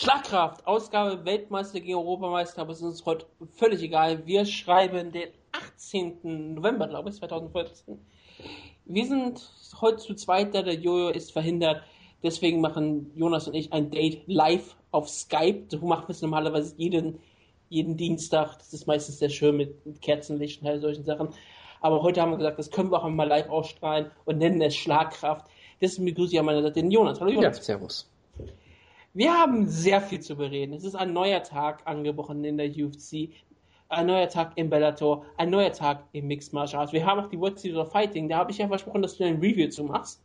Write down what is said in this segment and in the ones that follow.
Schlagkraft, Ausgabe Weltmeister gegen Europameister, aber es ist uns heute völlig egal. Wir schreiben den 18. November, glaube ich, 2014. Wir sind heute zu zweit, da der Jojo ist verhindert. Deswegen machen Jonas und ich ein Date live auf Skype. So machen wir es normalerweise jeden, jeden Dienstag. Das ist meistens sehr schön mit, mit Kerzenlicht und all solchen Sachen. Aber heute haben wir gesagt, das können wir auch mal live ausstrahlen und nennen es Schlagkraft. Deswegen begrüße ich an meiner Seite den Jonas. Hallo Jonas. Ja, servus. Wir haben sehr viel zu bereden. Es ist ein neuer Tag angebrochen in der UFC, ein neuer Tag im Bellator, ein neuer Tag im Mixed Martial Arts. Wir haben auch die World Series of Fighting. Da habe ich ja versprochen, dass du ein Review zu machst.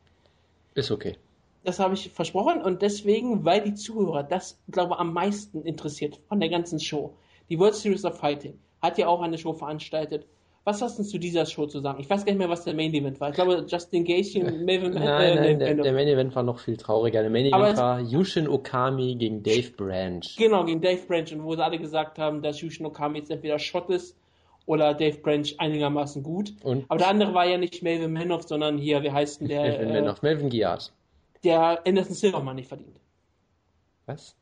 Ist okay. Das habe ich versprochen und deswegen, weil die Zuhörer das, glaube ich, am meisten interessiert von der ganzen Show. Die World Series of Fighting hat ja auch eine Show veranstaltet was hast du zu dieser Show zu sagen? Ich weiß gar nicht mehr, was der Main Event war. Ich glaube, Justin Gaethje und Melvin... Nein, äh, nein, der, der, Main Event war noch viel trauriger. Der Main Event war Yushin Okami gegen Dave Branch. Genau, gegen Dave Branch. Und wo sie alle gesagt haben, dass Yushin Okami jetzt entweder Schott ist oder Dave Branch einigermaßen gut. Und? Aber der andere war ja nicht Melvin Manoff, sondern hier, wie heißt denn der? Melvin äh, Manoff, Melvin Giard. Der Anderson Silverman nicht verdient. Was?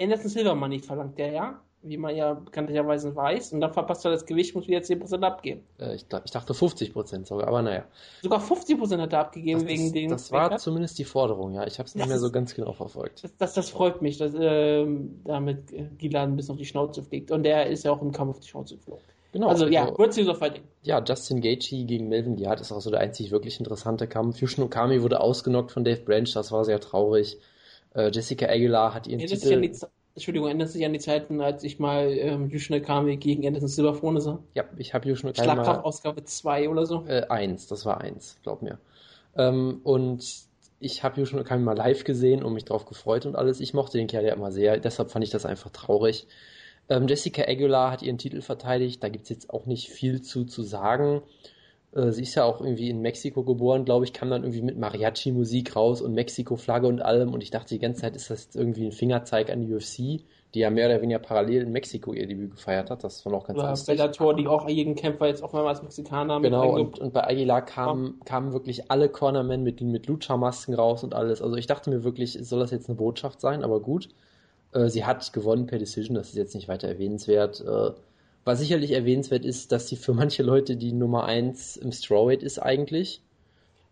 Anderson Silverman nicht verlangt der, ja? Wie man ja bekanntlicherweise weiß. Und dann verpasst er das Gewicht, muss wieder 10% abgeben. Äh, ich, ich, dachte 50% sogar, aber naja. Sogar 50% hat er abgegeben das, wegen das, den. Das war Zweckern. zumindest die Forderung, ja. Ich habe es nicht mehr so ganz genau verfolgt. Das, das, das freut mich, dass äh, damit Gilan ein bisschen auf die Schnauze fliegt. Und der ist ja auch im Kampf auf die Schnauze geflogen. Genau. Also, also ja, World Series of Fighting. Ja, Justin Gaethje gegen Melvin Giard ist auch so der einzig wirklich interessante Kampf. Yushin Okami wurde ausgenockt von Dave Branch, das war sehr traurig. Äh, Jessica Aguilar hat ihren ja, Titel... Entschuldigung, ändert sich an die Zeiten, als ich mal ähm, Yushin Okami gegen Anderson Silva vorne sah? Ja, ich habe Yushin Okami Schlagkraft Ausgabe 2 oder so? Äh, eins, das war eins, glaub mir. Ähm, und ich habe Yushin Okami mal live gesehen und mich drauf gefreut und alles. Ich mochte den Kerl ja immer sehr, deshalb fand ich das einfach traurig. Ähm, Jessica Aguilar hat ihren Titel verteidigt, da gibt's jetzt auch nicht viel zu, zu sagen. Äh, sie ist ja auch irgendwie in Mexiko geboren, glaube ich, kam dann irgendwie mit Mariachi-Musik raus und Mexiko-Flagge und allem. Und ich dachte die ganze Zeit, ist das irgendwie ein Fingerzeig an die UFC, die ja mehr oder weniger parallel in Mexiko ihr Debüt gefeiert hat. Das war auch ganz ja, Bellator, die auch jeden Kämpfer jetzt auf einmal als Mexikaner Genau, und, und bei Aguilar kamen, ja. kamen wirklich alle Cornermen mit, mit Lucha-Masken raus und alles. Also ich dachte mir wirklich, soll das jetzt eine Botschaft sein, aber gut. Äh, sie hat gewonnen per Decision, das ist jetzt nicht weiter erwähnenswert. Was sicherlich erwähnenswert ist, dass sie für manche Leute die Nummer 1 im Strawweight ist eigentlich.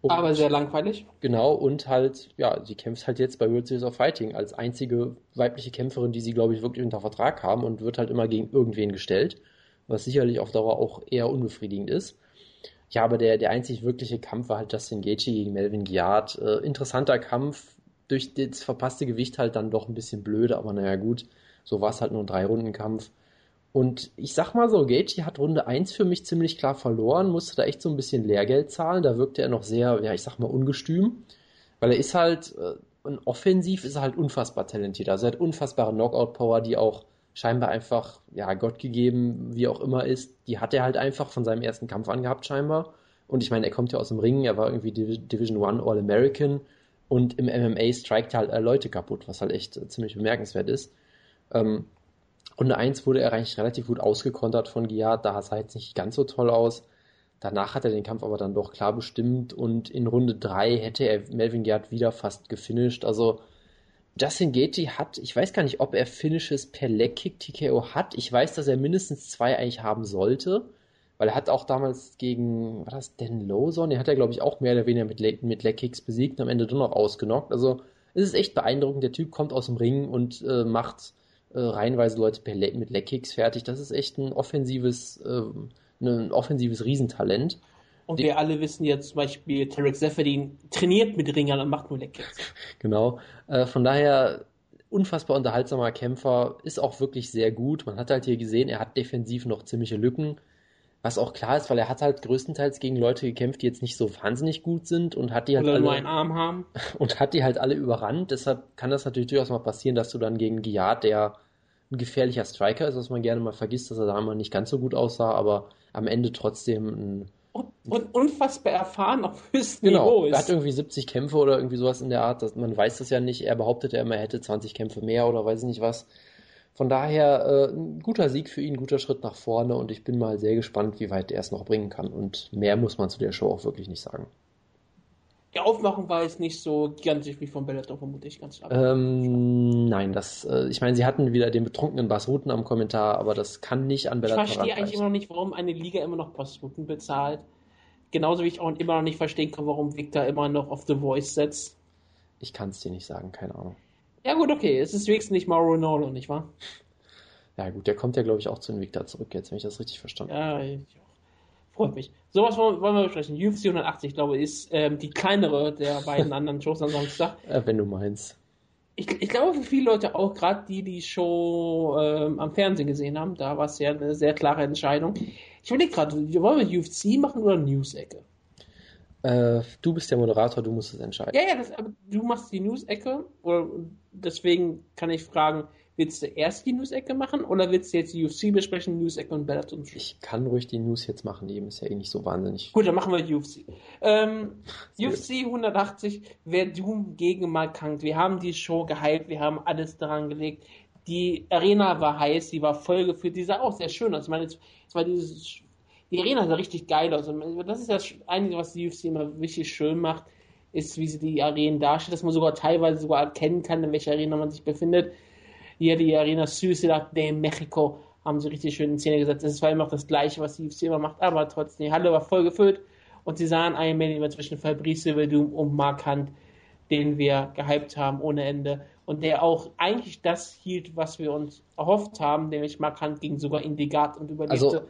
Und, aber sehr langweilig. Genau, und halt, ja, sie kämpft halt jetzt bei World Series of Fighting als einzige weibliche Kämpferin, die sie, glaube ich, wirklich unter Vertrag haben und wird halt immer gegen irgendwen gestellt, was sicherlich auf Dauer auch eher unbefriedigend ist. Ja, aber der, der einzig wirkliche Kampf war halt Justin Gaethje gegen Melvin Giard. Äh, interessanter Kampf, durch das verpasste Gewicht halt dann doch ein bisschen blöde, aber naja gut, so war es halt nur ein Drei-Runden-Kampf. Und ich sag mal so, Gaethje hat Runde 1 für mich ziemlich klar verloren, musste da echt so ein bisschen Lehrgeld zahlen. Da wirkte er noch sehr, ja, ich sag mal, ungestüm. Weil er ist halt, äh, und offensiv ist er halt unfassbar talentiert. Also er hat unfassbare Knockout-Power, die auch scheinbar einfach, ja, Gott gegeben, wie auch immer ist. Die hat er halt einfach von seinem ersten Kampf angehabt, scheinbar. Und ich meine, er kommt ja aus dem Ring, er war irgendwie Division One All-American und im MMA strikt halt Leute kaputt, was halt echt äh, ziemlich bemerkenswert ist. Ähm, Runde 1 wurde er eigentlich relativ gut ausgekontert von Giard, da sah jetzt nicht ganz so toll aus. Danach hat er den Kampf aber dann doch klar bestimmt und in Runde 3 hätte er Melvin Giard wieder fast gefinisht. Also Justin Gaethje hat, ich weiß gar nicht, ob er Finishes per Leg-Kick TKO hat. Ich weiß, dass er mindestens zwei eigentlich haben sollte, weil er hat auch damals gegen, war das Dan Lawson? Den hat er, glaube ich, auch mehr oder weniger mit, Le mit Leg-Kicks besiegt und am Ende doch noch ausgenockt. Also es ist echt beeindruckend. Der Typ kommt aus dem Ring und äh, macht äh, reihenweise Leute per Le mit Leckkicks fertig. Das ist echt ein offensives, äh, ein offensives Riesentalent. Und wir alle wissen ja zum Beispiel, Tarek Seferdin trainiert mit Ringern und macht nur Leckkicks. genau. Äh, von daher unfassbar unterhaltsamer Kämpfer, ist auch wirklich sehr gut. Man hat halt hier gesehen, er hat defensiv noch ziemliche Lücken. Was auch klar ist, weil er hat halt größtenteils gegen Leute gekämpft, die jetzt nicht so wahnsinnig gut sind und hat die halt Oder alle, nur einen Arm haben. Und hat die halt alle überrannt. Deshalb kann das natürlich durchaus mal passieren, dass du dann gegen Giard, der ein gefährlicher Striker ist, was man gerne mal vergisst, dass er da mal nicht ganz so gut aussah, aber am Ende trotzdem ein und, und unfassbar erfahren auf höchstem genau, Niveau ist. Er hat irgendwie 70 Kämpfe oder irgendwie sowas in der Art. Dass, man weiß das ja nicht. Er behauptet ja immer, er hätte 20 Kämpfe mehr oder weiß ich nicht was. Von daher äh, ein guter Sieg für ihn, ein guter Schritt nach vorne und ich bin mal sehr gespannt, wie weit er es noch bringen kann. Und mehr muss man zu der Show auch wirklich nicht sagen. Die Aufmachung war jetzt nicht so gigantisch wie von Bellator, vermute ich ganz. Ähm, nein, das, äh, ich meine, sie hatten wieder den betrunkenen Basruten am Kommentar, aber das kann nicht an Bellator Ich verstehe eigentlich immer noch nicht, warum eine Liga immer noch Basruten bezahlt. Genauso wie ich auch immer noch nicht verstehen kann, warum Victor immer noch auf The Voice setzt. Ich kann es dir nicht sagen, keine Ahnung. Ja gut, okay, es ist wenigstens nicht Mauro Ronaldo, nicht wahr? Ja gut, der kommt ja, glaube ich, auch zu Invicta zurück jetzt, wenn ich das richtig verstanden habe. Ja, ich auch. Freut mich. Sowas wollen, wollen wir besprechen. UFC 180, glaube ich, ist ähm, die kleinere der beiden anderen Shows am Samstag. Äh, wenn du meinst. Ich, ich, glaube, für viele Leute auch, gerade die, die Show ähm, am Fernsehen gesehen haben, da war es ja eine sehr klare Entscheidung. Ich überlege gerade, wollen wir UFC machen oder News-Ecke? Äh, du bist der Moderator, du musst es entscheiden. Ja, ja, das, aber du machst die News-Ecke. Deswegen kann ich fragen, willst du erst die News-Ecke machen oder willst du jetzt die UFC besprechen, News-Ecke und Bellator? Ich kann ruhig die News jetzt machen, die ist ja eh nicht so wahnsinnig. Gut, dann machen wir die UFC. Ähm, UFC 180, wer Doom gegen Markant. Wir haben die Show gehypt, wir haben alles daran gelegt. Die Arena war heiß, die war vollgeführt, die sah auch sehr schön aus. Ich meine, es war dieses die Arena sah richtig geil aus. das ist das Einige, was die UFC immer richtig schön macht, ist, wie sie die Arenen darstellt, dass man sogar teilweise sogar erkennen kann, in welcher Arena man sich befindet. Hier die Arena Suicide de Mexico haben sie richtig schön in Szene gesetzt. Das war immer noch das Gleiche, was die UFC immer macht, aber trotzdem, die Halle war voll gefüllt und sie sahen einen Main zwischen Fabrice Verdum und Mark Hunt, den wir gehypt haben ohne Ende und der auch eigentlich das hielt, was wir uns erhofft haben, nämlich Mark Hunt ging sogar in die Guard und überlebte. Also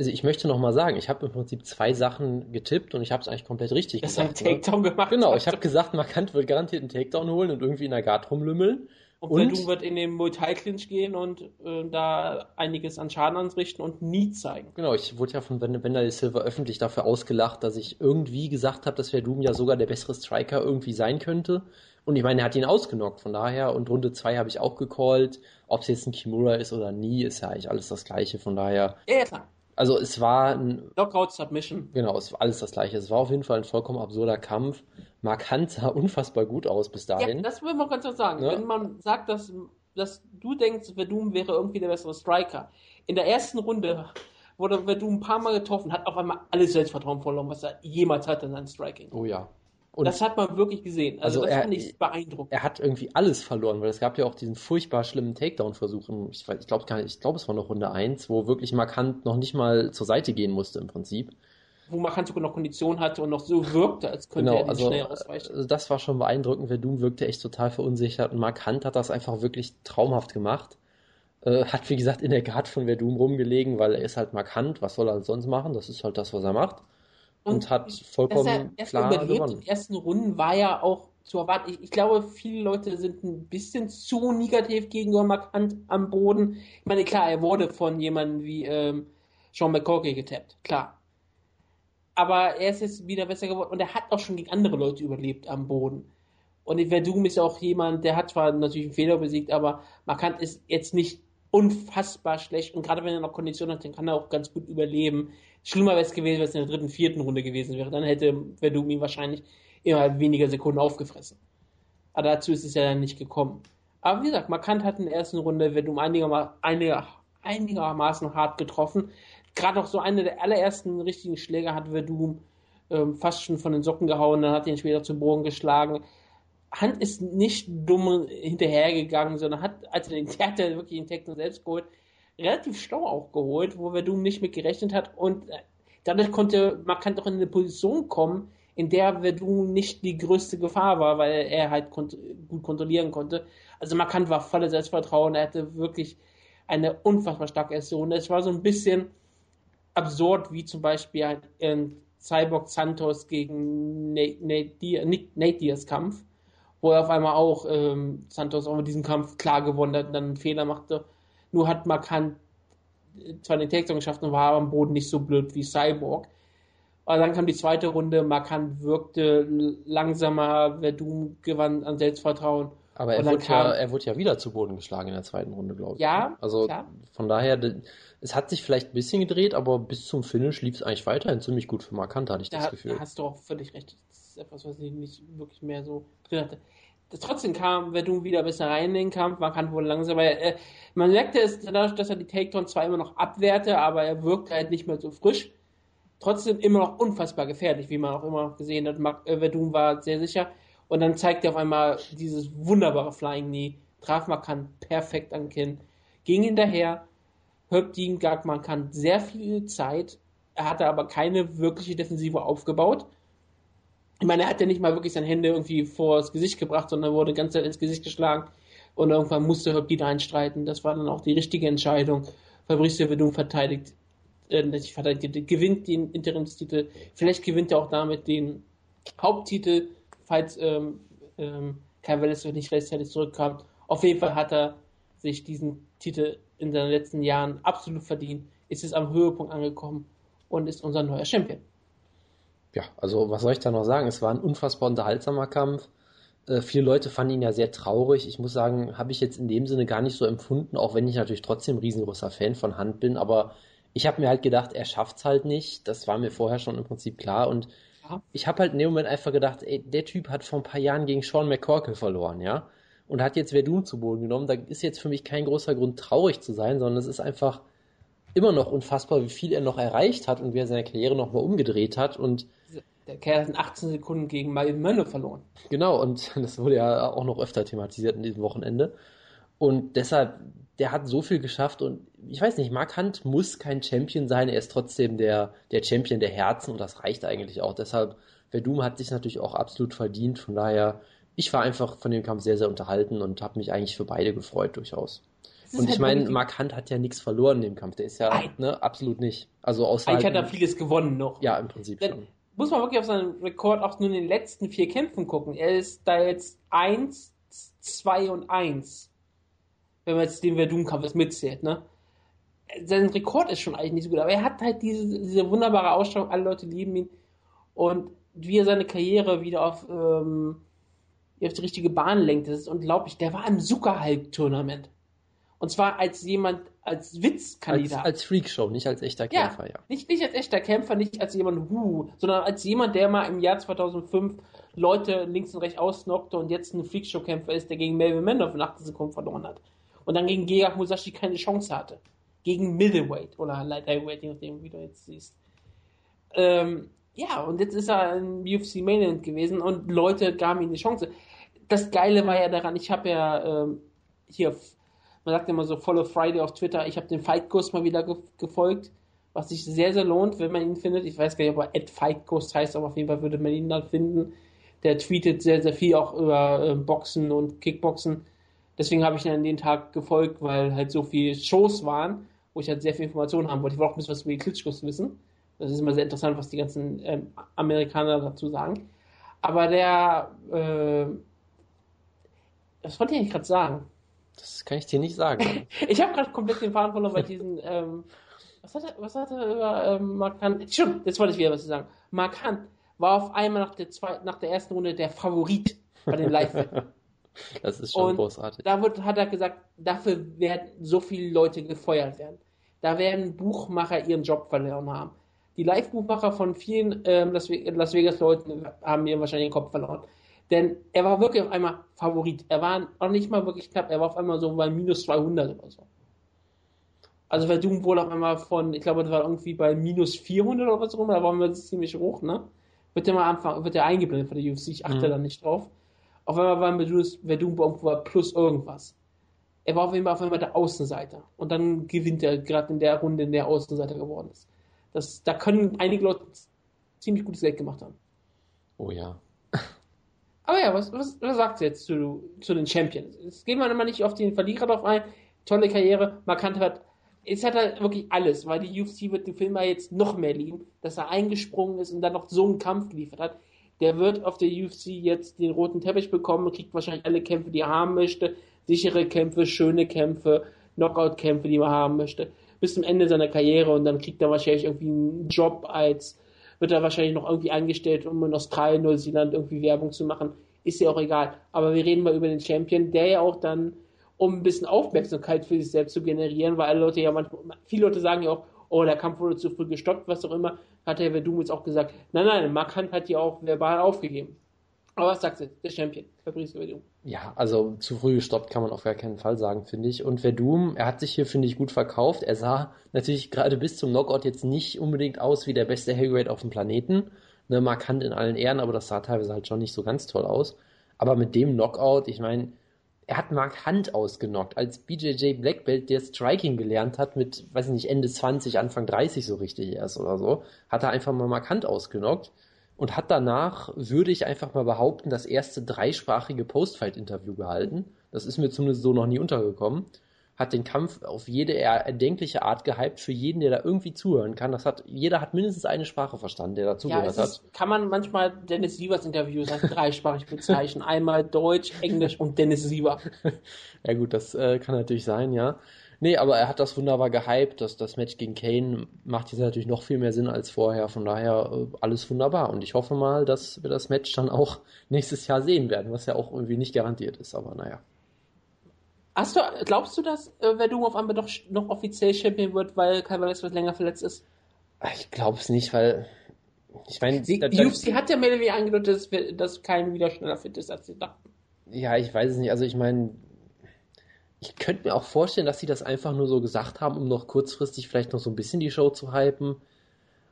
also ich möchte noch mal sagen, ich habe im Prinzip zwei Sachen getippt und ich habe es eigentlich komplett richtig das gesagt. Das einen Takedown ne? gemacht. Genau, ich habe gesagt, Markant wird garantiert einen Takedown holen und irgendwie in der Guard rumlümmeln. Und, und Verdun wird in den Muay Clinch gehen und äh, da einiges an Schaden anrichten und nie zeigen. Genau, ich wurde ja von Wendell Silva öffentlich dafür ausgelacht, dass ich irgendwie gesagt habe, dass Verdun ja sogar der bessere Striker irgendwie sein könnte. Und ich meine, er hat ihn ausgenockt, von daher. Und Runde 2 habe ich auch gecallt. Ob es jetzt ein Kimura ist oder nie, ist ja eigentlich alles das Gleiche. Von daher. Ja, klar. Also es war ein. Knockout Submission. Genau, es war alles das gleiche. Es war auf jeden Fall ein vollkommen absurder Kampf. Mark Hunt sah unfassbar gut aus bis dahin. Ja, das will man ganz klar sagen. Ja? Wenn man sagt, dass, dass du denkst, Verdum wäre irgendwie der bessere Striker. In der ersten Runde wurde Verdum ein paar Mal getroffen, hat auf einmal alles Selbstvertrauen verloren, was er jemals hatte in seinem Striking. Oh ja. Und das hat man wirklich gesehen. Also, also das er, fand ich beeindruckend. Er hat irgendwie alles verloren, weil es gab ja auch diesen furchtbar schlimmen Takedown-Versuch. Ich, ich glaube ich glaube es war noch Runde 1, wo wirklich Markant noch nicht mal zur Seite gehen musste im Prinzip. Wo Markant sogar noch Kondition hatte und noch so wirkte, als könnte genau, er also, schnell ausweichen. Also das war schon beeindruckend. Verdun wirkte echt total verunsichert und Markant hat das einfach wirklich traumhaft gemacht. Äh, hat, wie gesagt, in der Guard von Verdun rumgelegen, weil er ist halt markant. Was soll er sonst machen? Das ist halt das, was er macht und, und hat vollkommen er klar überlebt. gewonnen. Die ersten Runden war ja auch zu erwarten. Ich, ich, glaube, viele Leute sind ein bisschen zu negativ gegenüber Markant am Boden. Ich meine, klar, er wurde von jemandem wie ähm, Sean McCorkey getappt, klar. Aber er ist jetzt wieder besser geworden und er hat auch schon gegen andere Leute überlebt am Boden. Und Verdum ist auch jemand, der hat zwar natürlich einen Fehler besiegt, aber Markant ist jetzt nicht unfassbar schlecht und gerade wenn er noch Kondition hat, dann kann er auch ganz gut überleben. Schlimmer wäre es gewesen, wenn es in der dritten, vierten Runde gewesen wäre. Dann hätte Verdum ihn wahrscheinlich immer weniger Sekunden aufgefressen. Aber dazu ist es ja dann nicht gekommen. Aber wie gesagt, Markant hat in der ersten Runde Verdum einigermaßen, einiger, einigermaßen hart getroffen. Gerade auch so eine der allerersten richtigen Schläge hat Verdum ähm, fast schon von den Socken gehauen, dann hat ihn später zum Boden geschlagen. Hand ist nicht dumm hinterhergegangen, sondern hat, als er den, der hat ja wirklich den Text selbst geholt, relativ schlau auch geholt, wo Verdun nicht mit gerechnet hat und äh, dadurch konnte Markant auch in eine Position kommen, in der Verdun nicht die größte Gefahr war, weil er halt kont gut kontrollieren konnte. Also Markant war voller Selbstvertrauen, er hatte wirklich eine unfassbar starke Aktion. Es war so ein bisschen absurd, wie zum Beispiel in Cyborg Santos gegen Nate, Nate, Nate Diaz Kampf, wo er auf einmal auch ähm, Santos auch mit diesem Kampf klar gewonnen hat und dann einen Fehler machte nur hat Markant zwar den Takedown geschafft und war am Boden nicht so blöd wie Cyborg. Aber dann kam die zweite Runde, Markant wirkte langsamer, Verdum gewann an Selbstvertrauen. Aber er wurde, kam, ja, er wurde ja wieder zu Boden geschlagen in der zweiten Runde, glaube ich. Ja, also klar. von daher, es hat sich vielleicht ein bisschen gedreht, aber bis zum Finish lief es eigentlich weiterhin ziemlich gut für Markant, hatte ich das Gefühl. Da hast du auch völlig recht. Das ist etwas, was ich nicht wirklich mehr so drin hatte trotzdem kam Verdun wieder besser rein in den Kampf, man kann wohl langsam, weil äh, man merkte es dadurch, dass er die Takedown zwar immer noch abwehrte, aber er wirkte halt nicht mehr so frisch. trotzdem immer noch unfassbar gefährlich, wie man auch immer noch gesehen hat. Äh, Verdun war sehr sicher. Und dann zeigt er auf einmal dieses wunderbare Flying Knee, traf Markant perfekt an Kinn, ging hinterher, Höptin gab Markant sehr viel Zeit, er hatte aber keine wirkliche Defensive aufgebaut. Ich meine, er hat ja nicht mal wirklich seine Hände irgendwie vor das Gesicht gebracht, sondern wurde ganz ins Gesicht geschlagen und irgendwann musste Höptin einstreiten. Das war dann auch die richtige Entscheidung. Fabrice Verdun verteidigt, äh, nicht verteidigt, gewinnt den Interimstitel. Vielleicht gewinnt er auch damit den Haupttitel, falls ähm, ähm, Kai Welles nicht rechtzeitig zurückkam. Auf jeden Fall hat er sich diesen Titel in seinen letzten Jahren absolut verdient, ist es am Höhepunkt angekommen und ist unser neuer Champion. Ja, also was soll ich da noch sagen? Es war ein unfassbar unterhaltsamer Kampf. Äh, viele Leute fanden ihn ja sehr traurig. Ich muss sagen, habe ich jetzt in dem Sinne gar nicht so empfunden, auch wenn ich natürlich trotzdem ein riesengroßer Fan von Hand bin. Aber ich habe mir halt gedacht, er schafft's halt nicht. Das war mir vorher schon im Prinzip klar. Und ja. ich habe halt in dem Moment einfach gedacht, ey, der Typ hat vor ein paar Jahren gegen Sean McCorkle verloren, ja. Und hat jetzt Verdun zu Boden genommen. Da ist jetzt für mich kein großer Grund, traurig zu sein, sondern es ist einfach immer noch unfassbar, wie viel er noch erreicht hat und wie er seine Karriere nochmal umgedreht hat. Und der Kerl hat in 18 Sekunden gegen Malin Mönne verloren. Genau, und das wurde ja auch noch öfter thematisiert in diesem Wochenende. Und deshalb, der hat so viel geschafft und ich weiß nicht, Mark Hunt muss kein Champion sein, er ist trotzdem der, der Champion der Herzen und das reicht eigentlich auch. Deshalb, Verdum hat sich natürlich auch absolut verdient, von daher, ich war einfach von dem Kampf sehr, sehr unterhalten und habe mich eigentlich für beide gefreut durchaus. Und ich halt meine, Mark Hunt hat ja nichts verloren in dem Kampf. Der ist ja ne, absolut nicht. Also außer Eigentlich hat er vieles gewonnen noch. Ja, im Prinzip schon. Muss man wirklich auf seinen Rekord auch nur in den letzten vier Kämpfen gucken. Er ist da jetzt 1, 2 und 1. Wenn man jetzt den Verdun-Kampf mitzählt, ne? Sein Rekord ist schon eigentlich nicht so gut, aber er hat halt diese, diese wunderbare Ausstrahlung, alle Leute lieben ihn. Und wie er seine Karriere wieder auf, ähm, auf die richtige Bahn lenkt, das ist unglaublich. Der war im Zuckerhalb-Tournament. Und zwar als jemand, als Witzkandidat. Als, als Freakshow, nicht als echter Kämpfer, ja. ja. Nicht, nicht als echter Kämpfer, nicht als jemand, hu, sondern als jemand, der mal im Jahr 2005 Leute links und rechts ausnockte und jetzt ein Freakshow-Kämpfer ist, der gegen Melvin Mandoff in 18 Sekunden verloren hat. Und dann gegen Gegard Musashi keine Chance hatte. Gegen Middleweight oder Light Heavyweight, je nachdem, wie du jetzt siehst. Ähm, ja, und jetzt ist er im UFC Main Event gewesen und Leute gaben ihm die Chance. Das Geile war ja daran, ich habe ja ähm, hier man sagt immer so Follow Friday auf Twitter. Ich habe den Fight-Kurs mal wieder ge gefolgt, was sich sehr, sehr lohnt, wenn man ihn findet. Ich weiß gar nicht, ob er Fight-Kurs heißt, aber auf jeden Fall würde man ihn dann finden. Der tweetet sehr, sehr viel auch über äh, Boxen und Kickboxen. Deswegen habe ich ihn an den Tag gefolgt, weil halt so viele Shows waren, wo ich halt sehr viel Informationen haben wollte. Ich wollte auch ein bisschen was über die Klitschkos wissen. Das ist immer sehr interessant, was die ganzen ähm, Amerikaner dazu sagen. Aber der, äh, was wollte ich eigentlich gerade sagen? Das kann ich dir nicht sagen. ich habe gerade komplett den Faden verloren bei diesen. Ähm, was hat er, was hat er über ähm, Mark Hunt? Stimmt, jetzt wollte ich wieder was sagen. Mark Hunt war auf einmal nach der, zweiten, nach der ersten Runde der Favorit bei den live Das ist schon Und großartig. Da wird, hat er gesagt, dafür werden so viele Leute gefeuert werden. Da werden Buchmacher ihren Job verloren haben. Die Live-Buchmacher von vielen ähm, Las Vegas-Leuten haben mir wahrscheinlich den Kopf verloren. Denn er war wirklich auf einmal Favorit. Er war noch nicht mal wirklich knapp. Er war auf einmal so bei minus 200 oder so. Also Verdun wohl auf einmal von, ich glaube, das war irgendwie bei minus 400 oder was auch immer. Da waren wir ziemlich hoch, ne? Wird ja mal Anfang, wird ja eingeblendet von der UFC. Ich achte mhm. da nicht drauf. Auf einmal war Verdun irgendwo bei plus irgendwas. Er war auf jeden Fall auf einmal der Außenseiter. Und dann gewinnt er gerade in der Runde, in der Außenseiter geworden ist. Das, da können einige Leute ziemlich gutes Geld gemacht haben. Oh ja. Aber ja, was, was, was sagt sie jetzt zu, zu den Champions? Jetzt gehen wir immer nicht auf den Verlierer drauf ein. Tolle Karriere, markant hat. Es hat halt wirklich alles, weil die UFC wird den Film ja jetzt noch mehr lieben, dass er eingesprungen ist und dann noch so einen Kampf geliefert hat. Der wird auf der UFC jetzt den roten Teppich bekommen, kriegt wahrscheinlich alle Kämpfe, die er haben möchte. Sichere Kämpfe, schöne Kämpfe, Knockout-Kämpfe, die er haben möchte. Bis zum Ende seiner Karriere und dann kriegt er wahrscheinlich irgendwie einen Job als wird er wahrscheinlich noch irgendwie angestellt, um in Australien, Neuseeland irgendwie Werbung zu machen. Ist ja auch egal. Aber wir reden mal über den Champion, der ja auch dann, um ein bisschen Aufmerksamkeit für sich selbst zu generieren, weil alle Leute ja manchmal, viele Leute sagen ja auch, oh, der Kampf wurde zu früh gestoppt, was auch immer, hat der Verdum jetzt auch gesagt, nein, nein, Mark Hunt hat ja auch verbal aufgegeben. Aber was sagst du? Der Champion, Fabrice Verdum. Ja, also zu früh gestoppt kann man auf gar keinen Fall sagen, finde ich. Und Verdum, er hat sich hier, finde ich, gut verkauft. Er sah natürlich gerade bis zum Knockout jetzt nicht unbedingt aus wie der beste Heavyweight auf dem Planeten. Ne, markant in allen Ehren, aber das sah teilweise halt schon nicht so ganz toll aus. Aber mit dem Knockout, ich meine, er hat Mark Hunt ausgenockt, als BJJ Black Belt, der Striking gelernt hat mit, weiß ich nicht, Ende 20, Anfang 30 so richtig erst oder so, hat er einfach mal Mark Hunt ausgenockt und hat danach, würde ich einfach mal behaupten, das erste dreisprachige Postfight-Interview gehalten. Das ist mir zumindest so noch nie untergekommen hat den Kampf auf jede erdenkliche Art gehypt für jeden, der da irgendwie zuhören kann. Das hat, jeder hat mindestens eine Sprache verstanden, der dazugehört ja, hat. Kann man manchmal Dennis Sievers Interviews als dreisprachig bezeichnen. Einmal Deutsch, Englisch und Dennis Siever. ja gut, das äh, kann natürlich sein, ja. Nee, aber er hat das wunderbar gehypt. Das, das Match gegen Kane macht jetzt natürlich noch viel mehr Sinn als vorher. Von daher äh, alles wunderbar. Und ich hoffe mal, dass wir das Match dann auch nächstes Jahr sehen werden, was ja auch irgendwie nicht garantiert ist. Aber naja. Hast du, glaubst du, dass äh, Verdum auf einmal doch noch offiziell Champion wird, weil Kai Velasquez länger verletzt ist? Ich glaube es nicht, weil ich meine, die UFC hat ja mehr oder weniger angedeutet, dass, dass Kai wieder schneller fit ist, als sie dachten. Ja, ich weiß es nicht. Also ich meine, ich könnte mir auch vorstellen, dass sie das einfach nur so gesagt haben, um noch kurzfristig vielleicht noch so ein bisschen die Show zu hypen.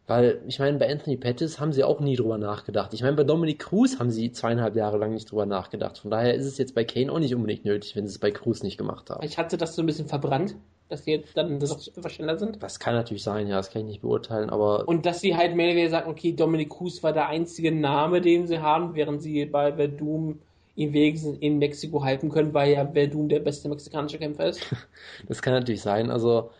Weil, ich meine, bei Anthony Pettis haben sie auch nie drüber nachgedacht. Ich meine, bei Dominic Cruz haben sie zweieinhalb Jahre lang nicht drüber nachgedacht. Von daher ist es jetzt bei Kane auch nicht unbedingt nötig, wenn sie es bei Cruz nicht gemacht haben. Ich hatte das so ein bisschen verbrannt, dass sie jetzt dann das etwas schneller sind. Das kann natürlich sein, ja, das kann ich nicht beurteilen, aber. Und dass sie halt mehr oder weniger sagen, okay, Dominic Cruz war der einzige Name, den sie haben, während sie bei Verdum ihn wenigstens in Mexiko halten können, weil ja Verdum der beste mexikanische Kämpfer ist. das kann natürlich sein, also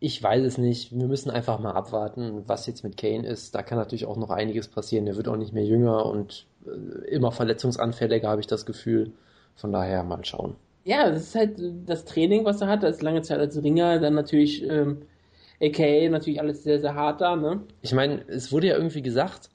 ich weiß es nicht. Wir müssen einfach mal abwarten, was jetzt mit Kane ist. Da kann natürlich auch noch einiges passieren. Er wird auch nicht mehr jünger und äh, immer verletzungsanfälliger, habe ich das Gefühl. Von daher mal schauen. Ja, das ist halt das Training, was er hat. Er ist lange Zeit als Ringer, dann natürlich ähm, AKA, natürlich alles sehr, sehr hart da, ne? Ich meine, es wurde ja irgendwie gesagt,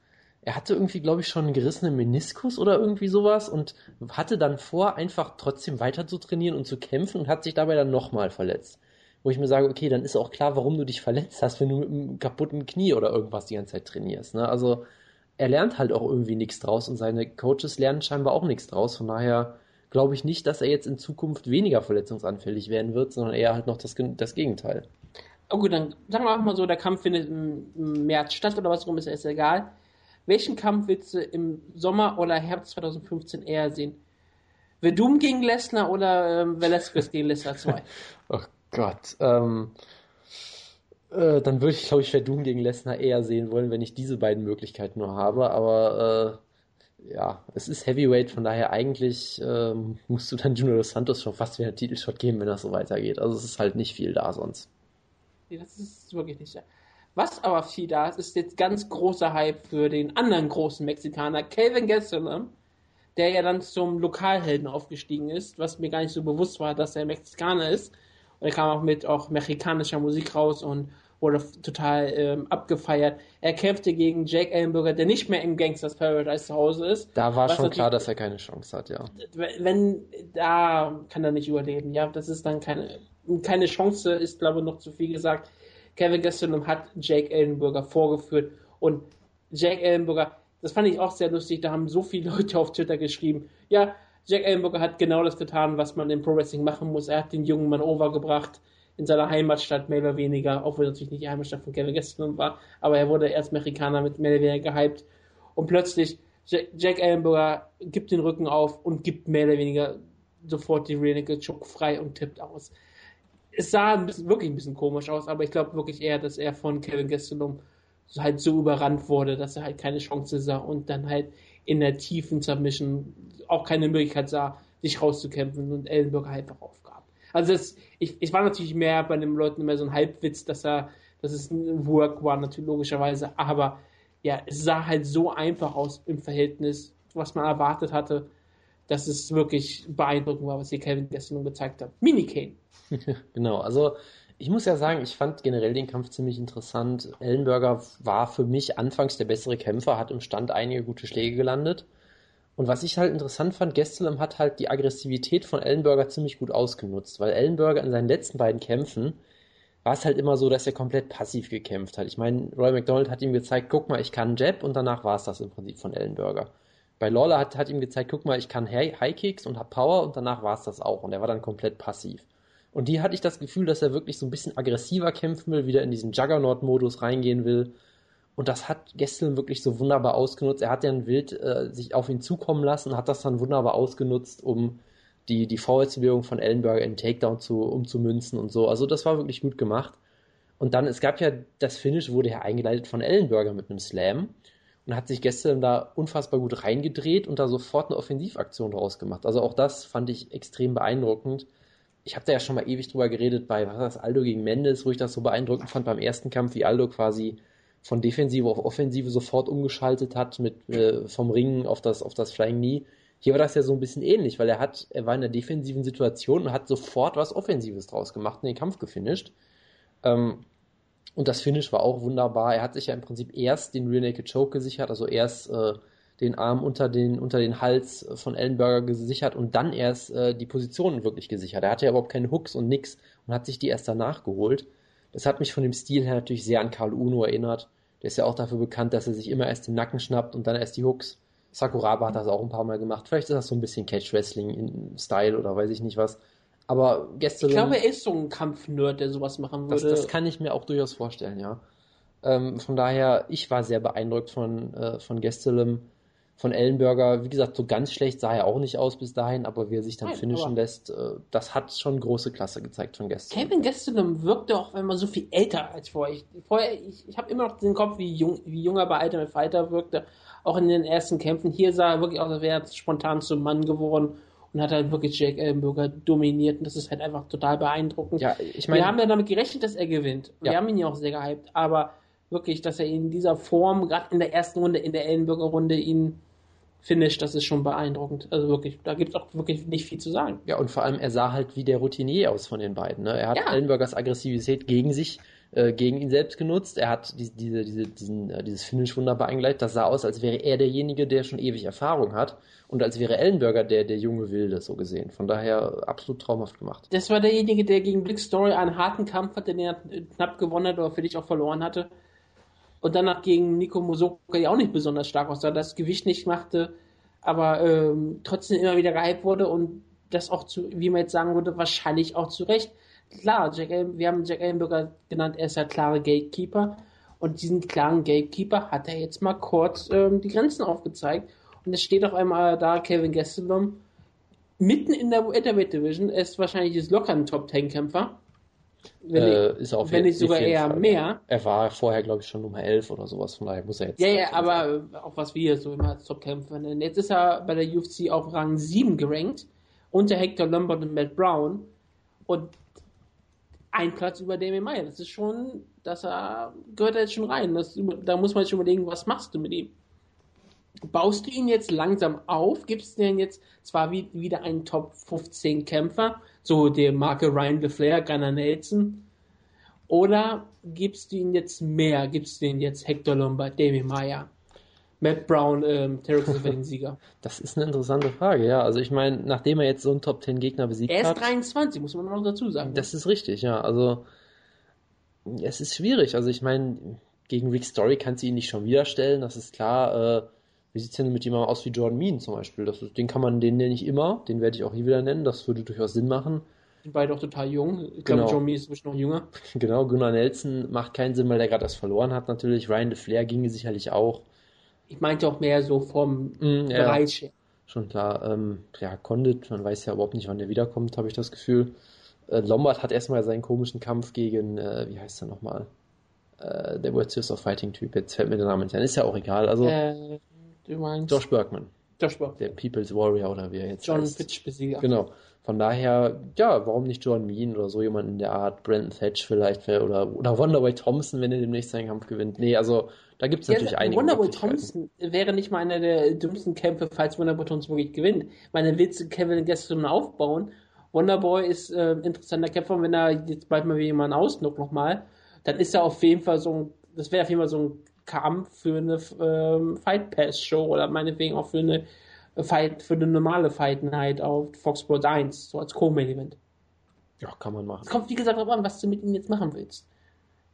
er hatte irgendwie, glaube ich, schon einen gerissenen Meniskus oder irgendwie sowas und hatte dann vor, einfach trotzdem weiter zu trainieren und zu kämpfen und hat sich dabei dann nochmal verletzt wo ich mir sage, okay, dann ist auch klar, warum du dich verletzt hast, wenn du mit einem kaputten Knie oder irgendwas die ganze Zeit trainierst. Ne? Also er lernt halt auch irgendwie nichts draus und seine Coaches lernen scheinbar auch nichts draus. Von daher glaube ich nicht, dass er jetzt in Zukunft weniger verletzungsanfällig werden wird, sondern eher halt noch das, das Gegenteil. Oh gut, dann sagen wir auch mal so, der Kampf findet im März statt oder was rum ist, ist egal. Welchen Kampf willst du im Sommer oder Herbst 2015 eher sehen? Verdum gegen Lesnar oder ähm, Velasquez gegen Lesnar 2? oh Gott. Ähm, äh, dann würde ich, glaube ich, Verdun gegen Lesnar eher sehen wollen, wenn ich diese beiden Möglichkeiten nur habe. Aber äh, ja, es ist Heavyweight, von daher eigentlich äh, musst du dann Junior Dos Santos schon fast wieder einen Titelshot geben, wenn das so weitergeht. Also es ist halt nicht viel da sonst. Nee, das ist wirklich nicht. Was aber viel da ist, ist jetzt ganz großer Hype für den anderen großen Mexikaner, Calvin Gastelum, der ja dann zum Lokalhelden aufgestiegen ist, was mir gar nicht so bewusst war, dass er Mexikaner ist. Und er kam auch mit auch mexikanischer Musik raus und wurde total ähm, abgefeiert. Er kämpfte gegen Jake Ellenberger, der nicht mehr im Gangsters Paradise zu Hause ist. Da war schon klar, dass er keine Chance hat, ja. Wenn, da kann er nicht überleben, ja. Das ist dann keine, keine Chance, ist glaube ich noch zu viel gesagt. Kevin Gastelum hat Jake Ellenberger vorgeführt und Jake Ellenberger, das fand ich auch sehr lustig, da haben so viele Leute auf Twitter geschrieben, ja, Jack Ellenberger hat genau das getan, was man im Pro Wrestling machen muss. Er hat den jungen Mann overgebracht in seiner Heimatstadt, mehr oder weniger, obwohl natürlich nicht die Heimatstadt von Kevin Gastelum war, aber er wurde erst Amerikaner mit mehr oder weniger gehypt. Und plötzlich, Jack Ellenberger gibt den Rücken auf und gibt mehr oder weniger sofort die Rear Naked Choke frei und tippt aus. Es sah ein bisschen, wirklich ein bisschen komisch aus, aber ich glaube wirklich eher, dass er von Kevin Gastelum halt so überrannt wurde, dass er halt keine Chance sah und dann halt in der tiefen Submission auch keine Möglichkeit sah, sich rauszukämpfen und Ellenberger einfach aufgab. Also das, ich, ich war natürlich mehr bei den Leuten immer so ein Halbwitz, dass er, dass es ein Work war, natürlich logischerweise, aber ja, es sah halt so einfach aus im Verhältnis, was man erwartet hatte, dass es wirklich beeindruckend war, was hier Kevin gestern gezeigt hat. Mini Kane. genau, also ich muss ja sagen, ich fand generell den Kampf ziemlich interessant. Ellenberger war für mich anfangs der bessere Kämpfer, hat im Stand einige gute Schläge gelandet. Und was ich halt interessant fand, Gastelum hat halt die Aggressivität von Ellenberger ziemlich gut ausgenutzt, weil Ellenberger in seinen letzten beiden Kämpfen war es halt immer so, dass er komplett passiv gekämpft hat. Ich meine, Roy McDonald hat ihm gezeigt, guck mal, ich kann Jab und danach war es das im Prinzip von Ellenberger. Bei Lawler hat, hat ihm gezeigt, guck mal, ich kann High Kicks und hab Power und danach war es das auch. Und er war dann komplett passiv. Und die hatte ich das Gefühl, dass er wirklich so ein bisschen aggressiver kämpfen will, wieder in diesen Juggernaut-Modus reingehen will. Und das hat Gestelin wirklich so wunderbar ausgenutzt. Er hat ja ein Wild äh, sich auf ihn zukommen lassen, hat das dann wunderbar ausgenutzt, um die, die Vorwärtsbewegung von Ellenberger in Takedown zu, umzumünzen und so. Also das war wirklich gut gemacht. Und dann, es gab ja, das Finish wurde ja eingeleitet von Ellenberger mit einem Slam und hat sich gestern da unfassbar gut reingedreht und da sofort eine Offensivaktion draus gemacht. Also auch das fand ich extrem beeindruckend. Ich habe da ja schon mal ewig drüber geredet bei, was war das, Aldo gegen Mendes, wo ich das so beeindruckend fand beim ersten Kampf, wie Aldo quasi von Defensive auf Offensive sofort umgeschaltet hat, mit äh, vom Ringen auf das, auf das Flying Knee. Hier war das ja so ein bisschen ähnlich, weil er hat, er war in der defensiven Situation und hat sofort was Offensives draus gemacht und den Kampf gefinisht. Ähm, und das Finish war auch wunderbar. Er hat sich ja im Prinzip erst den Rear Naked Choke gesichert, also erst äh, den Arm unter den, unter den Hals von Ellenberger gesichert und dann erst äh, die Positionen wirklich gesichert. Er hatte ja überhaupt keine Hooks und nix und hat sich die erst danach geholt. Das hat mich von dem Stil her natürlich sehr an Karl Uno erinnert. Der ist ja auch dafür bekannt, dass er sich immer erst den Nacken schnappt und dann erst die Hooks. Sakuraba hat das auch ein paar Mal gemacht. Vielleicht ist das so ein bisschen Catch-Wrestling in Style oder weiß ich nicht was. Aber gestern. Ich glaube, er ist so ein Kampfnerd, der sowas machen würde. Das, das kann ich mir auch durchaus vorstellen, ja. Ähm, von daher, ich war sehr beeindruckt von, äh, von Gestelem, von Ellenberger. Wie gesagt, so ganz schlecht sah er auch nicht aus bis dahin, aber wie er sich dann Nein, finishen lässt, äh, das hat schon große Klasse gezeigt von Gestelem. Kevin Gestelem wirkte auch immer so viel älter als vorher. Ich, vorher, ich, ich habe immer noch den Kopf, wie jung, wie junger bei Ultimate Fighter wirkte. Auch in den ersten Kämpfen. Hier sah er wirklich aus, als wäre er spontan zum Mann geworden und hat halt wirklich Jake Ellenberger dominiert und das ist halt einfach total beeindruckend. Ja, ich meine, wir haben ja damit gerechnet, dass er gewinnt. Ja. Wir haben ihn ja auch sehr gehypt, aber wirklich, dass er in dieser Form, gerade in der ersten Runde, in der Ellenberger Runde, ihn finisht, das ist schon beeindruckend. Also wirklich, da gibt es auch wirklich nicht viel zu sagen. Ja, und vor allem, er sah halt wie der Routinier aus von den beiden. Ne? Er hat ja. Ellenbergers Aggressivität gegen sich äh, gegen ihn selbst genutzt. Er hat die, diese, diese, diesen, äh, dieses Finish wunderbar eingeleitet. Das sah aus, als wäre er derjenige, der schon ewig Erfahrung hat und als wäre Ellenberger der, der junge Wilde, so gesehen. Von daher absolut traumhaft gemacht. Das war derjenige, der gegen Blick Story einen harten Kampf hatte, den er knapp gewonnen hat, aber für dich auch verloren hatte. Und danach gegen Nico Musoka, der auch nicht besonders stark aussah, das Gewicht nicht machte, aber ähm, trotzdem immer wieder gehypt wurde und das auch zu, wie man jetzt sagen würde, wahrscheinlich auch zu Recht klar, Jack wir haben Jack Ellenberger genannt, er ist der klare Gatekeeper. Und diesen klaren Gatekeeper hat er jetzt mal kurz ähm, die Grenzen aufgezeigt. Und es steht auf einmal da Kevin Gastelum mitten in der Welterweight Division. Er ist wahrscheinlich jetzt locker ein Top Ten Kämpfer. Wenn, äh, ist auch wenn nicht sogar eher Fall. mehr. Er war vorher, glaube ich, schon Nummer 11 oder sowas, von daher muss er jetzt. Ja, ja, aber auch was wir so immer als Top-Kämpfer nennen. Jetzt ist er bei der UFC auf Rang 7 gerankt, unter Hector Lombard und Matt Brown. Und ein Platz über Damien Meyer. Das ist schon, dass er gehört da jetzt schon rein. Das, da muss man jetzt schon überlegen, was machst du mit ihm? Baust du ihn jetzt langsam auf? Gibst du denn jetzt zwar wie, wieder einen Top 15 Kämpfer, so der Marke Ryan LeFlair, Gunnar Nelson, oder gibst du ihn jetzt mehr? Gibst du ihn jetzt Hector Lombard, Damien Meyer? Matt Brown ähm, Terrence Sieger? Das ist eine interessante Frage, ja. Also ich meine, nachdem er jetzt so einen Top 10 Gegner besiegt hat. Er ist hat, 23, muss man noch dazu sagen. Das ist richtig, ja. Also es ist schwierig. Also ich meine, gegen Rick Story kannst du ihn nicht schon wieder stellen, das ist klar. Äh, wie sieht es denn mit jemandem aus wie Jordan Mean zum Beispiel? Das, den kann man, den nenne ich immer, den werde ich auch hier wieder nennen, das würde durchaus Sinn machen. Sind beide auch total jung. Ich glaube, genau. John Mean ist inzwischen noch jünger. Genau, Gunnar Nelson macht keinen Sinn, weil der gerade das verloren hat natürlich. Ryan DeFlair ginge sicherlich auch. Ich meinte auch mehr so vom mm, ja, Bereich her. Schon klar. Ähm, ja, Condit, man weiß ja überhaupt nicht, wann der wiederkommt, habe ich das Gefühl. Äh, Lombard hat erstmal seinen komischen Kampf gegen, äh, wie heißt er nochmal? Äh, der World Series of Fighting Typ. Jetzt fällt mir der Name nicht ein. Ist ja auch egal. Also, äh, du meinst? Josh Bergman. Josh Bergman. Der People's Warrior oder wie er jetzt John heißt. Pitch Besieger. Genau. Von daher, ja, warum nicht John Mean oder so jemand in der Art, Brandon Thatch vielleicht oder, oder Wonderboy Thompson, wenn er demnächst seinen Kampf gewinnt. Nee, also da gibt es ja, natürlich einige. Wonderboy Thompson wäre nicht mal einer der dümmsten Kämpfe, falls Wonderboy Thompson wirklich gewinnt. Meine Witze Kevin gestern aufbauen. Wonderboy ist äh, ein interessanter Kämpfer, wenn er jetzt bald mal jemanden ausnockt nochmal, dann ist er auf jeden Fall so ein, das wäre auf jeden Fall so ein Kampf für eine ähm, Fight Pass Show oder meinetwegen auch für eine Fight, für eine normale Fight Night auf Fox Sports 1, so als Co-Main Event. Ja, kann man machen. Es kommt wie gesagt darauf an, was du mit ihm jetzt machen willst.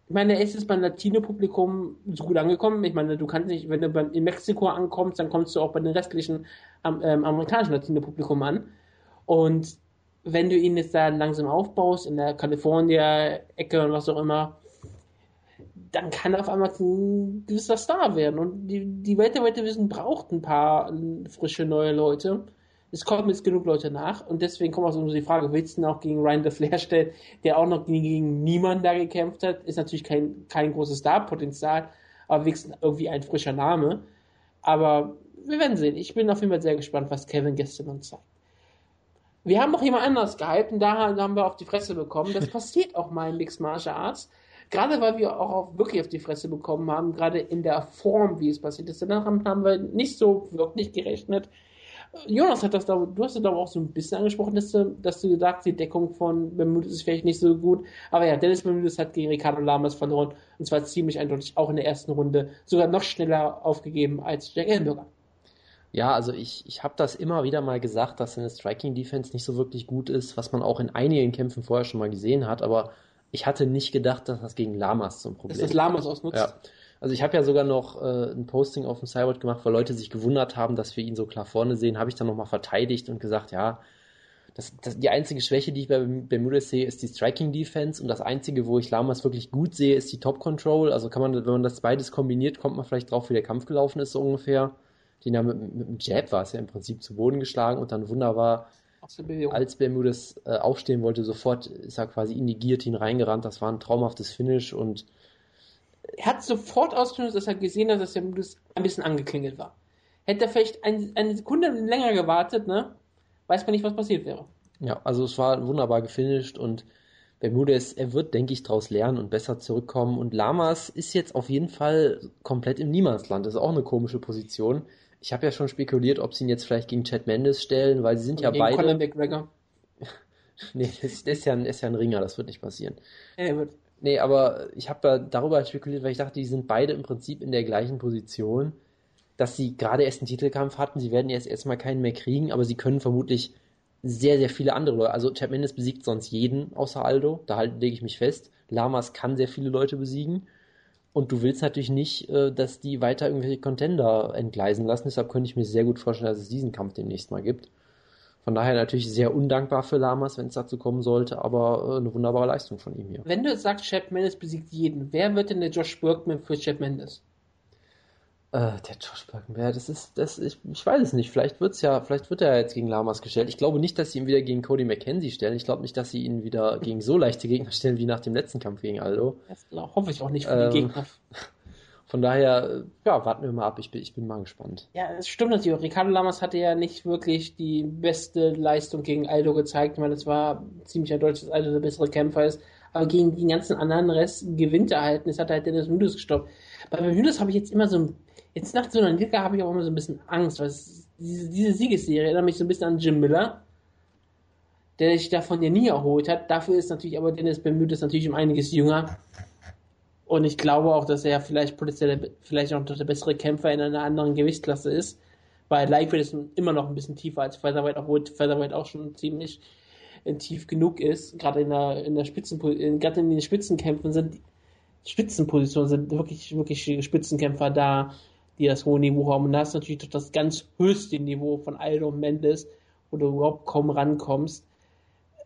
Ich meine, er ist beim Latino-Publikum so gut angekommen. Ich meine, du kannst nicht, wenn du in Mexiko ankommst, dann kommst du auch bei den restlichen ähm, amerikanischen Latino-Publikum an. Und wenn du ihn jetzt da langsam aufbaust, in der California-Ecke und was auch immer, dann kann er auf einmal ein gewisser Star werden. Und die, die Welt der Welterwissen braucht ein paar frische neue Leute. Es kommen jetzt genug Leute nach und deswegen kommt auch so die Frage, willst du ihn auch gegen Ryan de Flair stellen, der auch noch gegen niemanden da gekämpft hat? Ist natürlich kein, kein großes Star-Potenzial, aber wenigstens irgendwie ein frischer Name. Aber wir werden sehen. Ich bin auf jeden Fall sehr gespannt, was Kevin gestern uns zeigt. Wir haben noch jemand anders gehypt und da haben wir auf die Fresse bekommen. Das passiert auch mal in Mixed Martial Arts. Gerade weil wir auch auf, wirklich auf die Fresse bekommen haben, gerade in der Form, wie es passiert ist. Danach haben wir nicht so wirklich gerechnet. Jonas hat das da, du hast es da auch so ein bisschen angesprochen, dass du, dass du gesagt die Deckung von Bermudes ist vielleicht nicht so gut. Aber ja, Dennis Bermudes hat gegen Ricardo Lamas verloren und zwar ziemlich eindeutig auch in der ersten Runde sogar noch schneller aufgegeben als Jack Ellenberger. Ja, also ich, ich habe das immer wieder mal gesagt, dass seine Striking Defense nicht so wirklich gut ist, was man auch in einigen Kämpfen vorher schon mal gesehen hat, aber ich hatte nicht gedacht, dass das gegen Lamas zum Problem ist. Dass das Lamas ausnutzt? Ja. Also ich habe ja sogar noch äh, ein Posting auf dem Cyborg gemacht, weil Leute sich gewundert haben, dass wir ihn so klar vorne sehen, habe ich dann nochmal verteidigt und gesagt, ja, das, das, die einzige Schwäche, die ich bei Bermudez sehe, ist die Striking Defense und das einzige, wo ich Lamas wirklich gut sehe, ist die Top Control. Also kann man, wenn man das beides kombiniert, kommt man vielleicht drauf, wie der Kampf gelaufen ist, so ungefähr. Den ja mit, mit dem Jab war es ja im Prinzip zu Boden geschlagen und dann wunderbar, als Bermudez äh, aufstehen wollte, sofort ist er quasi in die Guillotine reingerannt. Das war ein traumhaftes Finish und er hat sofort ausgenutzt, dass er gesehen hat, dass der Modus ein bisschen angeklingelt war. Hätte er vielleicht ein, eine Sekunde länger gewartet, ne, weiß man nicht, was passiert wäre. Ja, also es war wunderbar gefinisht und Bermudez, er wird, denke ich, daraus lernen und besser zurückkommen. Und Lamas ist jetzt auf jeden Fall komplett im Niemandsland. Das ist auch eine komische Position. Ich habe ja schon spekuliert, ob sie ihn jetzt vielleicht gegen Chad Mendes stellen, weil sie sind und ja beide. Conor McGregor. nee, das, das, ist ja ein, das ist ja ein Ringer, das wird nicht passieren. Ja, er wird. Nee, aber ich habe da darüber spekuliert, weil ich dachte, die sind beide im Prinzip in der gleichen Position, dass sie gerade erst einen Titelkampf hatten. Sie werden jetzt erstmal keinen mehr kriegen, aber sie können vermutlich sehr, sehr viele andere Leute. Also Chad Mendes besiegt sonst jeden außer Aldo, da halt lege ich mich fest. Lamas kann sehr viele Leute besiegen. Und du willst natürlich nicht, äh, dass die weiter irgendwelche Contender entgleisen lassen. Deshalb könnte ich mir sehr gut vorstellen, dass es diesen Kampf demnächst mal gibt. Von daher natürlich sehr undankbar für Lamas, wenn es dazu kommen sollte, aber äh, eine wunderbare Leistung von ihm hier. Wenn du sagst, Chad Mendes besiegt jeden, wer wird denn der Josh Burkman für Chad Mendes? Äh, der Josh Burkman, wer das ist, das, ich, ich weiß es nicht. Vielleicht wird's ja, vielleicht wird er jetzt gegen Lamas gestellt. Ich glaube nicht, dass sie ihn wieder gegen Cody McKenzie stellen. Ich glaube nicht, dass sie ihn wieder gegen so leichte Gegner stellen wie nach dem letzten Kampf gegen Aldo. Das hoffe ich auch nicht für ähm, die Gegner. Von daher, ja, warten wir mal ab. Ich bin, ich bin mal gespannt. Ja, es stimmt natürlich. Ricardo Lamas hatte ja nicht wirklich die beste Leistung gegen Aldo gezeigt. Ich meine, es war ziemlich eindeutig, dass Aldo der bessere Kämpfer ist. Aber gegen die ganzen anderen Rest gewinnt er halt. Und es hat halt Dennis Nudes gestoppt. Bei Nudes habe ich jetzt immer so ein, jetzt nach so einer Liga habe ich auch immer so ein bisschen Angst, weil es, diese, diese Siegesserie erinnert mich so ein bisschen an Jim Miller, der sich davon ja nie erholt hat. Dafür ist natürlich aber Dennis Bermudes natürlich um einiges jünger. Und ich glaube auch, dass er vielleicht potenziell vielleicht auch der bessere Kämpfer in einer anderen Gewichtsklasse ist. Weil Lightweight ist immer noch ein bisschen tiefer als Featherweight, obwohl Featherweight auch schon ziemlich äh, tief genug ist. Gerade in der, in der Spitzen, gerade in den Spitzenkämpfen sind Spitzenpositionen sind wirklich, wirklich Spitzenkämpfer da, die das hohe Niveau haben. Und da ist natürlich das ganz höchste Niveau von Aldo und Mendes, wo du überhaupt kaum rankommst.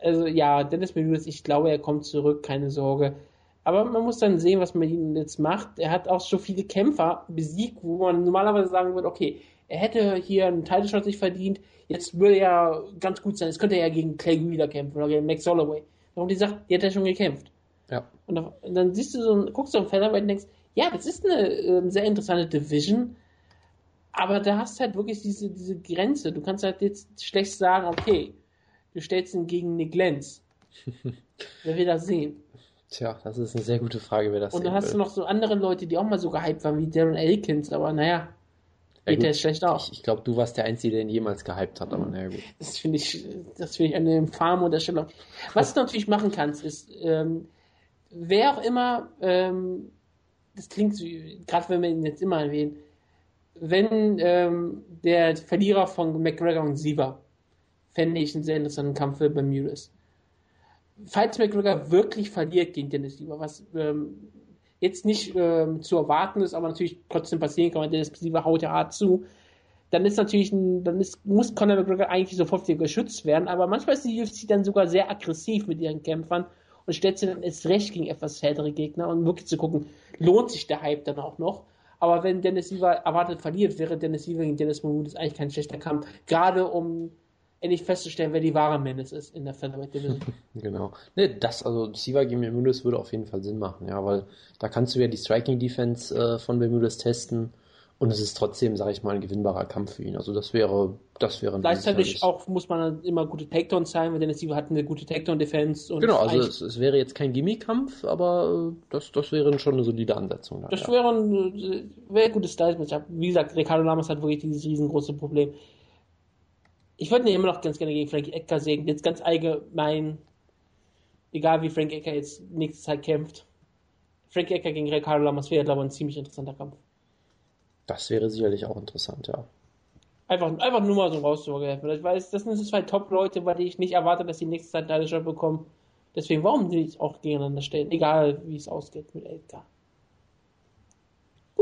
Also ja, Dennis Mendes, ich glaube, er kommt zurück, keine Sorge. Aber man muss dann sehen, was man jetzt macht. Er hat auch so viele Kämpfer besiegt, wo man normalerweise sagen würde, okay, er hätte hier einen Title-Shot sich verdient, jetzt würde er ganz gut sein. Jetzt könnte er ja gegen Clay Wheeler kämpfen oder gegen Max Holloway. Warum die sagt, die hat er schon gekämpft. Ja. Und dann siehst du so, guckst du auf Featherweight und denkst, ja, das ist eine äh, sehr interessante Division, aber da hast halt wirklich diese, diese Grenze. Du kannst halt jetzt schlecht sagen, okay, du stellst ihn gegen Nick Lenz. Wer will das sehen? Tja, das ist eine sehr gute Frage, wer das Und dann hast will. du noch so andere Leute, die auch mal so gehypt waren, wie Darren Elkins, aber naja, geht ja, der schlecht aus. Ich, ich glaube, du warst der Einzige, der ihn jemals gehypt hat, aber naja, gut. Das finde ich, das finde ich eine infame Unterstellung. Was du natürlich machen kannst, ist, ähm, wer auch immer, ähm, das klingt so, gerade wenn wir ihn jetzt immer erwähnen, wenn ähm, der Verlierer von McGregor und Siever, fände ich einen sehr interessanten Kampf für Bermudes falls McGregor wirklich verliert gegen Dennis Lieber, was ähm, jetzt nicht äh, zu erwarten ist, aber natürlich trotzdem passieren kann, weil der Receiver haut ja hart zu, dann ist natürlich ein, dann ist, muss Conor McGregor eigentlich sofort wieder geschützt werden, aber manchmal ist die UFC dann sogar sehr aggressiv mit ihren Kämpfern und stellt sie dann erst recht gegen etwas härtere Gegner und wirklich zu gucken, lohnt sich der Hype dann auch noch. Aber wenn Dennis Siever erwartet verliert, wäre Dennis Siever gegen Dennis Mahmoud eigentlich kein schlechter Kampf. Gerade um endlich festzustellen, wer die wahre Menace ist in der Featherweight Division. genau. Ne, das, also Siva gegen Bermudes würde auf jeden Fall Sinn machen, ja, weil da kannst du ja die Striking Defense äh, von Bermudes testen und es ist trotzdem, sage ich mal, ein gewinnbarer Kampf für ihn. Also das wäre, das wäre ein Gleichzeitig auch muss man immer gute Takedowns sein, weil Dennis Siva hat eine gute Takedown-Defense. Genau, also es, es, wäre jetzt kein Gimmie-Kampf, aber äh, das, das wäre schon eine solide Ansetzung. Da, das ja. wäre ein, wäre ein gutes Style-Matchup. Wie gesagt, Ricardo Lamas hat wirklich dieses riesengroße Problem ich würde ihn immer noch ganz gerne gegen Frank Ecker sehen. Jetzt ganz allgemein, egal wie Frank Ecker jetzt nächste Zeit kämpft. Frank Ecker gegen Ricardo Lamas wäre, glaube ich, ein ziemlich interessanter Kampf. Das wäre sicherlich auch interessant, ja. Einfach, einfach nur mal so rauszuhelfen. Ich weiß, das sind zwei Top-Leute, bei denen ich nicht erwarte, dass die nächste Zeit Title Shot bekommen. Deswegen, warum nicht auch gegeneinander stellen? Egal, wie es ausgeht mit Edgar.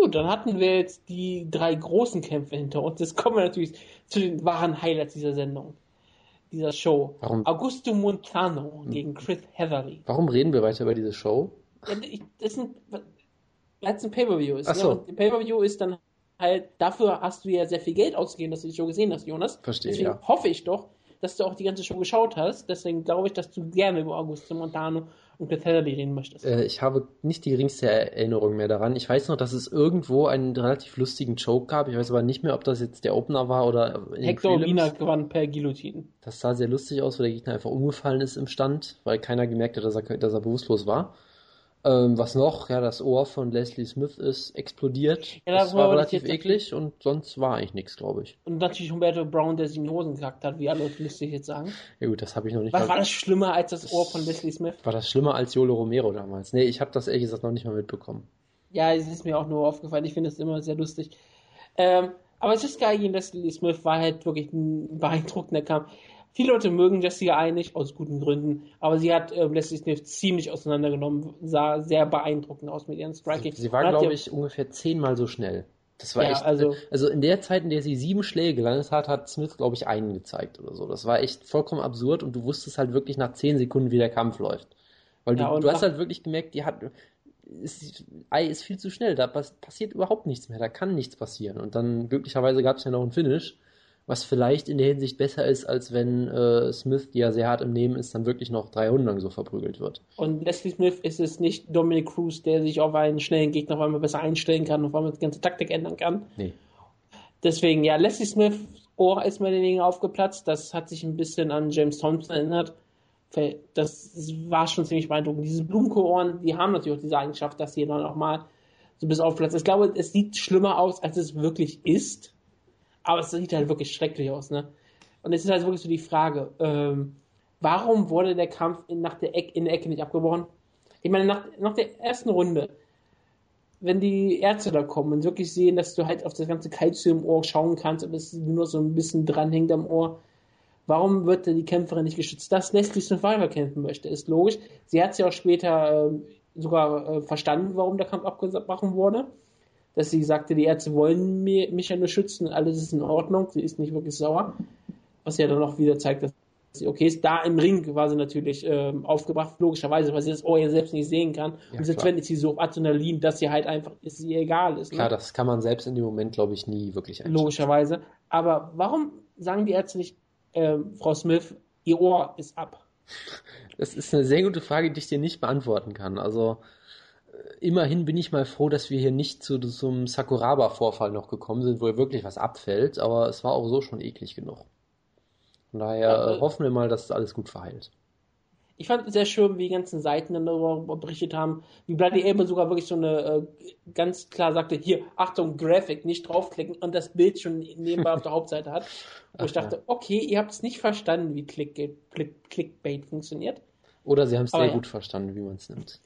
Gut, dann hatten wir jetzt die drei großen Kämpfe hinter uns. Jetzt kommen wir natürlich zu den wahren Highlights dieser Sendung, dieser Show. Warum? Augusto Montano gegen Chris Heatherly. Warum reden wir weiter über diese Show? Ja, das sind, weil ein Pay-Per-View ist. Ach so. Ja, Pay-Per-View ist dann halt, dafür hast du ja sehr viel Geld ausgegeben, dass du die Show gesehen hast, Jonas. Verstehe, Deswegen ja. hoffe ich doch, dass du auch die ganze Show geschaut hast. Deswegen glaube ich, dass du gerne über Augusto Montano und Bethesda reden möchtest. Äh, ich habe nicht die geringste Erinnerung mehr daran. Ich weiß noch, dass es irgendwo einen relativ lustigen Choke gab. Ich weiß aber nicht mehr, ob das jetzt der Opener war oder in Hector Wiener gewann per Guillotine. Das sah sehr lustig aus, wo der Gegner einfach umgefallen ist im Stand, weil keiner gemerkt hat, dass er, dass er bewusstlos war. Ähm, was noch? Ja, das Ohr von Leslie Smith ist explodiert. Ja, das, das war relativ eklig und sonst war eigentlich nichts, glaube ich. Und natürlich Humberto Brown, der sich in die Hosen gekackt hat, wie alle lustig jetzt sagen. Ja gut, das habe ich noch nicht Was war das schlimmer als das Ohr von Leslie Smith? War das schlimmer als Yolo Romero damals? Nee, ich habe das ehrlich gesagt noch nicht mal mitbekommen. Ja, es ist mir auch nur aufgefallen. Ich finde es immer sehr lustig. Ähm, aber es ist geil, Leslie Smith war halt wirklich ein beeindruckender Kampf. Viele Leute mögen Jessica eigentlich, aus guten Gründen, aber sie hat äh, Leslie Smith ziemlich auseinandergenommen, sah sehr beeindruckend aus mit ihren Striking. Sie, sie war, glaube ich, ungefähr zehnmal so schnell. Das war ja, echt, also, also in der Zeit, in der sie sieben Schläge gelandet hat, hat Smith, glaube ich, einen gezeigt oder so. Das war echt vollkommen absurd und du wusstest halt wirklich nach zehn Sekunden, wie der Kampf läuft. Weil du, ja, du hast halt wirklich gemerkt, die hat, ist, Ei ist viel zu schnell, da passiert überhaupt nichts mehr, da kann nichts passieren. Und dann glücklicherweise gab es ja noch einen Finish was vielleicht in der Hinsicht besser ist, als wenn äh, Smith, die ja sehr hart im Nehmen ist, dann wirklich noch 300 so verprügelt wird. Und Leslie Smith ist es nicht Dominic Cruz, der sich auf einen schnellen Gegner auf einmal besser einstellen kann, auf einmal die ganze Taktik ändern kann. Nee. Deswegen, ja, Leslie Smith Ohr ist mehr den Dingen aufgeplatzt. Das hat sich ein bisschen an James Thompson erinnert. Das war schon ziemlich beeindruckend. Diese Blumenkohrohren, die haben natürlich auch diese Eigenschaft, dass sie dann auch mal so bis aufplatzt. Ich glaube, es sieht schlimmer aus, als es wirklich ist. Aber es sieht halt wirklich schrecklich aus, ne? Und es ist halt wirklich so die Frage, ähm, warum wurde der Kampf in, nach der Ecke, in der Ecke nicht abgebrochen? Ich meine, nach, nach der ersten Runde, wenn die Ärzte da kommen und wirklich sehen, dass du halt auf das ganze Kalzium im Ohr schauen kannst und es nur so ein bisschen dranhängt am Ohr, warum wird die Kämpferin nicht geschützt? Dass Leslie Survivor kämpfen möchte, ist logisch. Sie hat es ja auch später äh, sogar äh, verstanden, warum der Kampf abgebrochen wurde dass sie sagte, die Ärzte wollen mich ja nur schützen, alles ist in Ordnung, sie ist nicht wirklich sauer. Was ja dann auch wieder zeigt, dass sie okay ist. Da im Ring war sie natürlich ähm, aufgebracht, logischerweise, weil sie das Ohr ja selbst nicht sehen kann. Ja, und selbst wenn sie so auf Adrenalin, dass sie halt einfach, ist sie egal ist. Ne? Klar, das kann man selbst in dem Moment, glaube ich, nie wirklich einschätzen. Logischerweise. Aber warum sagen die Ärzte nicht, äh, Frau Smith, ihr Ohr ist ab? Das ist eine sehr gute Frage, die ich dir nicht beantworten kann. Also, immerhin bin ich mal froh, dass wir hier nicht zu so einem Sakuraba-Vorfall noch gekommen sind, wo wirklich was abfällt, aber es war auch so schon eklig genug. Von daher ja, äh, hoffen wir mal, dass alles gut verheilt. Ich fand es sehr schön, wie die ganzen Seiten dann darüber berichtet haben, wie Bloody Able sogar wirklich so eine äh, ganz klar sagte, hier, Achtung, Graphic, nicht draufklicken und das Bild schon nebenbei auf der Hauptseite hat. Wo Ach, ich dachte, ja. okay, ihr habt es nicht verstanden, wie Click, Click, Clickbait funktioniert. Oder sie haben es sehr ja. gut verstanden, wie man es nimmt.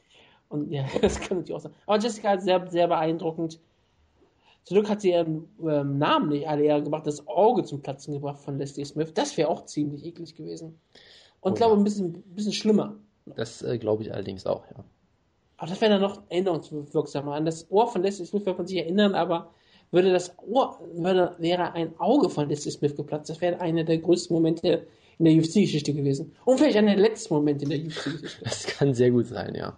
Und ja, das kann natürlich auch sein. Aber Jessica ist sehr, sehr beeindruckend. Zum Glück hat sie ihren ähm, Namen nicht alle eher gemacht, das Auge zum Platzen gebracht von Leslie Smith. Das wäre auch ziemlich eklig gewesen. Und oh, glaube, ja. ein bisschen, bisschen schlimmer. Das äh, glaube ich allerdings auch, ja. Aber das wäre dann noch erinnerungswirksamer. An das Ohr von Leslie Smith wird man sich erinnern, aber würde das Ohr, würde, wäre ein Auge von Leslie Smith geplatzt. Das wäre einer der größten Momente in der UFC-Geschichte gewesen. Und vielleicht einer der letzten Momente in der UFC-Geschichte. Das kann sehr gut sein, ja.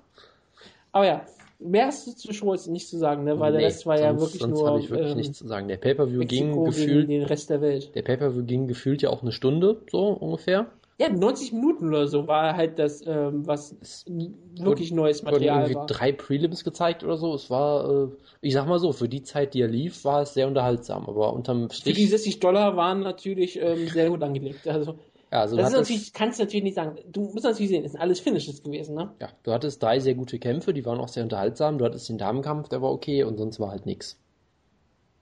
Aber ja, mehr hast du zu Show jetzt nicht zu sagen, ne? weil der Rest war ja sonst, wirklich sonst nur habe ich wirklich ähm, nichts zu sagen. Der Pay-Per-View ging gefühlt, den Rest der Welt. der Pay-Per-View ging gefühlt ja auch eine Stunde, so ungefähr. Ja, 90 Minuten oder so war halt das, ähm, was wirklich neues Wurden Material irgendwie war. drei Prelims gezeigt oder so. Es war, äh, ich sag mal so, für die Zeit, die er lief, war es sehr unterhaltsam. Aber unterm Für die Strich, 60 Dollar waren natürlich ähm, sehr gut angelegt. Also, ja, also du das ist natürlich, kannst du natürlich nicht sagen. Du musst natürlich sehen, es sind alles Finishes gewesen, ne? ja, du hattest drei sehr gute Kämpfe, die waren auch sehr unterhaltsam. Du hattest den Damenkampf, der war okay und sonst war halt nix.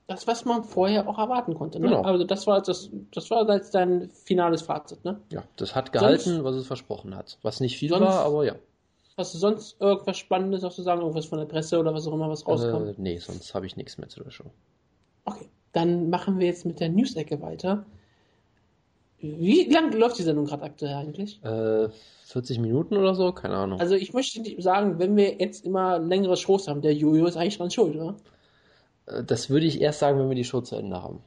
Das, was man vorher auch erwarten konnte, ne? Genau. Also das war das, das war jetzt dein finales Fazit, ne? Ja, das hat gehalten, Sonst- was es versprochen hat. Was nicht viel Sonst- war, aber ja. Hast du sonst irgendwas Spannendes noch zu sagen? Irgendwas von der Presse oder was auch immer, was rauskommt? Äh, nee, sonst habe ich nichts mehr zu der Show. Okay, dann machen wir jetzt mit der News-Ecke weiter. Wie lang läuft die Sendung gerade aktuell eigentlich? Äh, 40 Minuten oder so? Keine Ahnung. Also ich möchte nicht sagen, wenn wir jetzt immer längere Shows haben, der Jojo ist eigentlich dran schuld, oder? Äh, das würde ich erst sagen, wenn wir die Show zu Ende haben.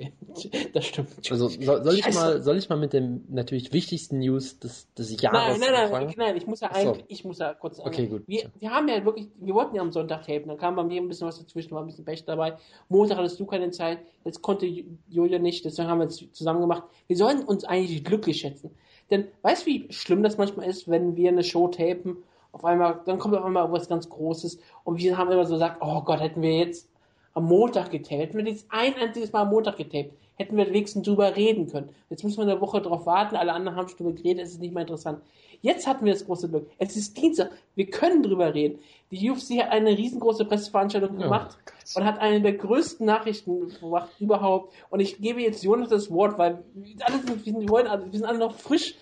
Das stimmt. Also soll, soll, ich mal, soll ich mal mit dem natürlich wichtigsten News des, des Jahres Nein, nein, nein, nein, ich muss ja eigentlich, ich muss ja kurz sagen. Okay, gut. Wir, wir haben ja wirklich, wir wollten ja am Sonntag tapen, dann kam bei mir ein bisschen was dazwischen, war ein bisschen Pech dabei. Montag hattest du keine Zeit, jetzt konnte Julia nicht, deswegen haben wir es zusammen gemacht. Wir sollen uns eigentlich glücklich schätzen. Denn weißt du, wie schlimm das manchmal ist, wenn wir eine Show tapen, auf einmal, dann kommt auf einmal was ganz Großes und wir haben immer so gesagt, oh Gott, hätten wir jetzt am Montag getaped, hätten wir jetzt ein einziges Mal am Montag getaped, hätten wir wenigstens drüber reden können. Jetzt müssen wir eine Woche drauf warten, alle anderen haben schon drüber geredet, es ist nicht mehr interessant. Jetzt hatten wir das große Glück. Es ist Dienstag, wir können drüber reden. Die UFC hat eine riesengroße Presseveranstaltung gemacht Gott. und hat eine der größten Nachrichten gemacht überhaupt. Und ich gebe jetzt Jonas das Wort, weil wir alle sind, wir sind, wir sind alle noch frisch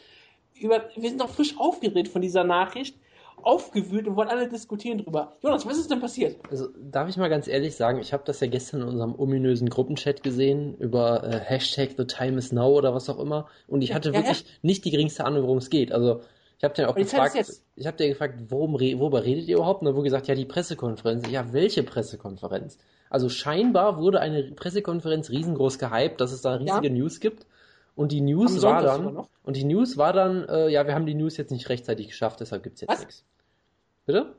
über, wir sind noch frisch aufgedreht von dieser Nachricht, aufgewühlt und wollen alle diskutieren drüber. Jonas, was ist denn passiert? Also darf ich mal ganz ehrlich sagen, ich habe das ja gestern in unserem ominösen Gruppenchat gesehen über äh, Hashtag The Time is Now oder was auch immer und ich hatte Ja, wirklich nicht die geringste Ahnung, worum es geht. Also ich habe dir auch gefragt, ich habe dir gefragt, worum, worüber redet ihr überhaupt? Und dann wurde gesagt, ja die Pressekonferenz. Ja, welche Pressekonferenz? Also scheinbar wurde eine Pressekonferenz riesengroß gehypt, dass es da riesige News gibt. Und die News war dann, und die News war dann, äh, ja, wir haben die News jetzt nicht rechtzeitig geschafft, deshalb gibt's jetzt Was? nichts. Bitte?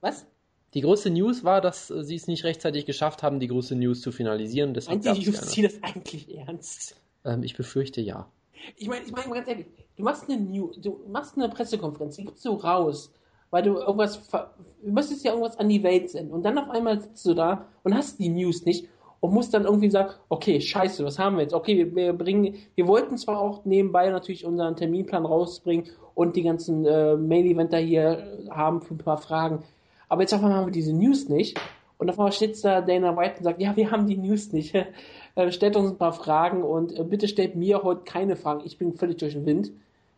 Was? Die große News war, dass äh, sie es nicht rechtzeitig geschafft haben, die große News zu finalisieren. Deshalb Meint die UFC das eigentlich ernst? Ähm, ich befürchte ja. Ich meine, ich meine ganz ehrlich, du machst eine New, du machst eine Pressekonferenz, die gibst du raus, weil du irgendwas, ver- du möchtest ja irgendwas an die Welt senden und dann auf einmal sitzt du da und hast die News nicht und musst dann irgendwie sagen, okay, scheiße, was haben wir jetzt? Okay, wir, wir bringen, wir wollten zwar auch nebenbei natürlich unseren Terminplan rausbringen und die ganzen äh, Mail-Eventer hier haben für ein paar Fragen, aber jetzt auf einmal haben wir diese News nicht und auf einmal steht da Dana White und sagt, ja, wir haben die News nicht. Äh, stellt uns ein paar Fragen und äh, bitte stellt mir heute keine Fragen. Ich bin völlig durch den Wind.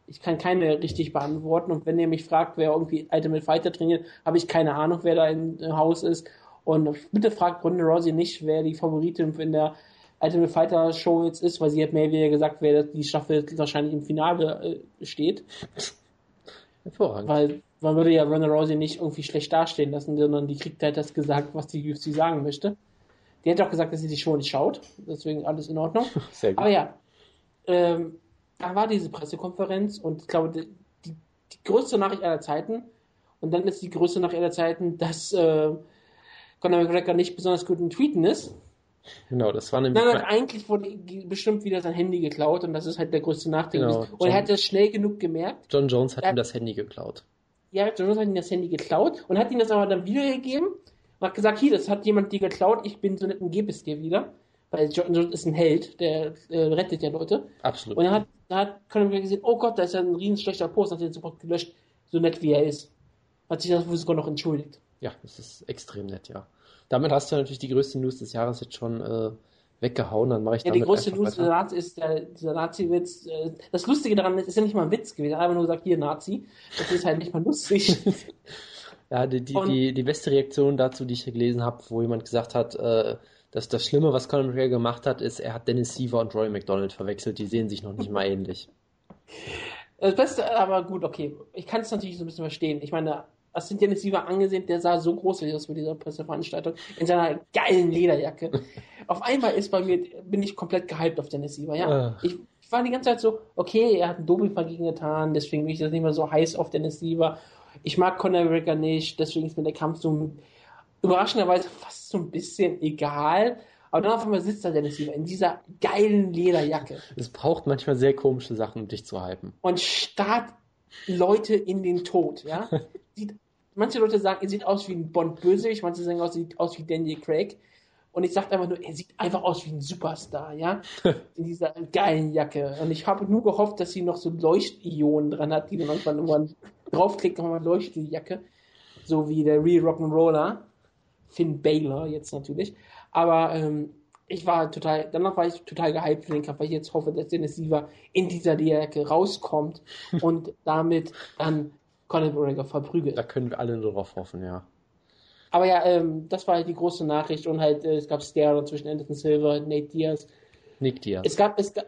Ich kann keine richtig beantworten. Und wenn ihr mich fragt, wer irgendwie Ultimate Fighter trainiert, habe ich keine Ahnung, wer da im Haus ist. Und bitte fragt Ronda Rousey nicht, wer die Favoritin in der Ultimate Fighter Show jetzt ist, weil sie hat mehr oder weniger gesagt, wer die Staffel wahrscheinlich im Finale äh, steht. Hervorragend. Weil man würde ja Ronda Rousey nicht irgendwie schlecht dastehen lassen, sondern die kriegt halt das gesagt, was die UFC sagen möchte. Die hat auch gesagt, dass sie die Show nicht schaut. Deswegen alles in Ordnung. Sehr gut. Aber ja, ähm, da war diese Pressekonferenz und ich glaube, die, die, die größte Nachricht aller Zeiten. Und dann ist die größte Nachricht aller Zeiten, dass äh, Conor McGregor nicht besonders gut im Tweeten ist. Genau, das war nämlich. Nein, nein, eigentlich wurde bestimmt wieder sein Handy geklaut und das ist halt der größte Nachteil. Genau. Und er hat das schnell genug gemerkt. John Jones hat Ja. ihm das Handy geklaut. Ja, John Jones hat ihm das Handy geklaut und hat ihm das aber dann wiedergegeben und hat gesagt, hier, das hat jemand dir geklaut, ich bin so nett und gebe es dir wieder. Weil John Jones ist ein Held, der äh, rettet ja Leute. Absolut. Und dann hat, dann hat Conor McGregor gesehen, oh Gott, da ist ja ein riesen schlechter Post, hat den sofort gelöscht, so nett wie er ist. Hat sich dafür sogar noch entschuldigt. Ja, das ist extrem nett, ja. Damit hast du natürlich die größte News des Jahres jetzt schon äh, weggehauen. Dann mache ich Ja, die damit größte einfach News der weiter. Nazi ist der, dieser Nazi-Witz. Äh, das Lustige daran ist, ist ja nicht mal ein Witz gewesen. Er hat einfach nur gesagt, hier Nazi. Das ist halt nicht mal lustig. Ja, die, die, Und- die, die beste Reaktion dazu, die ich hier gelesen habe, wo jemand gesagt hat, äh, dass das Schlimme, was Conor McGregor gemacht hat, ist, er hat Dennis Siever und Roy McDonald verwechselt. Die sehen sich noch nicht mal ähnlich. Das Beste, aber gut, okay. Ich kann es natürlich so ein bisschen verstehen. Ich meine, hast du Dennis Siever angesehen, der sah so großartig aus mit dieser Presseveranstaltung, in seiner geilen Lederjacke. auf einmal ist bei mir, bin ich komplett gehypt auf Dennis Siever, ja. Ich, ich war die ganze Zeit so, okay, er hat einen Doping vergegen getan, deswegen bin ich das nicht mehr so heiß auf Dennis Siever. Ich mag Conor McGregor nicht, deswegen ist mir der Kampf so überraschenderweise fast so ein bisschen egal. Aber dann auf einmal sitzt da Dennis Siever in dieser geilen Lederjacke Es braucht manchmal sehr komische Sachen, um dich zu hypen. und starrt Leute in den Tod, ja. Sieht, manche Leute sagen, er sieht aus wie ein Bond-Bösewicht, manche sagen, er sieht aus wie Daniel Craig. Und ich sage einfach nur, er sieht einfach aus wie ein Superstar, ja. In dieser geilen Jacke. Und ich habe nur gehofft, dass sie noch so Leuchtionen dran hat, die dann irgendwann irgendwann draufklickt und man leuchtet die Jacke. So wie der Real Rock'n'Roller. Finn Baylor jetzt natürlich. Aber ähm, ich war total, danach war ich total gehypt für den Kampf, weil ich jetzt hoffe, dass Dennis Siever in dieser Jacke rauskommt und damit dann Conor McGregor verprügelt. Da können wir alle nur drauf hoffen, ja. Aber ja, ähm, das war halt die große Nachricht und halt, äh, es gab Stereo zwischen Anderson Silva und Nate Diaz. Nick Diaz. Es gab, es gab,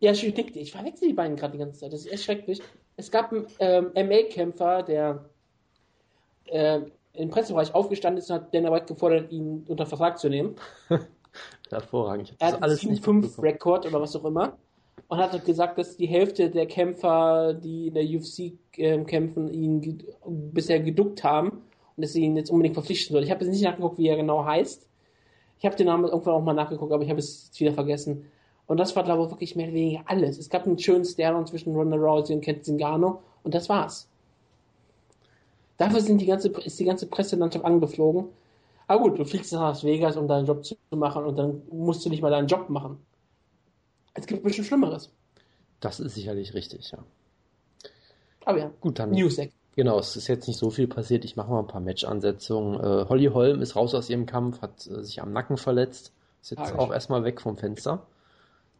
ja, ich denke, ich verwechsel die beiden gerade die ganze Zeit, das ist echt schrecklich. Es gab einen ähm, MA-Kämpfer, der äh, im Pressebereich aufgestanden ist und hat Dana White gefordert, ihn unter Vertrag zu nehmen. Hervorragend. Er hat einen alles mitbekommen. 7-5-Rekord oder was auch immer. Und hat halt gesagt, dass die Hälfte der Kämpfer, die in der UFC ähm, kämpfen, ihn ge bisher geduckt haben und dass sie ihn jetzt unbedingt verpflichten soll. Ich habe jetzt nicht nachgeguckt, wie er genau heißt. Ich habe den Namen irgendwann auch mal nachgeguckt, aber ich habe es wieder vergessen. Und das war, glaube ich, wirklich mehr oder weniger alles. Es gab einen schönen Stern zwischen Ronda Rousey und Ken Zingano und das war's. Dafür sind die ganze, ist die ganze Presselandschaft angeflogen. Aber gut, du fliegst nach Las Vegas, um deinen Job zu machen und dann musst du nicht mal deinen Job machen. Es gibt bestimmt Schlimmeres. Das ist sicherlich richtig, ja. Aber ja, Gut, dann. Newsec. Genau, es ist jetzt nicht so viel passiert. Ich mache mal ein paar Match-Ansetzungen. Äh, Holly Holm ist raus aus ihrem Kampf, hat äh, sich am Nacken verletzt. Ist jetzt Tragisch. auch erstmal weg vom Fenster.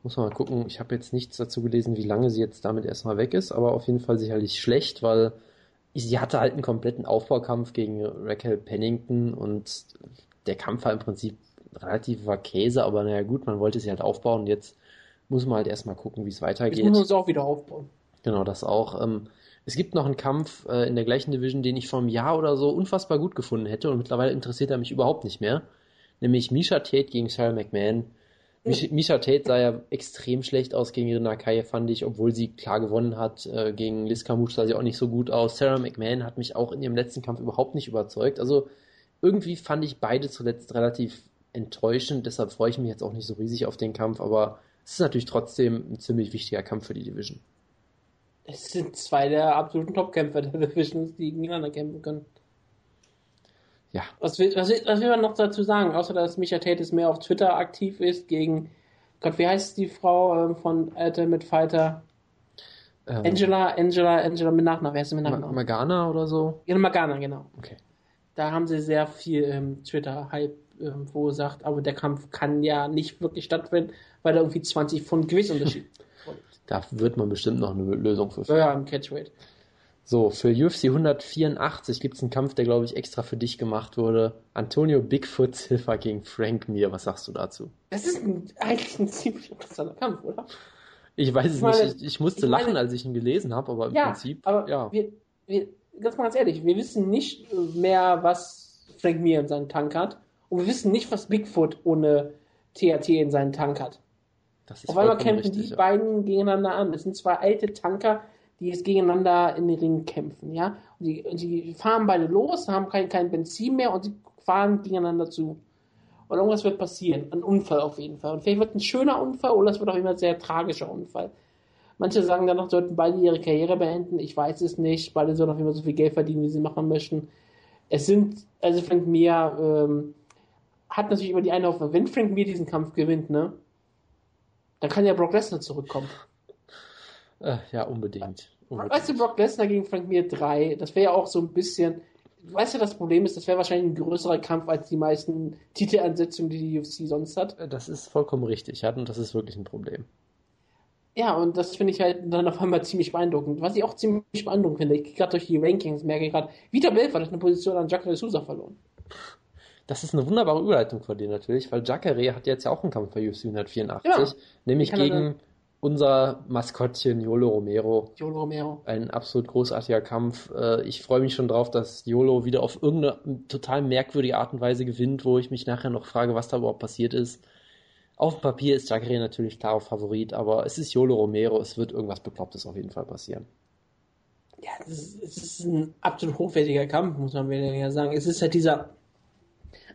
Muss man mal gucken. Ich habe jetzt nichts dazu gelesen, wie lange sie jetzt damit erstmal weg ist, aber auf jeden Fall sicherlich schlecht, weil sie hatte halt einen kompletten Aufbaukampf gegen Raquel Pennington und der Kampf war im Prinzip relativ war Käse, aber naja gut, man wollte sie halt aufbauen und jetzt muss man halt erstmal gucken, wie es Jetzt weitergeht. müssen wir uns auch wieder aufbauen. Genau, das auch. Ähm, es gibt noch einen Kampf äh, in der gleichen Division, den ich vor einem Jahr oder so unfassbar gut gefunden hätte und mittlerweile interessiert er mich überhaupt nicht mehr. Nämlich Misha Tate gegen Sarah McMahon. Mish- Misha Tate sah ja extrem schlecht aus gegen Irina Kaya, fand ich, obwohl sie klar gewonnen hat. Äh, gegen Liz Camouche sah sie auch nicht so gut aus. Sarah McMahon hat mich auch in ihrem letzten Kampf überhaupt nicht überzeugt. Also irgendwie fand ich beide zuletzt relativ enttäuschend, deshalb freue ich mich jetzt auch nicht so riesig auf den Kampf, aber es ist natürlich trotzdem ein ziemlich wichtiger Kampf für die Division. Es sind zwei der absoluten Topkämpfer der Divisions, die gegeneinander kämpfen können. Ja, Was will, was, will, was will man noch dazu sagen? Außer, dass Micha Tate mehr auf Twitter aktiv ist gegen, Gott, wie heißt die Frau ähm, von Ultimate Fighter? ähm, Angela, Angela, Angela mit Nachnamen. Wer ist mit Nachnamen? Magana oder so? Ja, Magana, genau. Okay. Da haben sie sehr viel ähm, Twitter-Hype ähm, verursacht, aber der Kampf kann ja nicht wirklich stattfinden, weil da irgendwie 20 Pfund Gewichtsunterschied. Da wird man bestimmt noch eine Lösung für finden. ja, im Catchweight. So, für UFC 184 gibt es einen Kampf, der, glaube ich, extra für dich gemacht wurde. Antonio Bigfoot Silva gegen Frank Mir. Was sagst du dazu? Das ist ein, eigentlich ein ziemlich interessanter Kampf, oder? Ich weiß es Ich meine- nicht. Ich, ich musste ich meine- lachen, als ich ihn gelesen habe, aber im ja, Prinzip, aber ja. wir, wir, ganz mal ganz ehrlich, wir wissen nicht mehr, was Frank Mir in seinem Tank hat. Und wir wissen nicht, was Bigfoot ohne THT in seinem Tank hat. Das ist Auf einmal kämpfen richtig, die ja. beiden gegeneinander an. Das sind zwei alte Tanker, die jetzt gegeneinander in den Ring kämpfen, ja. Und die, und die fahren beide los, haben kein, kein Benzin mehr und sie fahren gegeneinander zu. Und irgendwas wird passieren. Ein Unfall auf jeden Fall. Und vielleicht wird ein schöner Unfall oder es wird auch immer ein sehr tragischer Unfall. Manche sagen danach, sollten beide ihre Karriere beenden. Ich weiß es nicht. Beide sollen auf jeden Fall so viel Geld verdienen, wie sie machen möchten. Es sind, also Frank Mir ähm, hat natürlich immer die eine Hoffnung. Wenn Frank Mir diesen Kampf gewinnt, ne, dann kann ja Brock Lesnar zurückkommen. Äh, ja, unbedingt. unbedingt. Weißt du, Brock Lesnar gegen Frank Mir 3, das wäre ja auch so ein bisschen, weißt du, das Problem ist, das wäre wahrscheinlich ein größerer Kampf als die meisten Titelansetzungen, die die UFC sonst hat. Äh, Das ist vollkommen richtig, ja, und das ist wirklich ein Problem. Ja, und das finde ich halt dann auf einmal ziemlich beeindruckend. Was ich auch ziemlich beeindruckend finde, ich gerade durch die Rankings merke ich gerade, Vita Belfort hat eine Position an Jacques Sousa verloren. Das ist eine wunderbare Überleitung von dir natürlich, weil Jacare hat jetzt ja auch einen Kampf bei UFC 184, Ja. nämlich gegen unser Maskottchen Yolo Romero. Yolo Romero. Ein absolut großartiger Kampf. Äh, ich freue mich schon drauf, dass Yolo wieder auf irgendeine total merkwürdige Art und Weise gewinnt, wo ich mich nachher noch frage, was da überhaupt passiert ist. Auf dem Papier ist Jacare natürlich klarer Favorit, aber es ist Yolo Romero, es wird irgendwas Beklopptes auf jeden Fall passieren. Ja, es ist, ein absolut hochwertiger Kampf, muss man ja sagen. Es ist halt dieser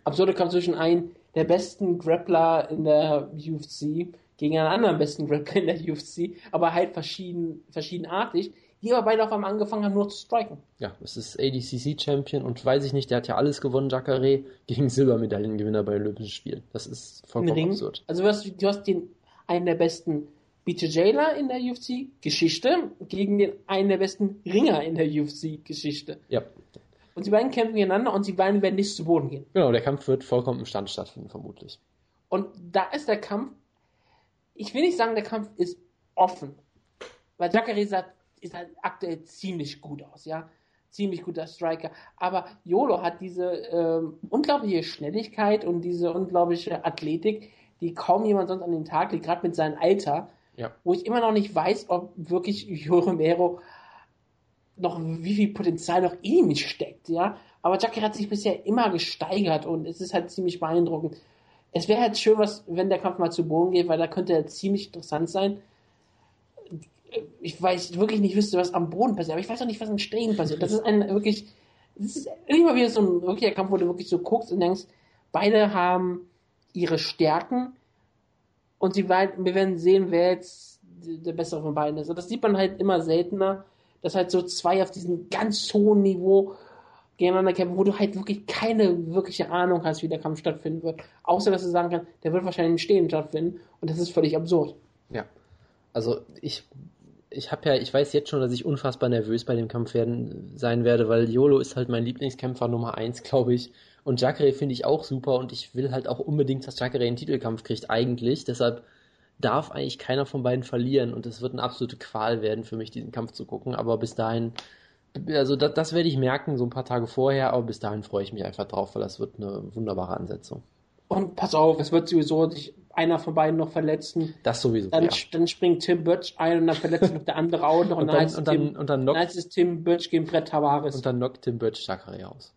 absurde Kampf zwischen einem der besten Grappler in der UFC gegen einen anderen besten Grappler in der UFC, aber halt verschieden, verschiedenartig, die aber beide auf einmal angefangen haben, nur zu striken. Ja, es ist ADCC-Champion und weiß ich nicht, der hat ja alles gewonnen, Jacare, gegen Silbermedaillengewinner bei Olympischen Spielen. Das ist vollkommen absurd. Also du hast, du hast den, einen der besten BJJler in der UFC-Geschichte gegen den einen der besten Ringer in der UFC-Geschichte. Ja. Und die beiden kämpfen gegeneinander und die beiden werden nicht zu Boden gehen. Genau, der Kampf wird vollkommen im Stand stattfinden, vermutlich. Und da ist der Kampf, ich will nicht sagen, der Kampf ist offen. Weil Jacare sah, sah aktuell ziemlich gut aus, ja. Ziemlich guter Striker. Aber Yolo hat diese ähm, unglaubliche Schnelligkeit und diese unglaubliche Athletik, die kaum jemand sonst an den Tag legt, gerade mit seinem Alter. Ja. Wo ich immer noch nicht weiß, ob wirklich Yolo Romero noch wie viel Potenzial noch in ihm steckt, ja. Aber Jacare hat sich bisher immer gesteigert und es ist halt ziemlich beeindruckend. Es wäre halt schön, was, wenn der Kampf mal zu Boden geht, weil da könnte er ziemlich interessant sein. Ich weiß wirklich nicht, wüsste, was am Boden passiert, aber ich weiß auch nicht, was im Stehen passiert. Das ist ein wirklich, das ist immer wieder so ein wirklicher Kampf, wo du wirklich so guckst und denkst, beide haben ihre Stärken und sie wir werden sehen, wer jetzt der bessere von beiden ist. Und das sieht man halt immer seltener, dass halt so zwei auf diesem ganz hohen Niveau gegeneinander kämpfen, wo du halt wirklich keine wirkliche Ahnung hast, wie der Kampf stattfinden wird. Außer, dass du sagen kannst, der wird wahrscheinlich im Stehen stattfinden und das ist völlig absurd. Ja. Also ich, ich habe ja, ich weiß jetzt schon, dass ich unfassbar nervös bei dem Kampf werden, sein werde, weil Yolo ist halt mein Lieblingskämpfer Nummer eins, glaube ich. Und Jacare finde ich auch super und ich will halt auch unbedingt, dass Jacare einen Titelkampf kriegt, eigentlich. Deshalb darf eigentlich keiner von beiden verlieren und es wird eine absolute Qual werden für mich, diesen Kampf zu gucken. Aber bis dahin, also das, das werde ich merken, so ein paar Tage vorher, aber bis dahin freue ich mich einfach drauf, weil das wird eine wunderbare Ansetzung. Und pass auf, es wird sowieso sich einer von beiden noch verletzen. Das sowieso. Dann, ja. dann springt Tim Birch ein und dann verletzt noch der andere auch noch. Und dann, und dann, und dann knockt, heißt es Tim Birch gegen Brett Tavares. und dann knockt Tim Birch Jacare aus.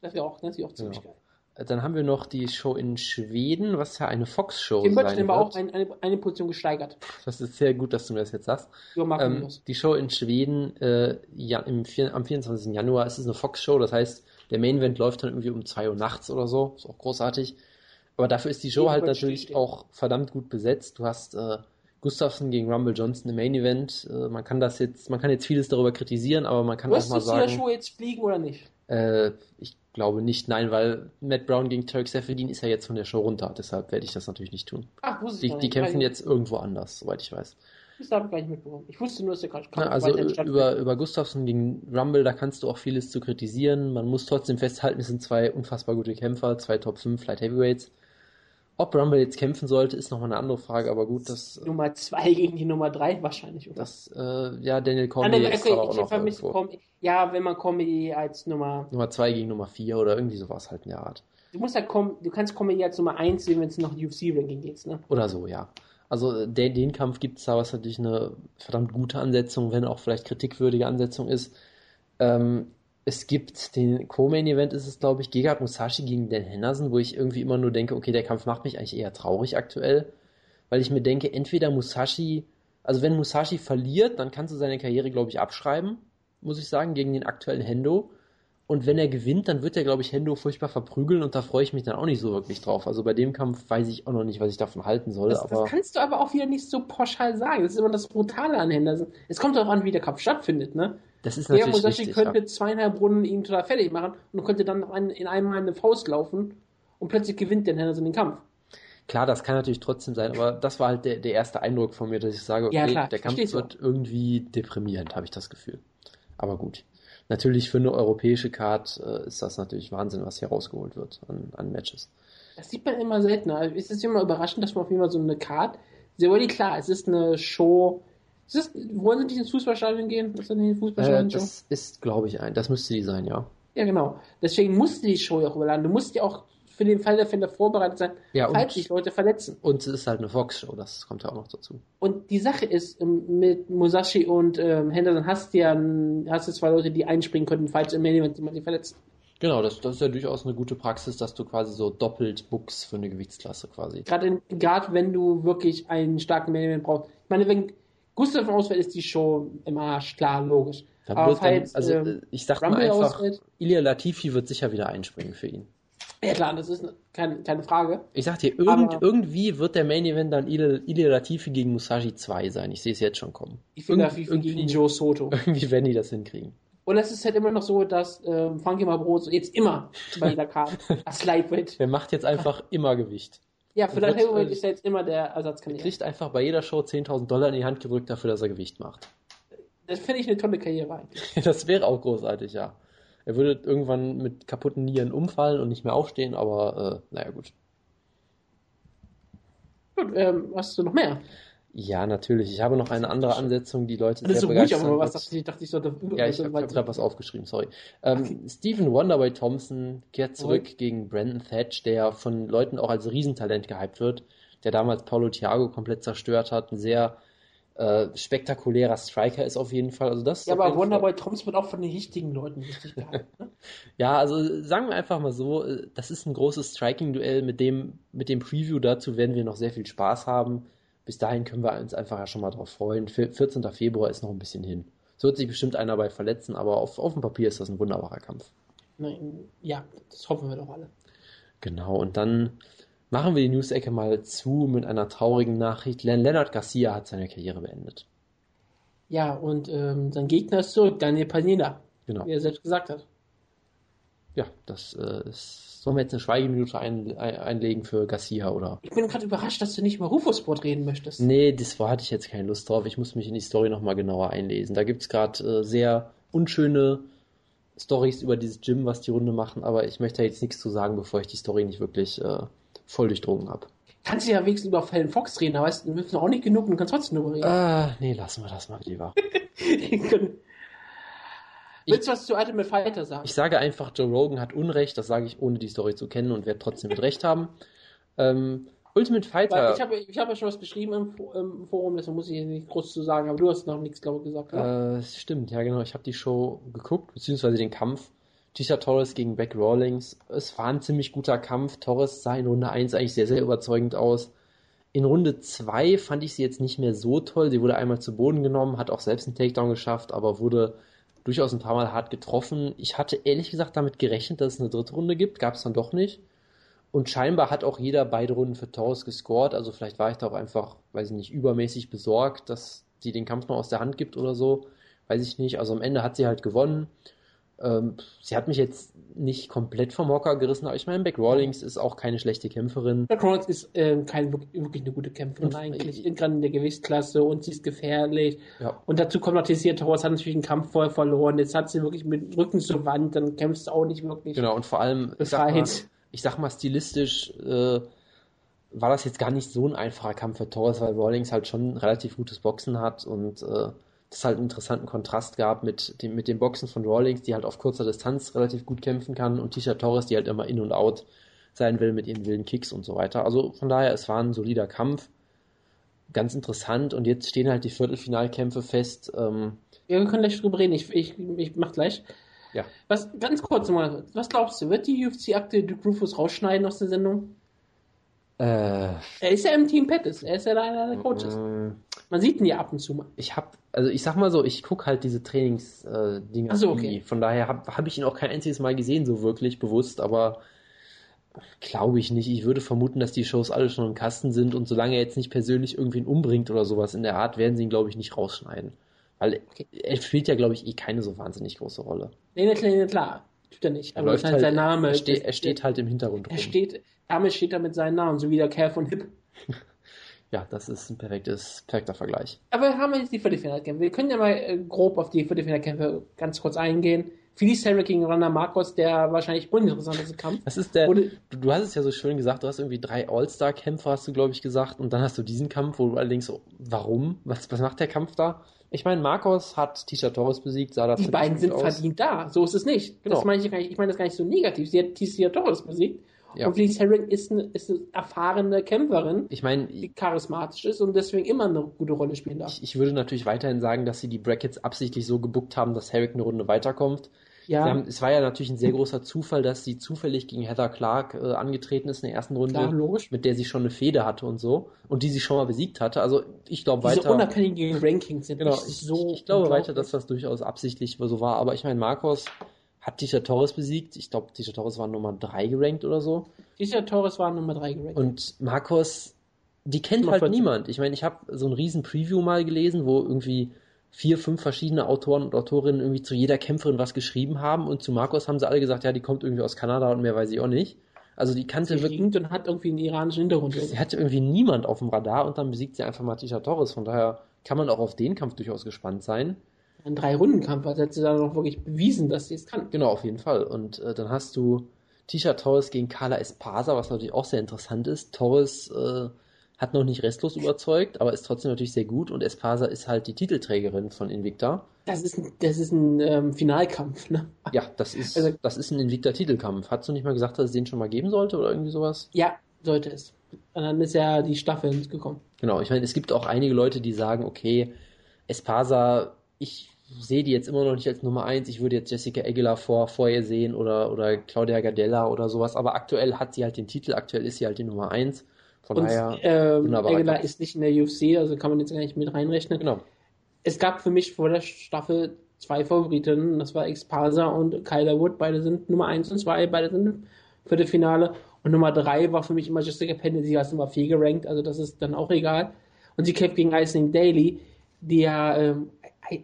das wäre auch, das wär auch ziemlich Ja. geil. Dann haben wir noch die Show in Schweden, was ja eine Fox-Show sein hat aber auch wird. ein, eine, eine Position gesteigert. Das ist sehr gut, dass du mir das jetzt sagst. Jo, Ähm, die Show in Schweden äh, ja, im, am 24. Januar es ist eine Fox-Show, das heißt, der Main Event läuft dann irgendwie um 2 Uhr nachts oder so, ist auch großartig. Aber dafür ist die Show halt natürlich auch verdammt gut besetzt. Du hast äh, Gustafsson gegen Rumble Johnson im Main Event. Äh, man kann das jetzt, man kann jetzt vieles darüber kritisieren, aber man kann auch mal Wirst du der sagen, Show jetzt fliegen oder nicht? äh, ich glaube nicht, nein, weil Matt Brown gegen Turk Seferdin ist ja jetzt von der Show runter, deshalb werde ich das natürlich nicht tun. Ach, wusste ich Die, gar die nicht. kämpfen Weil- jetzt irgendwo anders, soweit ich weiß. Das habe ich gar nicht mitbekommen. Ich wusste nur, dass der gerade Na, also über, über Gustafsson gegen Rumble, da kannst du auch vieles zu kritisieren. Man muss trotzdem festhalten, es sind zwei unfassbar gute Kämpfer, zwei Top 5 Light Heavyweights. Ob Rumble jetzt kämpfen sollte, ist nochmal eine andere Frage, aber gut, das, Nummer 2 gegen die Nummer 3 wahrscheinlich, oder? das äh, ja, Daniel Ah, Cormier ist okay, auch noch irgendwo. Ja, wenn man Comedy als Nummer. Nummer 2 gegen Nummer 4 oder irgendwie sowas halt in der Art. Du musst ja Com du kannst Comedy als Nummer 1 sehen, wenn es noch UFC-Ranking geht, ne? Oder so, ja. Also den, den Kampf gibt's da, was natürlich eine verdammt gute Ansetzung, wenn auch vielleicht kritikwürdige Ansetzung ist. Ähm, es gibt den Co-Main-Event, ist es glaube ich, Gegard Musashi gegen Dan Henderson, wo ich irgendwie immer nur denke, okay, der Kampf macht mich eigentlich eher traurig aktuell, weil ich mir denke, entweder Musashi, also wenn Musashi verliert, dann kannst du seine Karriere, glaube ich, abschreiben, muss ich sagen, gegen den aktuellen Hendo. Und wenn er gewinnt, dann wird er, glaube ich, Hendo furchtbar verprügeln und da freue ich mich dann auch nicht so wirklich drauf. Also bei dem Kampf weiß ich auch noch nicht, was ich davon halten soll. Das, aber das kannst du aber auch wieder nicht so pauschal sagen. Das ist immer das Brutale an Henderson. Es kommt darauf an, wie der Kampf stattfindet, ne? Das ist Der natürlich Musashi richtig. könnte Ja. zweieinhalb Runden ihn total fertig machen und könnte dann noch einen, in einem Mal eine Faust laufen und plötzlich gewinnt der Henderson den Kampf. Klar, das kann natürlich trotzdem sein, aber das war halt der, der erste Eindruck von mir, dass ich sage, okay, Ja, klar, der Kampf wird irgendwie deprimierend, habe ich das Gefühl. Aber gut. Natürlich für eine europäische Card äh, ist das natürlich Wahnsinn, was hier rausgeholt wird an, an Matches. Das sieht man immer seltener. Es ist immer überraschend, dass man auf jeden Fall so eine Card. Sehr wohl klar, es ist eine Show. Das, wollen sie nicht ins Fußballstadion gehen? Ist das nicht ein Äh, Fußballstadion? Show? das ist, glaube ich, ein. Das müsste die sein, ja. Ja, genau. Deswegen musste die Show ja auch überladen. Du musst ja auch für den Fall der Fälle vorbereitet sein, Ja, falls sich Leute verletzen. Und es ist halt eine Fox-Show, das kommt ja auch noch dazu. Und die Sache ist, ähm, mit Musashi und ähm, Henderson hast du ja hast du zwei Leute, die einspringen könnten, falls im Main Event jemand sich verletzt. Genau, das, das ist ja durchaus eine gute Praxis, dass du quasi so doppelt bookst für eine Gewichtsklasse quasi. Gerade wenn du wirklich einen starken Main Event brauchst. Ich meine, wenn Gustav ausfällt, ist die Show im Arsch, klar, logisch. Aber falls, also ähm, äh, ich sag mal einfach, ausfällt- Ilya Latifi wird sicher wieder einspringen für ihn. Ja klar, das ist keine, keine Frage. Ich sag dir, irgend, Aber- irgendwie wird der Main Event dann Ilya, Latifi gegen Musashi 2 sein. Ich sehe es jetzt schon kommen. Ich finde Irgend- das wie irgendwie- gegen Joe Soto. Irgendwie werden die das hinkriegen. Und es ist halt immer noch so, dass ähm, Funky Mabroso jetzt immer bei jeder Karte als Lightweight. Der macht jetzt einfach immer Gewicht. Ja, für wird, Heavyweight ist er jetzt immer der Er Ersatzkandidat. kriegt einfach bei jeder Show 10.000 Dollar in die Hand gedrückt dafür, dass er Gewicht macht. Das finde ich eine tolle Karriere eigentlich. Das wäre auch großartig, ja. Er würde irgendwann mit kaputten Nieren umfallen und nicht mehr aufstehen, aber äh, naja, gut. Gut, ähm, hast du noch mehr? Ja, natürlich. Ich habe noch eine andere Ansetzung, die Leute ist sehr so ruhig, begeistern aber was dachte ich, dachte ich sollte Ja, ich habe gerade was aufgeschrieben, sorry. Ähm, Stephen Wonderboy Thompson kehrt zurück gegen Brandon Thatch, der von Leuten auch als Riesentalent gehypt wird, der damals Paulo Thiago komplett zerstört hat. Ein sehr äh, spektakulärer Striker ist auf jeden Fall. Also das Ja, aber Wonderboy Thompson wird auch von den richtigen Leuten richtig gehalten. Ne? Ja, also sagen wir einfach mal so, äh, das ist ein großes Striking-Duell. Mit dem, mit dem Preview dazu werden wir noch sehr viel Spaß haben. Bis dahin können wir uns einfach ja schon mal drauf freuen. Vier- 14. Februar ist noch ein bisschen hin. Es wird sich bestimmt einer bei verletzen, aber auf, auf dem Papier ist das ein wunderbarer Kampf. Ja, das hoffen wir doch alle. Genau, und dann machen wir die News-Ecke mal zu mit einer traurigen Nachricht. Leonard Garcia hat seine Karriere beendet. Ja, und ähm, sein Gegner ist zurück, Daniel Panina, Genau. wie er selbst gesagt hat. Ja, das äh, ist. Sollen wir jetzt eine Schweigeminute ein, ein, einlegen für Garcia oder? Ich bin gerade überrascht, dass du nicht über Rufus-Sport reden möchtest. Nee, das war, hatte ich jetzt keine Lust drauf. Ich muss mich in die Story nochmal genauer einlesen. Da gibt's gerade äh, sehr unschöne Stories über dieses Gym, was die Runde machen, aber ich möchte da jetzt nichts zu sagen, bevor ich die Story nicht wirklich äh, voll durchdrungen habe. Kannst du ja wenigstens über Fallon Fox reden, aber weißt du, noch auch nicht genug und du kannst trotzdem darüber reden. Ah, nee, lassen wir das mal lieber. willst du was zu Ultimate Fighter sagen? Ich sage einfach, Joe Rogan hat Unrecht, das sage ich ohne die Story zu kennen und werde trotzdem mit Recht haben. Ähm, Ultimate Weil Fighter. ich habe ich hab ja schon was geschrieben im, im Forum, deswegen muss ich hier nicht groß zu sagen, aber du hast noch nichts, glaube ich, gesagt. Oder? Äh, stimmt, ja genau. Ich habe die Show geguckt, beziehungsweise den Kampf. Tisha Torres gegen Beck Rawlings. Es war ein ziemlich guter Kampf. Torres sah in Runde 1 eigentlich sehr, sehr überzeugend aus. In Runde 2 fand ich sie jetzt nicht mehr so toll. Sie wurde einmal zu Boden genommen, hat auch selbst einen Takedown geschafft, aber wurde durchaus ein paar Mal hart getroffen. Ich hatte ehrlich gesagt damit gerechnet, dass es eine dritte Runde gibt. Gab es dann doch nicht. Und scheinbar hat auch jeder beide Runden für Torres gescored. Also vielleicht war ich da auch einfach, weiß ich nicht, übermäßig besorgt, dass sie den Kampf noch aus der Hand gibt oder so. Weiß ich nicht. Also am Ende hat sie halt gewonnen. Ähm, sie hat mich jetzt nicht komplett vom Hocker gerissen, aber ich meine, Beck Rawlings ist auch keine schlechte Kämpferin. Jack Rawlings ist ähm, kein, wirklich eine gute Kämpferin Und- eigentlich, in- gerade in der Gewichtsklasse und sie ist gefährlich. Ja. Und dazu kommt noch, Tessia Torres hat natürlich einen Kampf voll verloren. Jetzt hat sie wirklich mit dem Rücken zur Wand, dann kämpfst du auch nicht wirklich. Genau, und vor allem, ich sag mal, ich sag mal stilistisch, äh, war das jetzt gar nicht so ein einfacher Kampf für Torres, weil Rawlings halt schon relativ gutes Boxen hat und äh, das halt einen interessanten Kontrast gab mit dem, mit dem Boxen von Rawlings, die halt auf kurzer Distanz relativ gut kämpfen kann und Tisha Torres, die halt immer in und out sein will mit ihren wilden Kicks und so weiter. Also von daher, es war ein solider Kampf, ganz interessant und jetzt stehen halt die Viertelfinalkämpfe fest. Ähm, Ja, wir können gleich drüber reden. Ich, ich, ich mach gleich. ja, Was, ganz kurz mal, was glaubst du, wird die UFC aktuell Duke Rufus rausschneiden aus der Sendung? äh, Er ist ja im Team Pettis, er ist ja einer der Coaches. ähm, Man sieht ihn ja ab und zu mal. ich habe, also ich sag mal so, ich gucke halt diese Trainingsdinger. Äh, so, nie. okay. Von daher habe hab ich ihn auch kein einziges Mal gesehen, so wirklich bewusst, aber glaube ich nicht. Ich würde vermuten, dass die Shows alle schon im Kasten sind und solange er jetzt nicht persönlich irgendwen umbringt oder sowas in der Art, werden sie ihn, glaube ich, nicht rausschneiden. Weil er spielt ja, glaube ich, eh keine so wahnsinnig große Rolle. Nee, nee, klar, nee, klar. Tut er nicht. Er, Aber ist halt sein Name. er, steht, er steht halt im Hintergrund Er rum. steht, damit steht er mit seinem Namen, so wie der Kerl von Hip. Ja, das ist ein perfektes, perfekter Vergleich. Aber wir haben jetzt die Viertelfinalkämpfe. Wir können ja mal äh, grob auf die Viertelfinalkämpfe ganz kurz eingehen. Philly Sarah gegen Ronda Marcos, der wahrscheinlich uninteressanteste Kampf. Das ist der. Du, du hast es ja so schön gesagt, du hast irgendwie drei All-Star-Kämpfer, hast du, glaube ich, gesagt, und dann hast du diesen Kampf, wo du allerdings so, warum? Was, was macht der Kampf da? Ich meine, Marcos hat Tisha Torres besiegt, sah da Die beiden sind aus. verdient da. So ist es nicht. Genau. Das meine ich. Ich meine das gar nicht so negativ. Sie hat Tissia Torres besiegt Ja. Und Felice Herring ist eine, ist eine erfahrene Kämpferin, Ich meine, die charismatisch ist und deswegen immer eine gute Rolle spielen darf. ich, ich würde natürlich weiterhin sagen, dass sie die Brackets absichtlich so gebuckt haben, dass Herrick eine Runde weiterkommt. Ja, haben, es war ja natürlich ein sehr großer Zufall, dass sie zufällig gegen Heather Clark äh, angetreten ist in der ersten Runde, klar, logisch. mit der sie schon eine Fehde hatte und so und die sie schon mal besiegt hatte. Also ich glaube Diese weiter. unabhängigen Rankings sind Genau, ich, so. ich glaube unglaublich. weiter, dass das durchaus absichtlich so war. Aber ich meine, Marcos hat Tisha Torres besiegt. Ich glaube, Tisha Torres war Nummer 3 gerankt oder so. Dieser Torres war Nummer 3 gerankt. Und Marcos, die kennt Nummer halt 14. niemand. Ich meine, ich habe so ein riesen Preview mal gelesen, wo irgendwie vier, fünf verschiedene Autoren und Autorinnen irgendwie zu jeder Kämpferin was geschrieben haben und zu Marcos haben sie alle gesagt, ja, die kommt irgendwie aus Kanada und mehr weiß ich auch nicht. Also die kannte sie wirklich, und hat irgendwie einen iranischen Hintergrund. sie hatte irgendwie niemand auf dem Radar und dann besiegt sie einfach mal Tisha Torres. Von daher kann man auch auf den Kampf durchaus gespannt sein. Ein Drei-Runden-Kampf, hat sie dann auch wirklich bewiesen, dass sie es kann. Genau, auf jeden Fall. Und äh, dann hast du Tisha Torres gegen Carla Espasa, was natürlich auch sehr interessant ist. Torres äh, hat noch nicht restlos überzeugt, aber ist trotzdem natürlich sehr gut. Und Espasa ist halt die Titelträgerin von Invicta. Das ist ein, das ist ein ähm, Finalkampf, ne? Ja, das ist, Also- das ist ein Invicta-Titelkampf. Hast du nicht mal gesagt, dass es den schon mal geben sollte oder irgendwie sowas? Ja, sollte es. Und dann ist ja die Staffel gekommen. Genau, ich meine, es gibt auch einige Leute, die sagen, okay, Espasa, ich sehe die jetzt immer noch nicht als Nummer eins. Ich würde jetzt Jessica Aguilar vor, vor ihr sehen oder, oder Claudia Gardella oder sowas. Aber aktuell hat sie halt den Titel, aktuell ist sie halt die Nummer eins. Von Und daher, ähm, Aguilar ist nicht in der UFC, also kann man jetzt gar nicht mit reinrechnen. genau. Es gab für mich vor der Staffel zwei Favoriten, das war Exparsa und Kyler Wood. Beide sind Nummer 1 und 2, beide sind für das Finale. Und Nummer 3 war für mich immer Jessica Penny, sie war Nummer 4 gerankt, also das ist dann auch egal. Und sie kämpft gegen Eisling Daly, die ja, ähm,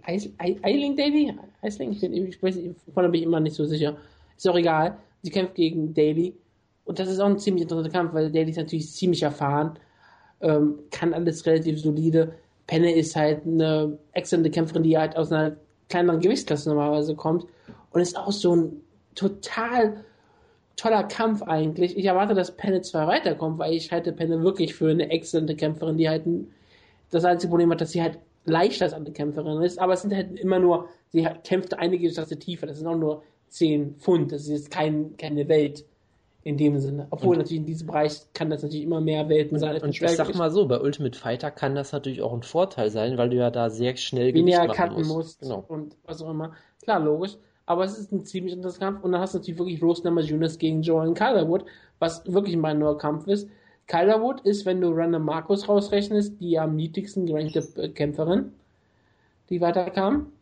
Eiling Daly? Eisling? Ich ich weiß, davon bin ich immer nicht so sicher. Ist auch egal. Sie kämpft gegen Daly. Und das ist auch ein ziemlich interessanter Kampf, weil Daly ist natürlich ziemlich erfahren, ähm, kann alles relativ solide. Penne ist halt eine exzellente Kämpferin, die halt aus einer kleineren Gewichtsklasse normalerweise kommt und ist auch so ein total toller Kampf eigentlich. Ich erwarte, dass Penne zwar weiterkommt, weil ich halte Penne wirklich für eine exzellente Kämpferin, die halt ein, das einzige Problem hat, dass sie halt leichter als andere Kämpferin ist, aber es sind halt immer nur, sie kämpft eine Gewichtsklasse tiefer, das sind auch nur 10 Pfund, das ist jetzt kein, keine Welt in dem Sinne. Obwohl Und- natürlich in diesem Bereich kann das natürlich immer mehr Welten sein. als Und ich sag mal so, bei Ultimate Fighter kann das natürlich auch ein Vorteil sein, weil du ja da sehr schnell weniger cutten musst Genau. und was auch immer. Klar, logisch. Aber es ist ein ziemlich interessanter Kampf. Und dann hast du natürlich wirklich Rose Namajunas gegen Joan Calderwood, was wirklich mein neuer Kampf ist. Calderwood ist, wenn du Random Marcus rausrechnest, die am niedrigsten gerankte äh, Kämpferin, die weiterkam.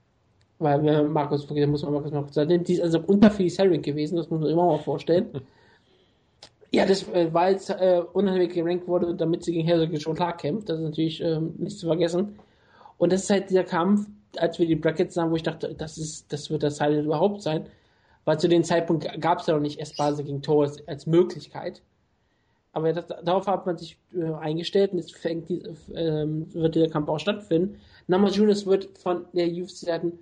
Weil wir Markus, wirklich, da muss man Markus Markus sagen, die ist also unter Felice Herring gewesen, das muss man sich immer mal vorstellen. Ja, das, äh, weil es äh, unheimlich gerankt wurde, damit sie gegen Herzog schon klar kämpft. Das ist natürlich ähm, nicht zu vergessen. Und das ist halt dieser Kampf, als wir die Brackets sahen, wo ich dachte, das ist, das wird das Highlight überhaupt sein. Weil zu dem Zeitpunkt gab es ja noch nicht Espase gegen Torres als Möglichkeit. Aber das, darauf hat man sich äh, eingestellt und jetzt fängt die, ähm, wird dieser Kampf auch stattfinden. Namajunas wird von der UFC-Seiten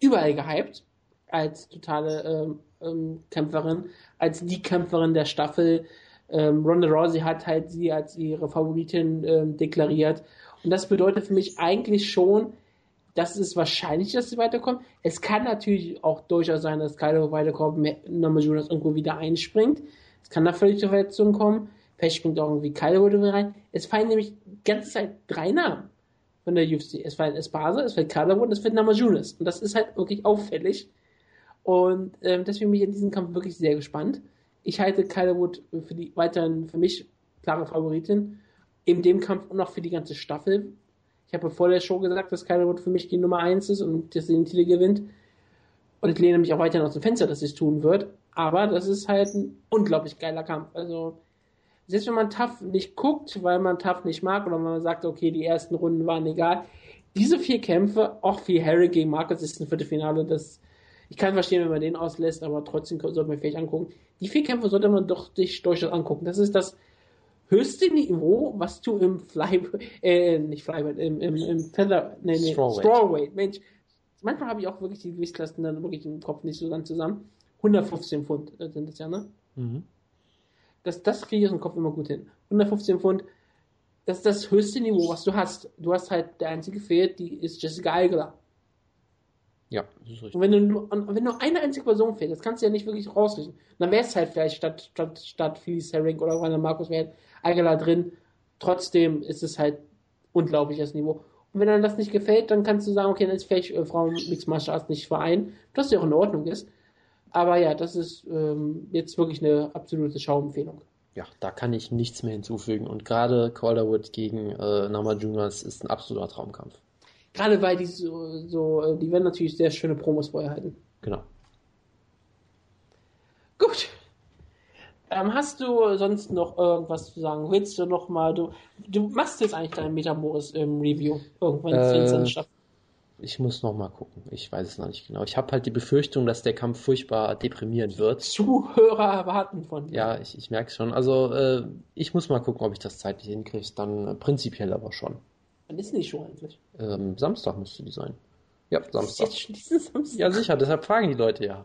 überall gehypt als totale ähm, ähm, Kämpferin, als die Kämpferin der Staffel. Ähm, Ronda Rousey hat halt sie als ihre Favoritin ähm, deklariert. Und das bedeutet für mich eigentlich schon, dass es wahrscheinlich, dass sie weiterkommt. Es kann natürlich auch durchaus sein, dass Kylo weiterkommt, Namajunas irgendwo wieder einspringt. Es kann da völlig zur Verletzung kommen. Vielleicht springt auch irgendwie wieder rein. Es fallen nämlich die ganze Zeit drei Namen von der UFC. Es fällt Espasa, es fällt Calderwood und es fällt Namajunas. Und das ist halt wirklich auffällig. Und ähm, deswegen bin ich in diesem Kampf wirklich sehr gespannt. Ich halte Calderwood für die weiterhin für mich klare Favoritin in dem Kampf und auch für die ganze Staffel. Ich habe vor der Show gesagt, dass Calderwood für mich die Nummer 1 ist und dass sie den Titel gewinnt. Und ich lehne mich auch weiterhin aus dem Fenster, dass sie es tun wird. Aber das ist halt ein unglaublich geiler Kampf. Also, selbst wenn man Tough nicht guckt, weil man Tough nicht mag oder wenn man sagt, okay, die ersten Runden waren egal. Diese vier Kämpfe, auch wie Harry gegen Marcus ist ein Viertelfinale, das, ich kann verstehen, wenn man den auslässt, aber trotzdem sollte man vielleicht angucken. Die vier Kämpfe sollte man doch sich durchaus angucken. Das ist das höchste Niveau, was du im Fly, äh, nicht Flyweight, im, im, im Feather, nee, nee, Strawweight. Strawweight. Mensch, manchmal habe ich auch wirklich die Gewichtsklassen dann wirklich im Kopf nicht so ganz zusammen. 115 Pfund sind das ja, ne? Mhm. Das, das kriege ich aus dem Kopf immer gut hin. 115 Pfund, das ist das höchste Niveau, was du hast. Du hast halt, der einzige fehlt, die ist Jessica Aguilar. Ja, das ist richtig. Und wenn du nur, und wenn nur eine einzige Person fehlt, das kannst du ja nicht wirklich rausrichten. dann wäre es halt vielleicht statt, statt, statt Felix Herring oder Rainer Markus wäre halt drin. Trotzdem ist es halt unglaubliches Niveau. Und wenn dann das nicht gefällt, dann kannst du sagen, okay, dann ist vielleicht äh, Frauen Mixed Martial Arts nicht verein, was ja auch in Ordnung ist. Aber ja, das ist ähm, jetzt wirklich eine absolute Schauempfehlung. Ja, da kann ich nichts mehr hinzufügen. Und gerade Calderwood gegen äh, Namajunas ist ein absoluter Traumkampf. Gerade weil die so, so, äh, die werden natürlich sehr schöne Promos vorher halten. Genau. Gut. Ähm, hast du sonst noch irgendwas zu sagen? Willst du noch mal, du, du machst jetzt eigentlich dein Metamoris im Review irgendwann Äh, in Staffel. Ich muss noch mal gucken. Ich weiß es noch nicht genau. Ich habe halt die Befürchtung, dass der Kampf furchtbar deprimierend wird. Zuhörer erwarten von dir. Ja, ich, ich merke schon. Also äh, ich muss mal gucken, ob ich das zeitlich hinkriege. Dann äh, prinzipiell aber schon. Wann ist denn die Show eigentlich? Ähm, Samstag müsste die sein. Ja, Samstag. jetzt schon diesen Samstag? Ja, sicher. Deshalb fragen die Leute ja.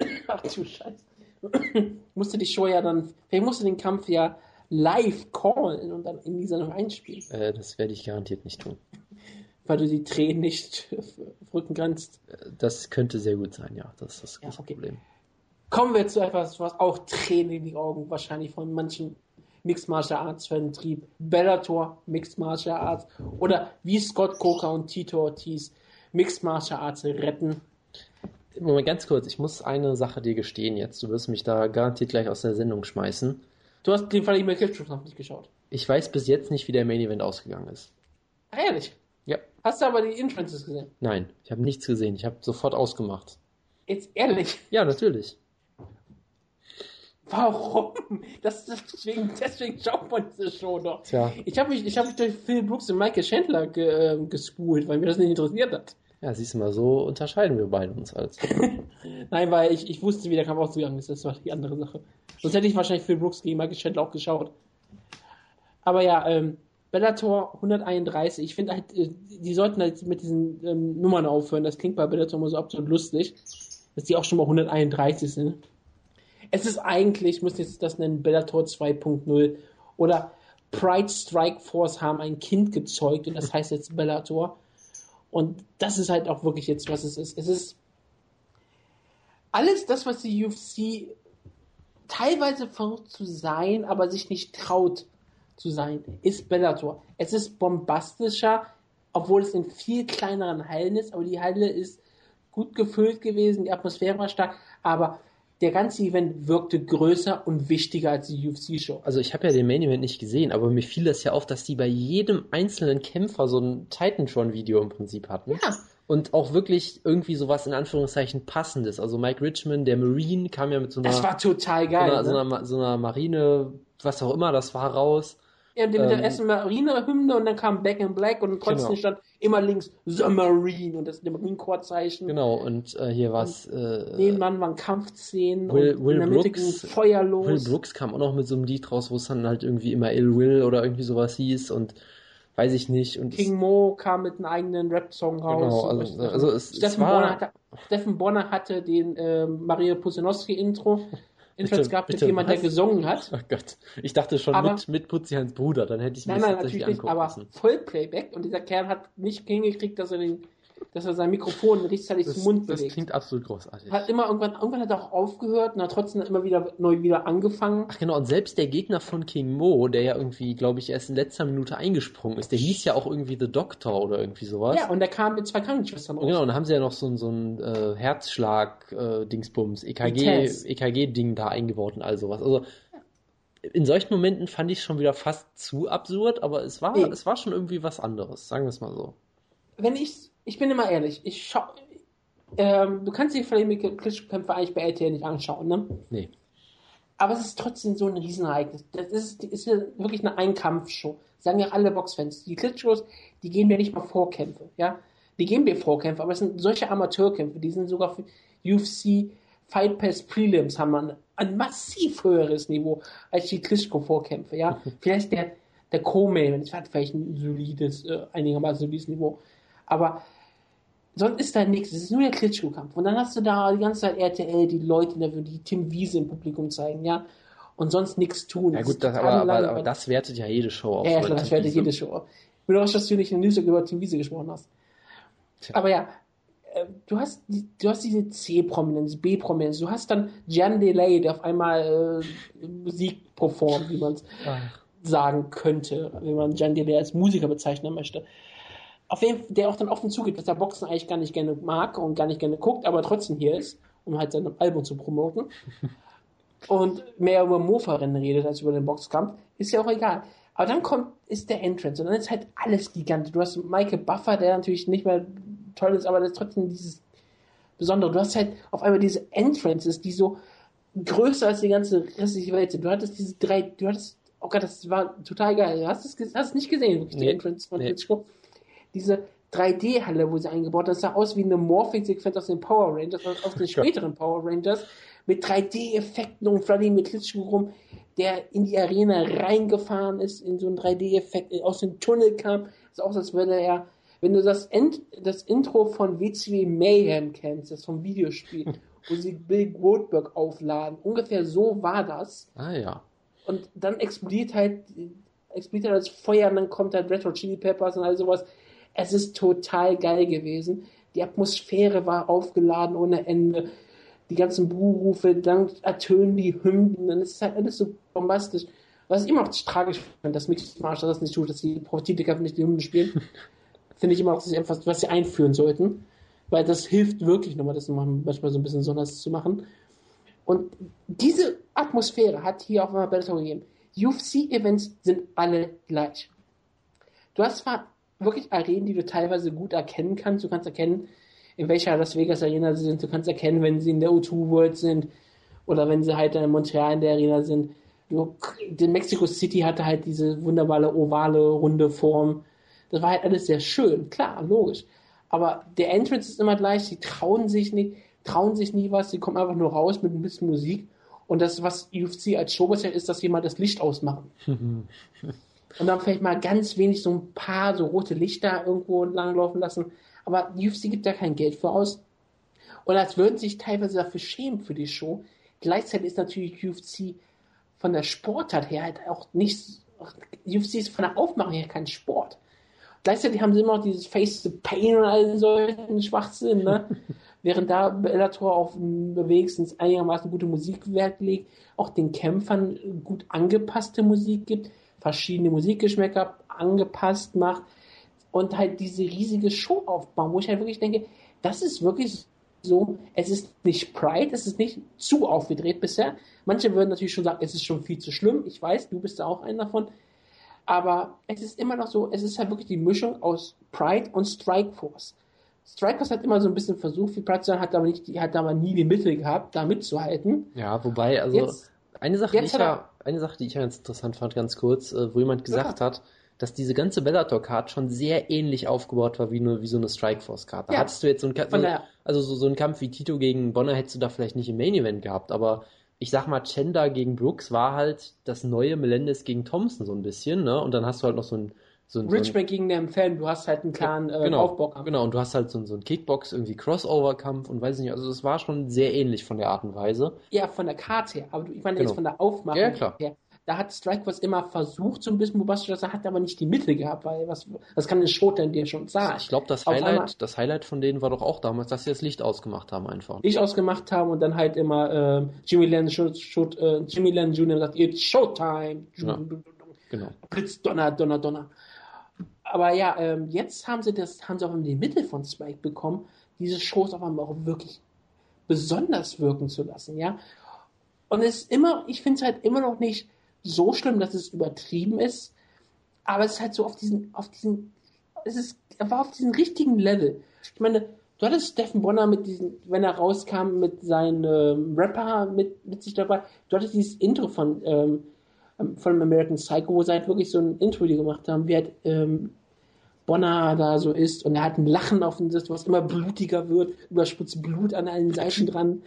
Ach du Scheiße. musste die Show ja dann, vielleicht musst du den Kampf ja live callen und dann in die Sendung einspielen, Äh, das werde ich garantiert nicht tun. weil du die Tränen nicht Rücken kannst. Das könnte sehr gut sein, ja. Das ist das Ja, große okay. Problem. Kommen wir zu etwas, was auch Tränen in die Augen wahrscheinlich von manchen Mixed Martial Arts Fan trieb. Bellator Mixed Martial Arts oder wie Scott Coker und Tito Ortiz Mixed Martial Arts retten. Moment, ganz kurz. Ich muss eine Sache dir gestehen jetzt. Du wirst mich da garantiert gleich aus der Sendung schmeißen. Du hast den Fall Killshoot noch nicht geschaut. Ich weiß bis jetzt nicht, wie der Main Event ausgegangen ist. Ehrlich. Hast du aber die Entrances gesehen? Nein, ich habe nichts gesehen. Ich habe sofort ausgemacht. Jetzt ehrlich. Ja, natürlich. Warum? Das, deswegen, deswegen schaut man diese Show doch. Tja, Ich habe mich, ich hab mich durch Phil Brooks und Michael Chandler ge, äh, gespult, weil mir das nicht interessiert hat. ja, siehst du mal, so unterscheiden wir beide uns als. Nein, weil ich, ich wusste, wie der Kampf ausgegangen ist. Das war die andere Sache. Sonst hätte ich wahrscheinlich Phil Brooks gegen Michael Chandler auch geschaut. Aber ja, ähm, Bellator 131. Ich finde halt, äh, die sollten halt mit diesen ähm, Nummern aufhören. Das klingt bei Bellator immer so absolut lustig, dass die auch schon mal 131 sind. Es ist eigentlich, ich muss jetzt das nennen, Bellator 2.0 oder Pride Strike Force haben ein Kind gezeugt und das heißt jetzt Bellator. Und das ist halt auch wirklich jetzt, was es ist. Es ist alles das, was die UFC teilweise versucht zu sein, aber sich nicht traut zu sein, ist Bellator. Es ist bombastischer, obwohl es in viel kleineren Hallen ist, aber die Halle ist gut gefüllt gewesen, die Atmosphäre war stark, aber der ganze Event wirkte größer und wichtiger als die UFC-Show. Also ich habe ja den Main Event nicht gesehen, aber mir fiel das ja auf, dass die bei jedem einzelnen Kämpfer so ein Titantron-Video im Prinzip hatten. Ja, Und auch wirklich irgendwie sowas in Anführungszeichen passendes. Also Mike Richmond, der Marine, kam ja mit so einer, das war total so geil. einer, so ne? einer, so einer Marine, was auch immer das war, raus. Ja, mit der Ähm, ersten Marine-Hymne und dann kam Back in Black und trotzdem Genau. stand immer links The Marine und das ist der Marine-Corps-Zeichen. Genau, und äh, hier war es. Äh, Nebenan waren Kampfszenen Will- und Will in der Mitte Brooks- ging Feuer los. Will Brooks kam auch noch mit so einem Lied raus, wo es dann halt irgendwie immer Ill Will oder irgendwie sowas hieß und weiß ich nicht. Und King Mo kam mit einem eigenen Rap-Song raus. Genau, also- Steffen- also es- es Steffen, war- Bonner hatte, Steffen Bonner hatte den ähm, Maria Pusinowski-Intro. Bitte, gab es bitte, jemand, der was? gesungen hat. Oh Gott, ich dachte schon Aber- mit, mit Putzians Bruder, dann hätte ich mir Nein, das nein, tatsächlich natürlich nicht, angucken aber müssen. Vollplayback und dieser Kerl hat nicht hingekriegt, dass er, den, dass er sein Mikrofon rechtzeitig Das, zum Mund das bewegt. klingt absolut großartig. Hat immer irgendwann, irgendwann hat er auch aufgehört und hat trotzdem immer wieder neu wieder angefangen. Ach genau, und selbst der Gegner von King Mo, der ja irgendwie, glaube ich, erst in letzter Minute eingesprungen ist, der hieß ja auch irgendwie The Doctor oder irgendwie sowas. Ja, und der kam mit zwei Krankenschwestern raus. Genau, und dann haben sie ja noch so, ein- so ein äh, Herzschlag-Dingsbums, EKG, Intense. EKG-Ding da eingebaut und all sowas. Also in solchen Momenten fand ich es schon wieder fast zu absurd, aber es war, Nee. es war schon irgendwie was anderes, sagen wir es mal so. wenn ich, ich bin immer ehrlich, ich schau, ähm, du kannst die Vladimir Klitschko-Kämpfe eigentlich bei RTL nicht anschauen, ne? Nee. Aber es ist trotzdem so ein Riesenereignis. Das ist, ist wirklich eine Einkampfshow. Sagen ja alle Boxfans. Die Klitschkos, die geben mir nicht mal Vorkämpfe, ja? Die geben mir Vorkämpfe, aber es sind solche Amateurkämpfe, die sind sogar für UFC Fight Pass Prelims haben man ein massiv höheres Niveau als die Klitschko-Vorkämpfe, ja? Vielleicht der, der Co-Main, das hat vielleicht ein solides, äh, einigermaßen solides Niveau. Aber sonst ist da nichts. Es ist nur der Klitschko-Kampf. Und dann hast du da die ganze Zeit RTL, die Leute, die Tim Wiese im Publikum zeigen, ja. Und sonst nichts tun. Ja gut, das, aber, aber, aber das wertet ja jede Show auf. Ja, klar, das wertet jede Show auf. Ich bin überrascht, dass du nicht in der News über Tim Wiese gesprochen hast. Tja. Aber ja, äh, du hast, du hast diese C-Prominenz, B-Prominenz, du hast dann Jan Delay, der auf einmal äh, Musik performt, wie man es sagen könnte, wenn man Jan Delay als Musiker bezeichnen möchte. Auf jeden Fall, der auch dann offen zugibt, dass er Boxen eigentlich gar nicht gerne mag und gar nicht gerne guckt, aber trotzdem hier ist, um halt sein Album zu promoten. und mehr über Mofa-Rennen redet als über den Boxkampf, ist ja auch egal. Aber dann kommt, ist der Entrance und dann ist halt alles gigantisch. Du hast Michael Buffer, der natürlich nicht mehr toll ist, aber das ist trotzdem dieses Besondere. Du hast halt auf einmal diese Entrances, die so größer als die ganze restliche Welt sind. Du hattest diese drei, du hattest, oh Gott, das war total geil. Du hast es, ge- hast es nicht gesehen, wirklich, die Nee, Entrance von nee. Diese 3D-Halle, wo sie eingebaut das sah aus wie eine Morphing-Sequenz aus den Power Rangers, aus den späteren Power Rangers, mit 3D-Effekten und Vladimir Klitschko rum, der in die Arena reingefahren ist, in so einen 3D-Effekt, aus dem Tunnel kam. Das aus, als würde er, wenn du das, End, das Intro von WCW Mayhem kennst, das vom Videospiel, wo sie Bill Goldberg aufladen, ungefähr so war das. Ah ja. Und dann explodiert halt, explodiert halt das Feuer und dann kommt halt Red Hot Chili Peppers und all sowas. Es ist total geil gewesen. Die Atmosphäre war aufgeladen ohne Ende. Die ganzen Buhrufe, dann ertönen die Hymnen, dann ist es halt alles so bombastisch. Was ich immer noch tragisch finde, dass Mixed Martial das nicht tut, dass die Politiker nicht die Hymnen spielen. finde ich immer noch, dass sie etwas, was sie einführen sollten. Weil das hilft wirklich nochmal, das manchmal so ein bisschen besonders zu machen. Und diese Atmosphäre hat hier auf einmal Bellator gegeben. UFC-Events sind alle gleich. Du hast zwar wirklich Arenen, die du teilweise gut erkennen kannst. Du kannst erkennen, in welcher Las Vegas Arena sie sind. Du kannst erkennen, wenn sie in der O2 World sind oder wenn sie halt in Montreal in der Arena sind. Du, die Mexico City hatte halt diese wunderbare ovale, runde Form. Das war halt alles sehr schön, klar, logisch. Aber der Entrance ist immer gleich, sie trauen sich nicht, trauen sich nie was, sie kommen einfach nur raus mit ein bisschen Musik. Und das, was UFC als Show bisher ist, dass jemand das Licht ausmachen. Und dann vielleicht mal ganz wenig so ein paar so rote Lichter irgendwo langlaufen lassen. Aber die UFC gibt da kein Geld für aus. Und als würden sie sich teilweise dafür schämen für die Show. Gleichzeitig ist natürlich UFC von der Sportart her halt auch nicht. UFC ist von der Aufmachung her kein Sport. Gleichzeitig haben sie immer noch dieses Face the Pain und all solchen Schwachsinn, ne? Während da Bellator auf wenigstens einigermaßen gute Musik Wert legt, auch den Kämpfern gut angepasste Musik gibt, verschiedene Musikgeschmäcker angepasst macht und halt diese riesige Show aufbauen, wo ich halt wirklich denke, das ist wirklich so, es ist nicht Pride, es ist nicht zu aufgedreht bisher. Manche würden natürlich schon sagen, es ist schon viel zu schlimm. Ich weiß, du bist da auch einer davon. Aber es ist immer noch so, es ist halt wirklich die Mischung aus Pride und Strikeforce. Strikeforce hat immer so ein bisschen versucht, viel Pride zu sein, hat aber nicht, hat aber nie die Mittel gehabt, da mitzuhalten. Ja, wobei, also Jetzt, eine Sache, die ich ja, eine Sache, die ich ja ganz interessant fand, ganz kurz, äh, wo jemand gesagt hat, dass diese ganze Bellator-Card schon sehr ähnlich aufgebaut war wie, nur, wie so eine Strikeforce-Card. Da Ja. hattest du jetzt so einen, so, also so, so einen Kampf wie Tito gegen Bonner hättest du da vielleicht nicht im Main-Event gehabt, aber ich sag mal, Chenda gegen Brooks war halt das neue Melendez gegen Thompson so ein bisschen, ne? Und dann hast du halt noch so ein, so ein, so gegen den Fan, du hast halt einen klaren äh, genau, Aufbau. genau, und du hast halt so, so einen Kickbox, irgendwie Crossover-Kampf und weiß ich nicht, also es war schon sehr ähnlich von der Art und Weise. Ja, von der Karte her, aber du- ich meine Genau. jetzt von der Aufmachung Ja, klar. her. Da hat Strikeforce immer versucht, so ein bisschen zu sein, hat aber nicht die Mittel gehabt, weil was, was kann eine Show denn dir schon sagen? Ich glaube, das Auf einmal- Highlight, das Highlight von denen war doch auch damals, dass sie das Licht ausgemacht haben einfach. Licht ausgemacht haben und dann halt immer ähm, Jimmy Lennon, shoot, shoot, äh, Jimmy Lennon Jr. sagt, it's Showtime. Ja. Genau. Blitz, Donner, Donner, Donner. Aber ja, ähm, jetzt haben sie das, haben sie auch in die Mitte von Spike bekommen, diese Shows auf einmal auch wirklich besonders wirken zu lassen, ja. Und es ist immer, ich finde es halt immer noch nicht so schlimm, dass es übertrieben ist, aber es ist halt so auf diesen, auf diesen, es ist, er war auf diesem richtigen Level. Ich meine, du hattest Steffen Bonner mit diesen, wenn er rauskam mit seinem ähm, Rapper mit, mit sich dabei, du hattest dieses Intro von, ähm, von American Psycho, wo sie halt wirklich so ein Intro die gemacht haben, wie halt ähm, Bonner da so ist und er hat ein Lachen auf dem Gesicht, was immer blutiger wird, überspritzt Blut an allen Seiten dran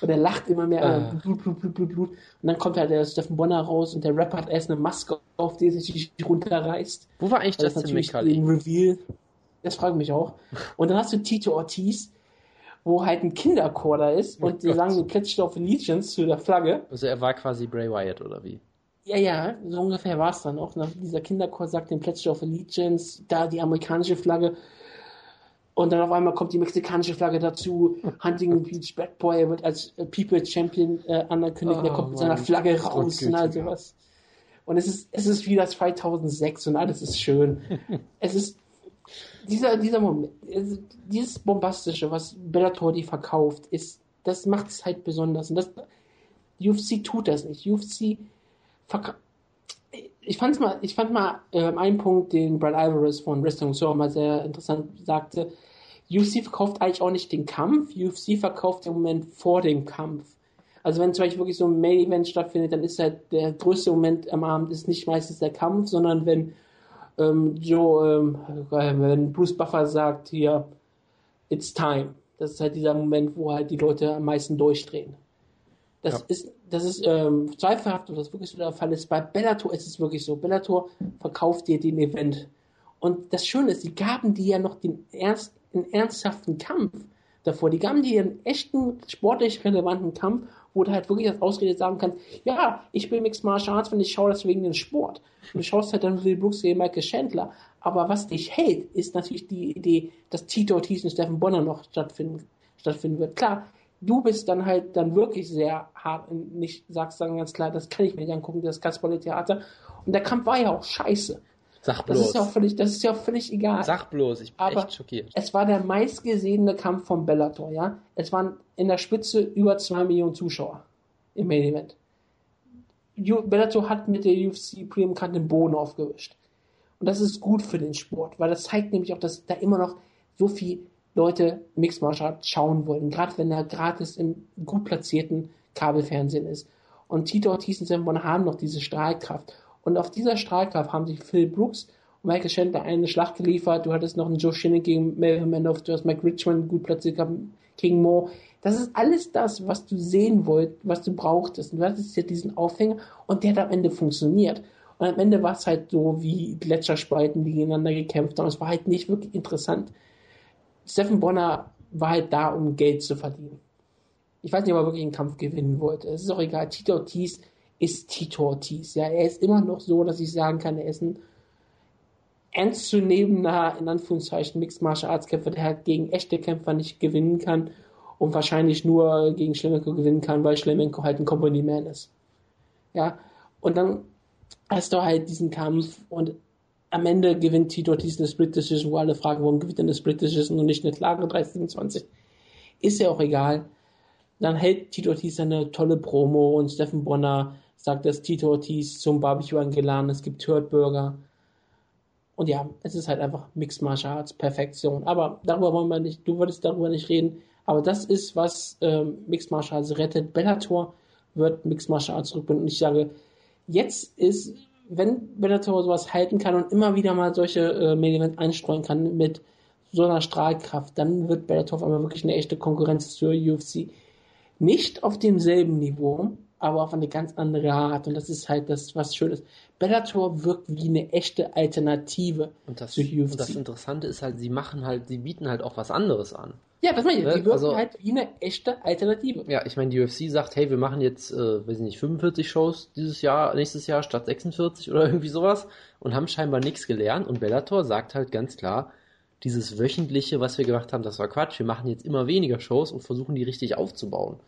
und er lacht immer mehr, äh, Blut, Blut, Blut, Blut, Blut und dann kommt halt der Steffen Bonner raus und der Rapper hat erst eine Maske auf, die sich runterreißt. Wo war eigentlich Das ist Justin natürlich ein Reveal. Das frage ich mich auch. Und dann hast du Tito Ortiz, wo halt ein Kinderchor da ist Oh und die Gott. sagen Pledge of Allegiance zu der Flagge. Also er war quasi Bray Wyatt oder wie? Ja, ja, so ungefähr war es dann auch. Nach dieser Kinderchor sagt den Pledge of Allegiance, da die amerikanische Flagge. Und dann auf einmal kommt die mexikanische Flagge dazu. Huntington Beach Bad Boy wird als äh, People Champion äh, anerkündigt. Oh, er kommt mit seiner. Flagge raus und all Gutgültiger. sowas. Und es ist, es ist wieder 2006 und alles ist schön. es ist dieser, dieser Moment, es- dieses Bombastische, was Bellator die verkauft, ist, das macht es halt besonders. Und das, UFC tut das nicht. UFC. Ich fand's mal, ich fand mal ähm, einen Punkt, den Brad Alvarez von Wrestling Observer mal sehr interessant sagte. UFC verkauft eigentlich auch nicht den Kampf, UFC verkauft den Moment vor dem Kampf. Also wenn zum Beispiel wirklich so ein Main Event stattfindet, dann ist halt der größte Moment am Abend ist nicht meistens der Kampf, sondern wenn ähm, Joe, ähm, äh, wenn Bruce Buffer sagt hier, it's time. Das ist halt dieser Moment, wo halt die Leute am meisten durchdrehen. Das Ja. ist, das ist ähm, zweifelhaft, ob das wirklich so der Fall ist. Bei Bellator ist es wirklich so. Bellator verkauft dir den Event. Und das Schöne ist, die gaben dir ja noch den ernst, einen ernsthaften Kampf davor. Die gaben dir einen echten, sportlich relevanten Kampf, wo du halt wirklich als Ausrede sagen kannst, ja, ich bin Mixed Martial Arts, wenn ich schaue das wegen dem Sport. Und du schaust halt dann Will Brooks gegen Michael Chandler. Aber was dich hält, ist natürlich die Idee, dass Tito Ortiz und Stephen Bonner noch stattfinden, stattfinden wird. Klar, du bist dann halt dann wirklich sehr hart und nicht sagst dann ganz klar, das kann ich mir nicht angucken, das Kasperle-Theater. Und der Kampf war ja auch scheiße. Sag Das bloß. ist ja auch völlig, das ist ja auch völlig egal. Sag bloß, ich bin Aber echt schockiert. Es war der meistgesehene Kampf von Bellator, ja. Es waren in der Spitze über zwei Millionen Zuschauer im Main Event. Bellator hat mit der UFC Premium Card den Boden aufgewischt. Und das ist gut für den Sport, weil das zeigt nämlich auch, dass da immer noch so viel Leute Mixed Martial Arts schauen wollen, gerade wenn er gratis im gut platzierten Kabelfernsehen ist. Und Tito Ortiz und Sam Bonner haben noch diese Strahlkraft. Und auf dieser Strahlkraft haben sich Phil Brooks und Michael Chandler eine Schlacht geliefert. Du hattest noch einen Joe Shinnick gegen Melvin Manoff, du hast Mike Richmond gut platziert gehabt gegen Mo. Das ist alles das, was du sehen wollt, was du brauchtest. Und du hattest ja diesen Aufhänger und der hat am Ende funktioniert. Und am Ende war es halt so wie Gletscherspalten, die gegeneinander gekämpft haben. Es war halt nicht wirklich interessant. Stephen Bonner war halt da, um Geld zu verdienen. Ich weiß nicht, ob er wirklich einen Kampf gewinnen wollte. Es ist auch egal. Tito Ortiz ist Tito Ortiz. Ja, er ist immer noch so, dass ich sagen kann, er ist ein ernstzunehmender, in Anführungszeichen, Mixed Martial Arts Kämpfer, der halt gegen echte Kämpfer nicht gewinnen kann und wahrscheinlich nur gegen Schlemenko gewinnen kann, weil Schlemenko halt ein Company Man ist. Ja, und dann hast du halt diesen Kampf und am Ende gewinnt Tito Ortiz eine Split Decision, wo alle fragen, warum gewinnt er eine Split Decision und nicht eine klare 327. Ist ja auch egal. Dann hält Tito Ortiz eine tolle Promo und Steffen Bonner sagt, dass Tito Ortiz zum Barbecue eingeladen ist, es gibt Hurt Burger. Und ja, es ist halt einfach Mixed Martial Arts Perfektion. Aber darüber wollen wir nicht, du wolltest darüber nicht reden. Aber das ist, was ähm, Mixed Martial Arts rettet. Bellator wird Mixed Martial Arts zurückbringen. Und ich sage, jetzt ist, wenn Bellator sowas halten kann und immer wieder mal solche äh, Main Event einstreuen kann mit so einer Strahlkraft, dann wird Bellator auf einmal wirklich eine echte Konkurrenz zur UFC. Nicht auf demselben Niveau, aber auf eine ganz andere Art. Und das ist halt das, was schön ist. Bellator wirkt wie eine echte Alternative Und das, zur UFC. und das Interessante ist halt, sie machen halt, sie bieten halt auch was anderes an. Ja, das meine ich. Ne? Die wirken Also- halt wie eine echte Alternative. Ja, ich meine, die UFC sagt, hey, wir machen jetzt, äh, weiß ich nicht, 45 Shows dieses Jahr, nächstes Jahr statt 46 oder irgendwie sowas und haben scheinbar nichts gelernt. Und Bellator sagt halt ganz klar, dieses wöchentliche, was wir gemacht haben, das war Quatsch. Wir machen jetzt immer weniger Shows und versuchen die richtig aufzubauen.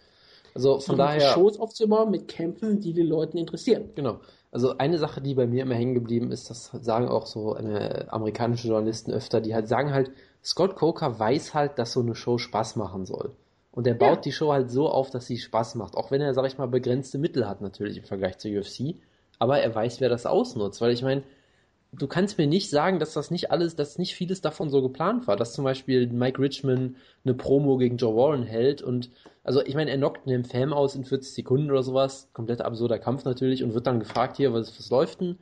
Also von Um daher. Shows aufzubauen mit Kämpfen, die die Leute interessieren. Genau. Also eine Sache, die bei mir immer hängen geblieben ist, das sagen auch so äh, amerikanische Journalisten öfter, die halt sagen halt, Scott Coker weiß halt, dass so eine Show Spaß machen soll. Und er baut Ja. die Show halt so auf, dass sie Spaß macht. Auch wenn er, sag ich mal, begrenzte Mittel hat natürlich im Vergleich zur UFC. Aber er weiß, wer das ausnutzt. Weil ich meine, du kannst mir nicht sagen, dass das nicht alles, dass nicht vieles davon so geplant war. Dass zum Beispiel Mike Richmond eine Promo gegen Joe Warren hält und also ich meine, er knockt einen Fam aus in 40 Sekunden oder sowas, komplett absurder Kampf natürlich und wird dann gefragt hier, was, was läuft denn?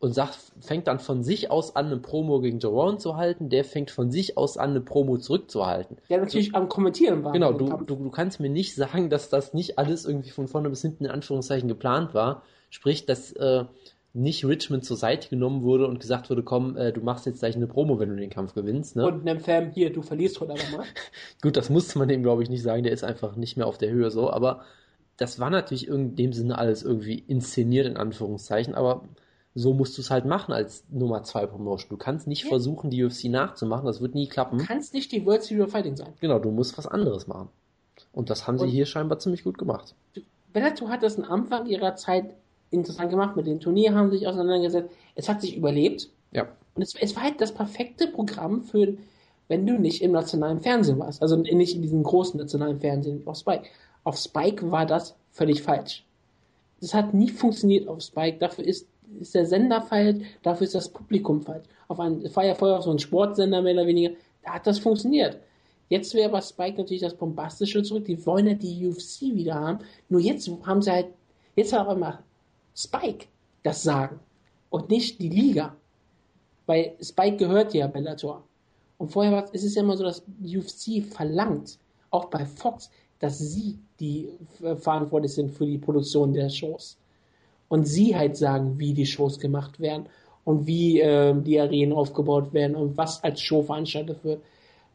Und sagt, fängt dann von sich aus an, eine Promo gegen Warren zu halten, der fängt von sich aus an, eine Promo zurückzuhalten. Der natürlich am Kommentieren war. Genau, du, du, du kannst mir nicht sagen, dass das nicht alles irgendwie von vorne bis hinten in Anführungszeichen geplant war. Sprich, dass äh, nicht Richmond zur Seite genommen wurde und gesagt wurde, komm, äh, du machst jetzt gleich eine Promo, wenn du den Kampf gewinnst. Ne? Und einem Fan, hier, du verlierst heute aber mal. Gut, das musste man dem, glaube ich, nicht sagen, der ist einfach nicht mehr auf der Höhe so, aber das war natürlich in dem Sinne alles irgendwie inszeniert, in Anführungszeichen, aber so musst du es halt machen als Nummer 2 Promotion. Du kannst nicht Ja. versuchen, die UFC nachzumachen, das wird nie klappen. Du kannst nicht die World Series of Fighting sein. Genau, du musst was anderes machen. Und das haben sie Und- hier scheinbar ziemlich gut gemacht. Bellator hat das am Anfang ihrer Zeit interessant gemacht. Mit dem Turnier haben sie sich auseinandergesetzt. Es hat sich überlebt. Ja. Und es, es war halt das perfekte Programm für, wenn du nicht im nationalen Fernsehen warst. Also nicht in diesem großen nationalen Fernsehen auf Spike. Auf Spike war das völlig falsch. Das hat nie funktioniert auf Spike. Dafür ist, ist der Sender falsch, dafür ist das Publikum falsch. Auf ein, es war ja vorher auf so ein Sportsender mehr oder weniger. Da hat das funktioniert. Jetzt wäre bei Spike natürlich das Bombastische zurück. Die wollen ja die UFC wieder haben. Nur jetzt haben sie halt, jetzt hat auch immer Spike das Sagen und nicht die Liga. Weil Spike gehört ja Bellator. Und vorher war es ist ja immer so, dass UFC verlangt, auch bei Fox, dass sie die verantwortlich sind für die Produktion der Shows. Und sie halt sagen, wie die Shows gemacht werden und wie ähm, die Arenen aufgebaut werden und was als Show veranstaltet wird.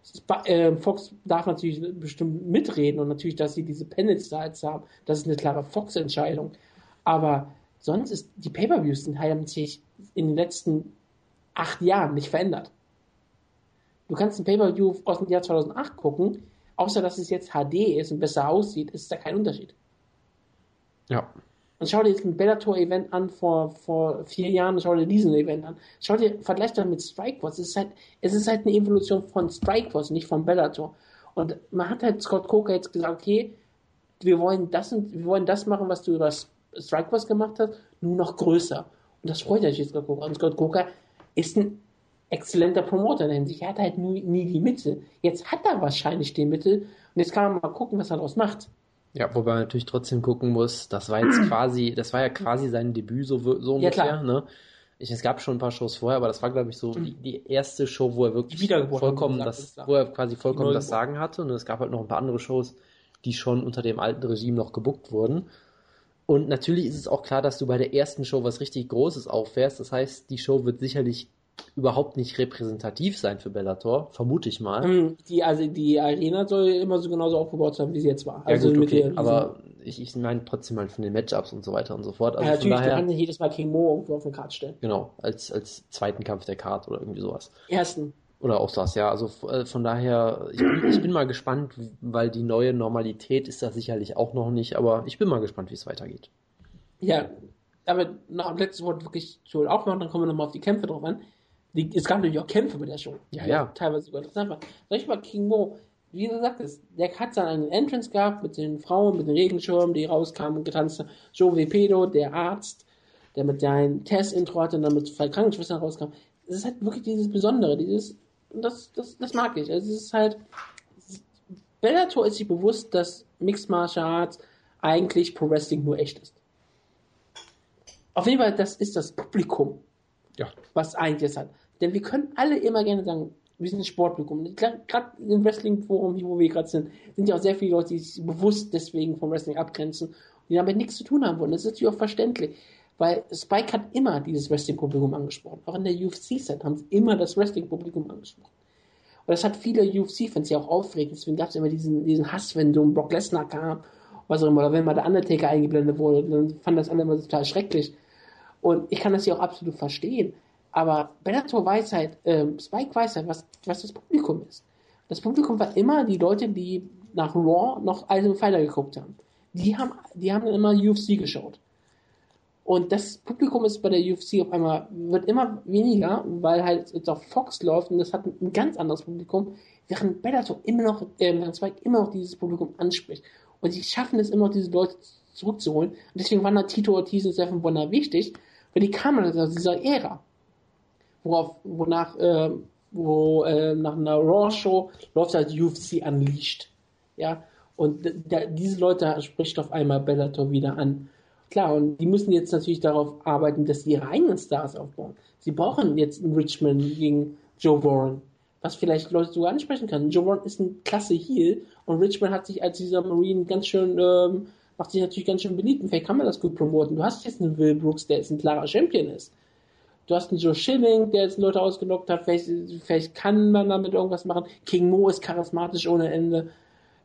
Sp äh, Fox darf natürlich bestimmt mitreden und natürlich, dass sie diese Panel-Styles haben, das ist eine klare Fox-Entscheidung. Aber sonst ist die Pay-Per-Views haben sich in den letzten acht Jahren nicht verändert. Du kannst ein Pay-Per-View aus dem Jahr 2008 gucken, außer dass es jetzt HD ist und besser aussieht, ist da kein Unterschied. Ja. Und schau dir jetzt ein Bellator-Event an vor, vor vier Jahren und schau dir diesen Event an. Schau dir, vergleich das mit Strikeforce. Es ist halt, es ist halt eine Evolution von Strikeforce, nicht von Bellator. Und man hat halt Scott Coker jetzt gesagt, okay, wir wollen das und wir wollen das machen, was du über Strikeforce gemacht hast, nur noch größer. Und das freut natürlich Scott Coker. Und Scott Coker ist ein exzellenter Promoter in der Hinsicht. Er hat halt nie, nie die Mittel. Jetzt hat er wahrscheinlich die Mittel und jetzt kann man mal gucken, was er daraus macht. Ja, wobei man natürlich trotzdem gucken muss, das war jetzt quasi, das war ja quasi sein Debüt, so, so Ja, ungefähr, klar. ne? Ich, es gab schon ein paar Shows vorher, aber das war, glaube ich, so die, die erste Show, wo er wirklich vollkommen das, gesagt, ist wo er quasi vollkommen das. Sagen hatte. Und es gab halt noch ein paar andere Shows, die schon unter dem alten Regime noch gebuckt wurden. Und natürlich ist es auch klar, dass du bei der ersten Show was richtig Großes auffährst. Das heißt, die Show wird sicherlich überhaupt nicht repräsentativ sein für Bellator, vermute ich mal. Hm, Die, also die Arena soll immer so genauso aufgebaut sein, wie sie jetzt war. Ja, Also gut, mit okay. aber ich, ich meine trotzdem halt von den Matchups und so weiter und so fort. Also ja, natürlich, du daher, kannst nicht jedes Mal King Mo irgendwo auf den Kart stellen. genau, als, als zweiten Kampf der Card oder irgendwie sowas. Ersten. Oder auch das, ja. Also äh, von daher, ich bin, ich bin mal gespannt, weil die neue Normalität ist das sicherlich auch noch nicht, aber ich bin mal gespannt, wie es weitergeht. Ja, aber noch letztes Wort wirklich zu aufmachen, dann kommen wir nochmal auf die Kämpfe drauf an. Die, es gab natürlich auch Kämpfe bei der Show. Ja, ja. Teilweise sogar interessant waren. Soll ich mal King Mo, wie du sagtest, der hat dann einen Entrance gehabt mit den Frauen, mit den Regenschirmen, die rauskamen und getanzt haben. Joe Vepedo, der Arzt, der mit seinem Test-Intro hatte und dann mit zwei Krankenschwestern rauskam. Es ist halt wirklich dieses Besondere, dieses, das, das, das mag ich. Also es ist halt, Bellator ist sich bewusst, dass Mixed Martial Arts eigentlich Pro Wrestling nur echt ist. Auf jeden Fall, das ist das Publikum, Ja. was eigentlich das hat. Denn wir können alle immer gerne sagen, wir sind ein Sportpublikum. Gerade im Wrestling-Forum, wo wir gerade sind, sind ja auch sehr viele Leute, die sich bewusst deswegen vom Wrestling abgrenzen und die damit nichts zu tun haben wollen. Das ist natürlich auch verständlich. Weil Spike hat immer dieses Wrestling-Publikum angesprochen. Auch in der UFC-Set haben sie immer das Wrestling-Publikum angesprochen. Und das hat viele UFC-Fans ja auch aufgeregt. Deswegen gab es immer diesen, diesen Hass, wenn so ein Brock Lesnar kam, was auch immer, oder wenn mal der Undertaker eingeblendet wurde, dann fand das alle immer total schrecklich. Und ich kann das ja auch absolut verstehen. Aber Bellator weiß halt, ähm, Spike weiß halt, was, was das Publikum ist. Das Publikum war immer die Leute, die nach Raw noch Ultimate Fighter geguckt haben. Die haben, die haben dann immer UFC geschaut. Und das Publikum ist bei der UFC auf einmal, wird immer weniger, weil halt jetzt auf Fox läuft und das hat ein ganz anderes Publikum, während Bellator immer noch, äh, Spike immer noch dieses Publikum anspricht. Und sie schaffen es immer noch, diese Leute zurückzuholen. Und deswegen waren da Tito Ortiz und Stephen Bonner wichtig, weil die kamen aus dieser Ära. Worauf, wonach, äh, wo, äh, nach einer Raw-Show läuft halt UFC Unleashed. Ja, und da, diese Leute spricht auf einmal Bellator wieder an. Klar, und die müssen jetzt natürlich darauf arbeiten, dass sie ihre eigenen Stars aufbauen. Sie brauchen jetzt einen Richmond gegen Joe Warren, was vielleicht Leute sogar ansprechen kann. Joe Warren ist ein klasse Heel und Richmond hat sich als dieser Marine ganz schön, ähm, macht sich natürlich ganz schön beliebt. Und vielleicht kann man das gut promoten. Du hast jetzt einen Will Brooks, der jetzt ein klarer Champion ist. Du hast einen Joe Schilling, der jetzt Leute ausgelockt hat. Vielleicht, vielleicht kann man damit irgendwas machen. King Mo ist charismatisch ohne Ende.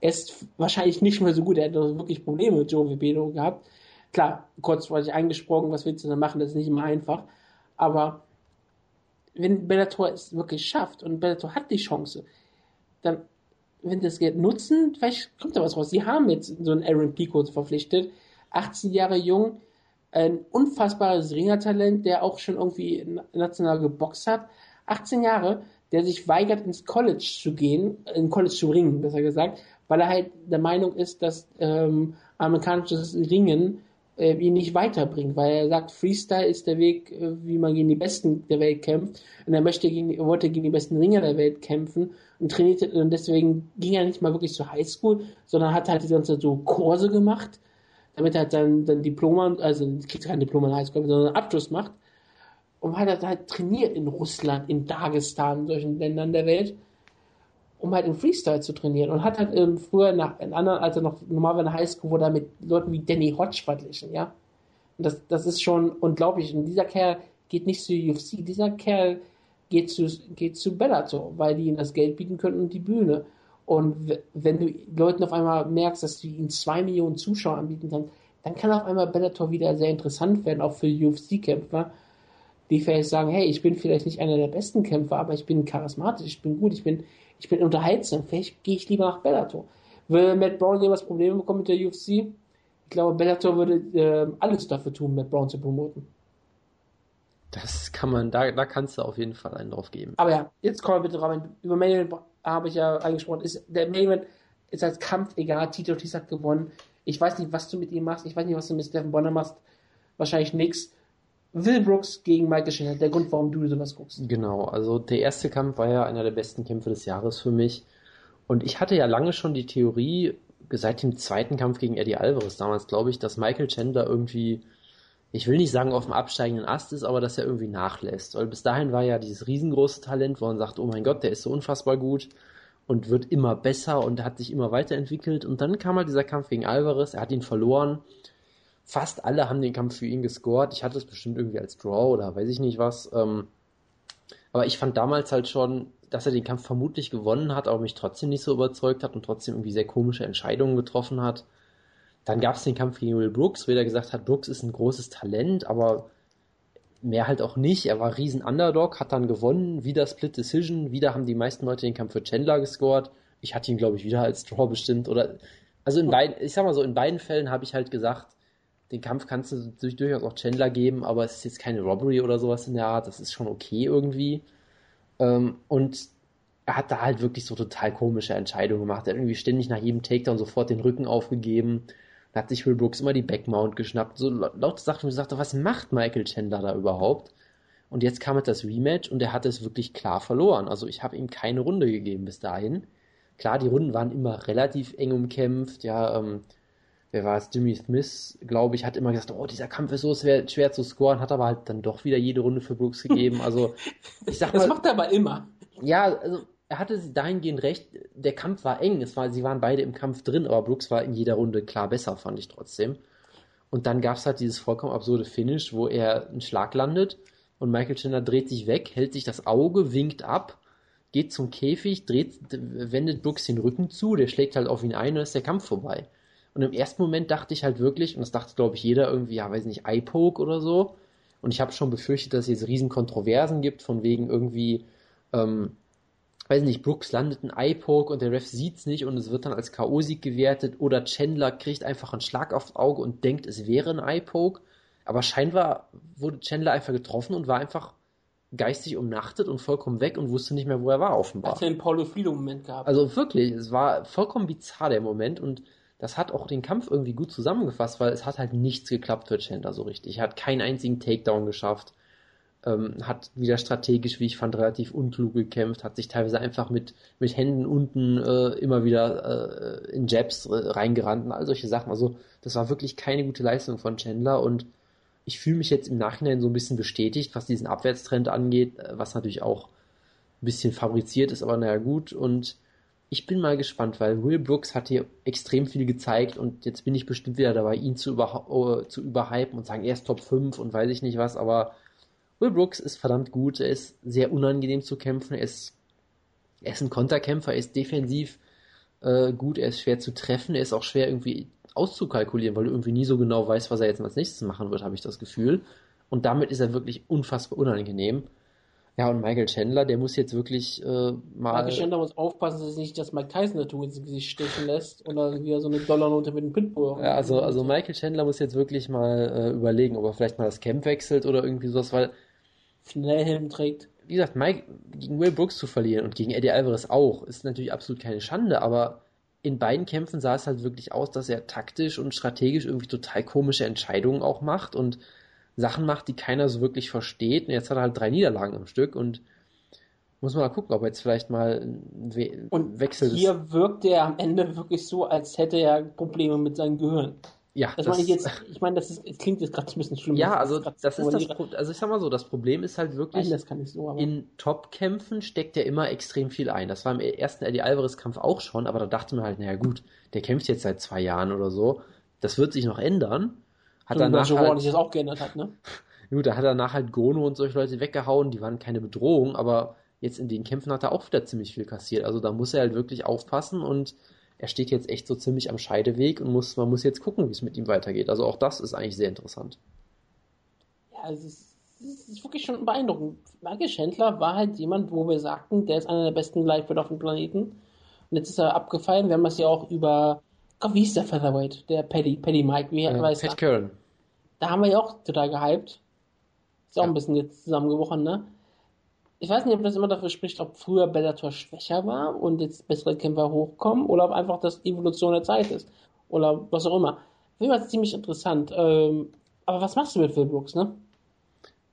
Er ist wahrscheinlich nicht mehr so gut. Er hat wirklich Probleme mit Joe Vibedo gehabt. Klar, kurzfristig eingesprochen, was willst du denn machen? Das ist nicht immer einfach. Aber wenn Bellator es wirklich schafft und Bellator hat die Chance, dann, wenn das Geld nutzen, vielleicht kommt da was raus. Sie haben jetzt so einen Aaron Pico verpflichtet, 18 Jahre jung, ein unfassbares Ringertalent, der auch schon irgendwie national geboxt hat. 18 Jahre, der sich weigert, ins College zu gehen, in College zu ringen, besser gesagt, weil er halt der Meinung ist, dass ähm, amerikanisches Ringen äh, ihn nicht weiterbringt, weil er sagt, Freestyle ist der Weg, äh, wie man gegen die Besten der Welt kämpft. Und er möchte gegen, er wollte gegen die besten Ringer der Welt kämpfen und trainierte, und deswegen ging er nicht mal wirklich zur Highschool, sondern hat halt die ganze Zeit so Kurse gemacht, damit er dann, dann Diploma, also kriegt kein Diploma in Highschool, sondern einen Abschluss macht. Und hat er halt trainiert in Russland, in Dagestan, solchen Ländern der Welt um halt im Freestyle zu trainieren und hat halt ähm, früher nach, in anderen, als er noch normal war in Highschool, wurde er mit Leuten wie Danny Hodge verglichen, ja. Und das, das ist schon unglaublich. Und dieser Kerl geht nicht zu UFC, dieser Kerl geht zu, geht zu Bellator, weil die ihm das Geld bieten können und die Bühne. Und wenn du Leuten auf einmal merkst, dass du ihnen zwei Millionen Zuschauer anbieten kannst, dann kann auf einmal Bellator wieder sehr interessant werden, auch für UFC-Kämpfer, die vielleicht sagen, hey, ich bin vielleicht nicht einer der besten Kämpfer, aber ich bin charismatisch, ich bin gut, ich bin, ich bin unterhaltsam, vielleicht gehe ich lieber nach Bellator. Würde Matt Brown jemals Probleme bekommen mit der UFC? Ich glaube, Bellator würde äh, alles dafür tun, Matt Brown zu promoten. Das kann man, da, da kannst du auf jeden Fall einen drauf geben. Aber ja, jetzt kommen wir bitte rein. Über Event habe ich ja angesprochen. Ist, der Main ist als Kampf egal. Tito Ortiz hat gewonnen. Ich weiß nicht, was du mit ihm machst. Ich weiß nicht, was du mit Stephen Bonner machst. Wahrscheinlich nichts. Will Brooks gegen Michael Chandler, der Grund, warum du sowas guckst. Genau, also der erste Kampf war ja einer der besten Kämpfe des Jahres für mich. Und ich hatte ja lange schon die Theorie, seit dem zweiten Kampf gegen Eddie Alvarez damals, glaube ich, dass Michael Chandler irgendwie, ich will nicht sagen auf dem absteigenden Ast ist, aber dass er irgendwie nachlässt. Weil bis dahin war ja dieses riesengroße Talent, wo man sagt, oh mein Gott, der ist so unfassbar gut und wird immer besser und hat sich immer weiterentwickelt. Und dann kam halt dieser Kampf gegen Alvarez, er hat ihn verloren fast alle haben den Kampf für ihn gescored. Ich hatte es bestimmt irgendwie als Draw oder weiß ich nicht was. Ähm, aber ich fand damals halt schon, dass er den Kampf vermutlich gewonnen hat, aber mich trotzdem nicht so überzeugt hat und trotzdem irgendwie sehr komische Entscheidungen getroffen hat. Dann gab es den Kampf gegen Will Brooks, wo er gesagt hat, Brooks ist ein großes Talent, aber mehr halt auch nicht. Er war riesen Underdog, hat dann gewonnen, wieder Split Decision, wieder haben die meisten Leute den Kampf für Chandler gescored. Ich hatte ihn, glaube ich, wieder als Draw bestimmt oder also in beiden, ich sag mal so, in beiden Fällen habe ich halt gesagt, den Kampf kannst du durch, durchaus auch Chandler geben, aber es ist jetzt keine Robbery oder sowas in der Art. Das ist schon okay irgendwie. Ähm, und er hat da halt wirklich so total komische Entscheidungen gemacht. Er hat irgendwie ständig nach jedem Takedown sofort den Rücken aufgegeben. Da hat sich Will Brooks immer die Backmount geschnappt. So laute Sachen, wo ich sagte, was macht Michael Chandler da überhaupt? Und jetzt kam halt das Rematch und er hat es wirklich klar verloren. Also ich habe ihm keine Runde gegeben bis dahin. Klar, die Runden waren immer relativ eng umkämpft. Ja, ähm, wer war es, Jimmy Smith, glaube ich, hat immer gesagt, oh, dieser Kampf ist so schwer, schwer zu scoren, hat aber halt dann doch wieder jede Runde für Brooks gegeben. Also, ich sag mal. Das macht er aber immer. Ja, also, er hatte dahingehend recht, der Kampf war eng, es war, sie waren beide im Kampf drin, aber Brooks war in jeder Runde klar besser, fand ich trotzdem. Und dann gab es halt dieses vollkommen absurde Finish, wo er einen Schlag landet und Michael Chandler dreht sich weg, hält sich das Auge, winkt ab, geht zum Käfig, dreht, wendet Brooks den Rücken zu, der schlägt halt auf ihn ein und ist der Kampf vorbei. Und im ersten Moment dachte ich halt wirklich, und das dachte glaube ich jeder irgendwie, ja, weiß nicht, iPoke oder so. Und ich habe schon befürchtet, dass es jetzt riesen Kontroversen gibt, von wegen irgendwie, ähm, weiß nicht, Brooks landet ein iPoke und der Ref sieht's nicht und es wird dann als K.O.-Sieg gewertet oder Chandler kriegt einfach einen Schlag aufs Auge und denkt, es wäre ein iPoke. Aber scheinbar wurde Chandler einfach getroffen und war einfach geistig umnachtet und vollkommen weg und wusste nicht mehr, wo er war, offenbar. Hat er einen Paulo Frido-Moment gehabt. Also wirklich, es war vollkommen bizarr, der Moment und das hat auch den Kampf irgendwie gut zusammengefasst, weil es hat halt nichts geklappt für Chandler so richtig. Er hat keinen einzigen Takedown geschafft, ähm, hat wieder strategisch, wie ich fand, relativ unklug gekämpft, hat sich teilweise einfach mit, mit Händen unten äh, immer wieder äh, in Jabs äh, reingerannt und all solche Sachen. Also das war wirklich keine gute Leistung von Chandler und ich fühle mich jetzt im Nachhinein so ein bisschen bestätigt, was diesen Abwärtstrend angeht, äh, was natürlich auch ein bisschen fabriziert ist, aber naja gut und ich bin mal gespannt, weil Will Brooks hat hier extrem viel gezeigt und jetzt bin ich bestimmt wieder dabei, ihn zu, über, zu überhypen und sagen, er ist Top 5 und weiß ich nicht was, aber Will Brooks ist verdammt gut, er ist sehr unangenehm zu kämpfen, er ist, er ist ein Konterkämpfer, er ist defensiv äh, gut, er ist schwer zu treffen, er ist auch schwer irgendwie auszukalkulieren, weil du irgendwie nie so genau weißt, was er jetzt als nächstes machen wird, habe ich das Gefühl. Und damit ist er wirklich unfassbar unangenehm. Ja, und Michael Chandler, der muss jetzt wirklich äh, mal. Michael Chandler muss aufpassen, dass er nicht das Mike Tyson dazu ins Gesicht stechen lässt oder wieder so eine Dollarnote mit dem Pitbull. Ja, also, also Michael Chandler muss jetzt wirklich mal äh, überlegen, ob er vielleicht mal das Camp wechselt oder irgendwie sowas, weil. Schnellhelm trägt. Wie gesagt, Mike gegen Will Brooks zu verlieren und gegen Eddie Alvarez auch, ist natürlich absolut keine Schande, aber in beiden Kämpfen sah es halt wirklich aus, dass er taktisch und strategisch irgendwie total komische Entscheidungen auch macht und Sachen macht, die keiner so wirklich versteht. Und jetzt hat er halt drei Niederlagen im Stück und muss man mal gucken, ob er jetzt vielleicht mal We und wechselt. Hier wirkt er am Ende wirklich so, als hätte er Probleme mit seinem Gehirn. Ja, das, das meine ich jetzt, ich meine, das, ist, das klingt jetzt gerade ein bisschen schlimm. Ja, also das, das ist das Problem, also ich sag mal so, das Problem ist halt wirklich, Nein, das kann ich so, in Top-Kämpfen steckt er immer extrem viel ein. Das war im ersten Eddie Alvarez-Kampf auch schon, aber da dachte man halt, naja gut, der kämpft jetzt seit zwei Jahren oder so, das wird sich noch ändern. Hat so, danach halt, sich das auch geändert hat, ne? Gut, da hat er danach halt Gono und solche Leute weggehauen, die waren keine Bedrohung, aber jetzt in den Kämpfen hat er auch wieder ziemlich viel kassiert. Also da muss er halt wirklich aufpassen und er steht jetzt echt so ziemlich am Scheideweg und muss, man muss jetzt gucken, wie es mit ihm weitergeht. Also auch das ist eigentlich sehr interessant. Ja, es ist, es ist wirklich schon beeindruckend. Michael Chandler war halt jemand, wo wir sagten, der ist einer der besten Lightweight auf dem Planeten. Und jetzt ist er abgefallen. Wir haben das ja auch über, Gott, wie ist der Featherweight? Der Paddy, Paddy Mike, wie ja, weiß Pat Curran. Da haben wir ja auch total gehypt. Ist auch ja. ein bisschen jetzt zusammengebrochen, ne? Ich weiß nicht, ob das immer dafür spricht, ob früher Bellator schwächer war und jetzt bessere Kämpfer hochkommen oder ob einfach das Evolution der Zeit ist. Oder was auch immer. Auf jeden Fall ziemlich interessant. Ähm, aber was machst du mit Phil Brooks, ne?